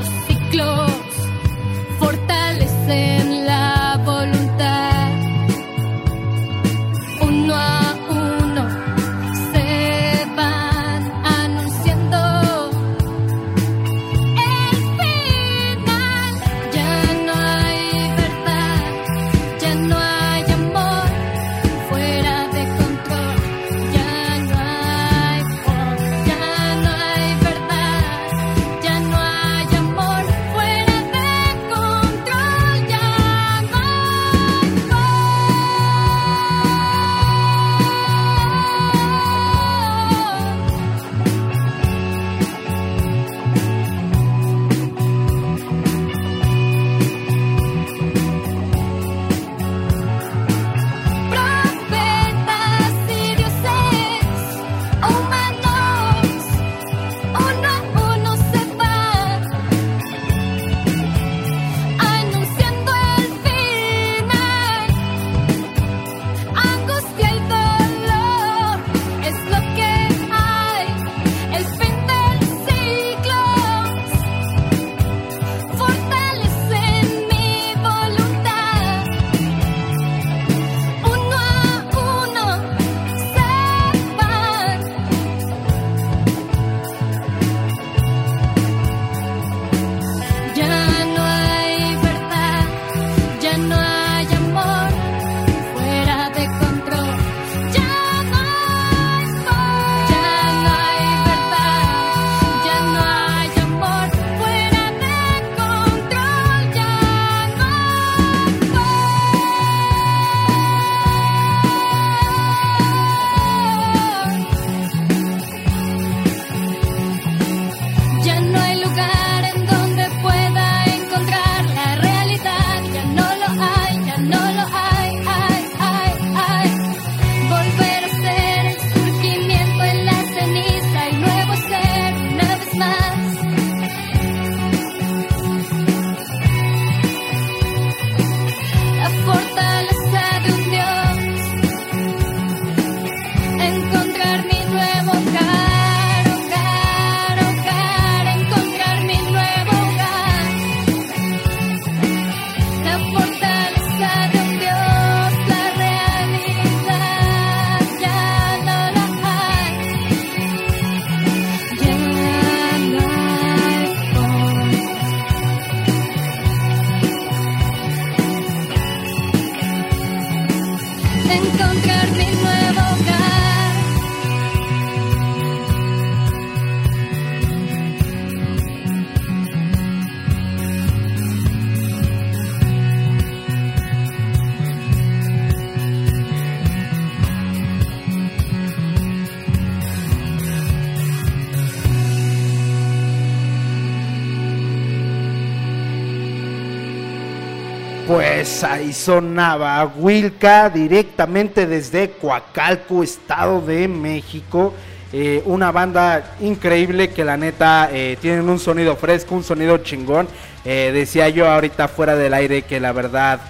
Pues ahí sonaba Wilka directamente desde Coacalco, Estado de México. Eh, una banda increíble que la neta eh, tienen un sonido fresco, un sonido chingón. Eh, decía yo ahorita fuera del aire que la verdad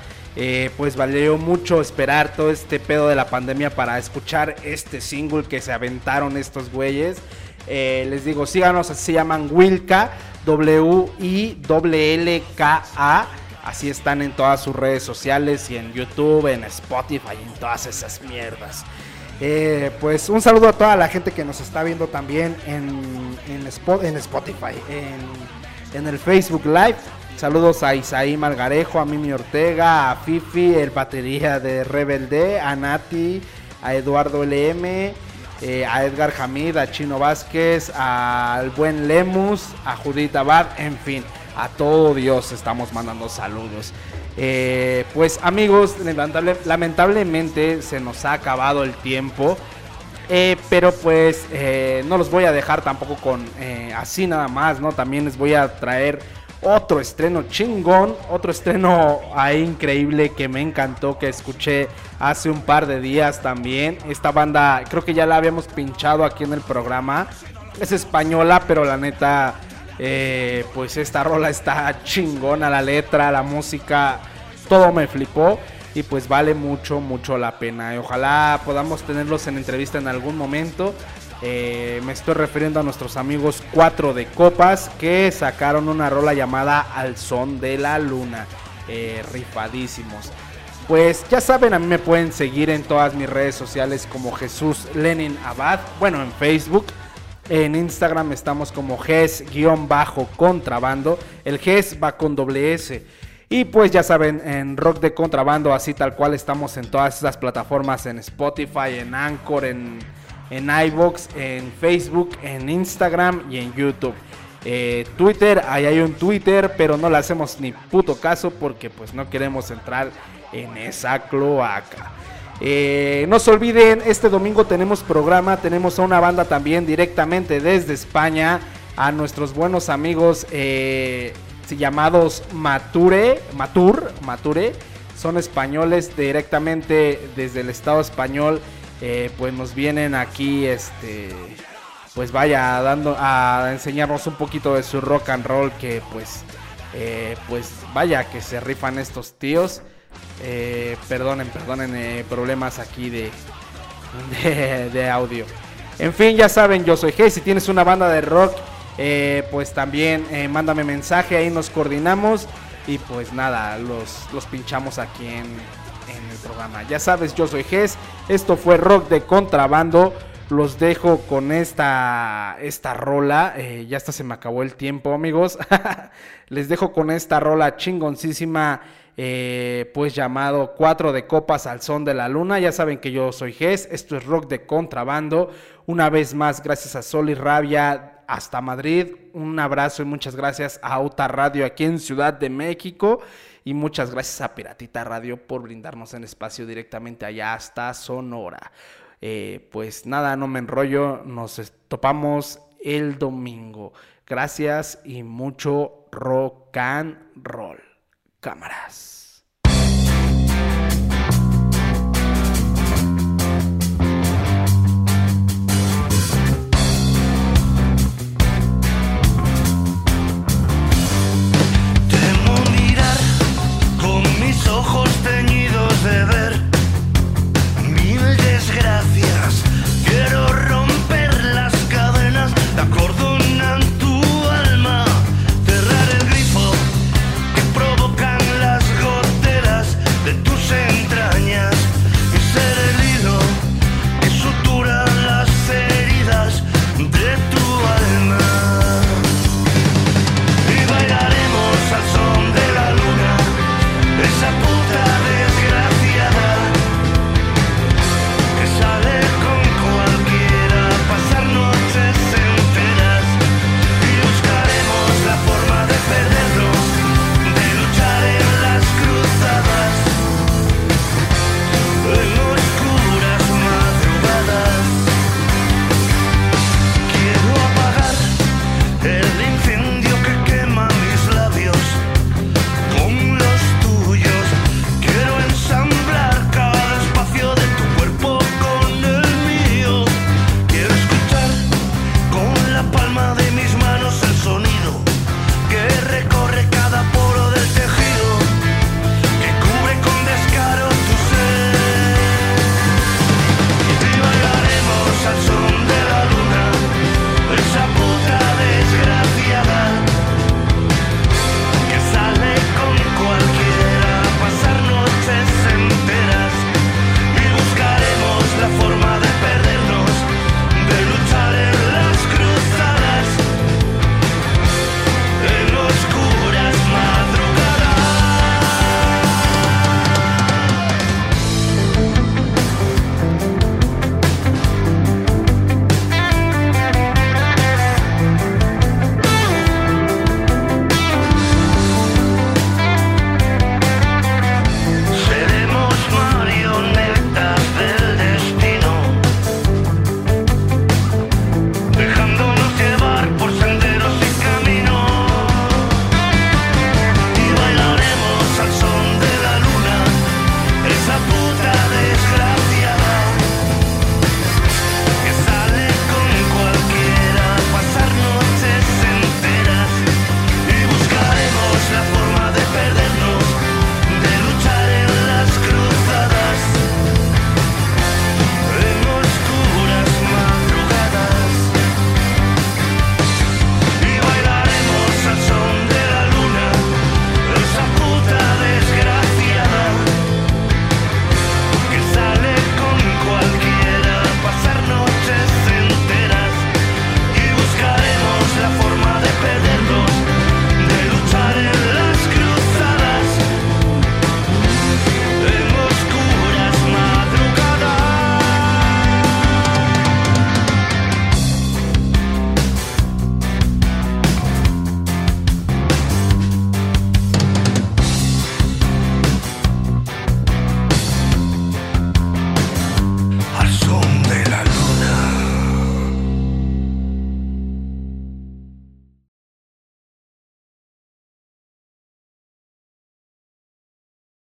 pues valió mucho esperar todo este pedo de la pandemia para escuchar este single que se aventaron estos güeyes. Les digo, síganos, se llaman Wilka, W-I-L-L-K-A. Así están en todas sus redes sociales y en YouTube, en Spotify, en todas esas mierdas. Eh, pues un saludo a toda la gente que nos está viendo también en, en, Spo- en Spotify, en, en el Facebook Live. Saludos a Isaí Malgarejo, a Mimi Ortega, a Fifi, el batería de Rebelde, a Nati, a Eduardo LM, eh, a Edgar Hamid, a Chino Vázquez, al buen Lemus, a Judith Abad, en fin, a todo Dios estamos mandando saludos. Eh, pues amigos, lamentable- lamentablemente se nos ha acabado el tiempo. Eh, pero pues eh, no los voy a dejar tampoco con así nada más, ¿no? También les voy a traer otro estreno chingón, otro estreno ahí increíble que me encantó, que escuché hace un par de días también. Esta banda creo que ya la habíamos pinchado aquí en el programa. Es española, pero la neta, eh, pues esta rola está chingona, la letra, la música, todo me flipó y pues vale mucho, mucho la pena. Y ojalá podamos tenerlos en entrevista en algún momento. Eh, me estoy refiriendo a nuestros amigos 4 de Copas que sacaron una rola llamada Al Son de la Luna. Eh, rifadísimos. Pues ya saben, a mí me pueden seguir en todas mis redes sociales como Jesús Lenin Abad. Bueno, en Facebook. En Instagram estamos como GES-contrabando. El GES va con doble S. Y pues ya saben, en Rock de Contrabando, así tal cual estamos en todas esas plataformas, en Spotify, en Anchor, en, en en Facebook, en Instagram y en YouTube. Eh, Twitter, ahí hay un Twitter, pero no le hacemos ni puto caso porque pues no queremos entrar en esa cloaca. Eh, no se olviden, este domingo tenemos programa, tenemos a una banda también directamente desde España, a nuestros buenos amigos eh, llamados Mature, Matur, Mature, son españoles directamente desde el Estado español, eh, pues nos vienen aquí, este, pues vaya dando a enseñarnos un poquito de su rock and roll que pues, pues vaya que se rifan estos tíos. Eh, perdonen, perdonen eh, problemas aquí de, de, audio. En fin, ya saben, yo soy G. Si tienes una banda de rock, eh, pues también mándame mensaje, ahí nos coordinamos. Y pues nada, los, los pinchamos aquí en, en el programa. Ya sabes, yo soy Ges. Esto fue Rock de Contrabando. Los dejo con esta, esta rola. Ya hasta se me acabó el tiempo, amigos. Les dejo con esta rola chingoncísima. Eh, pues llamado Cuatro de Copas al Son de la Luna. Ya saben que yo soy Ges. Esto es Rock de Contrabando. Una vez más, gracias a Sol y Rabia hasta Madrid. Un abrazo y muchas gracias a Auta Radio aquí en Ciudad de México. Y muchas gracias a Piratita Radio por brindarnos el espacio directamente allá hasta Sonora. Eh, pues nada, no me enrollo. Nos topamos el domingo. Gracias y mucho rock and roll. Cámaras.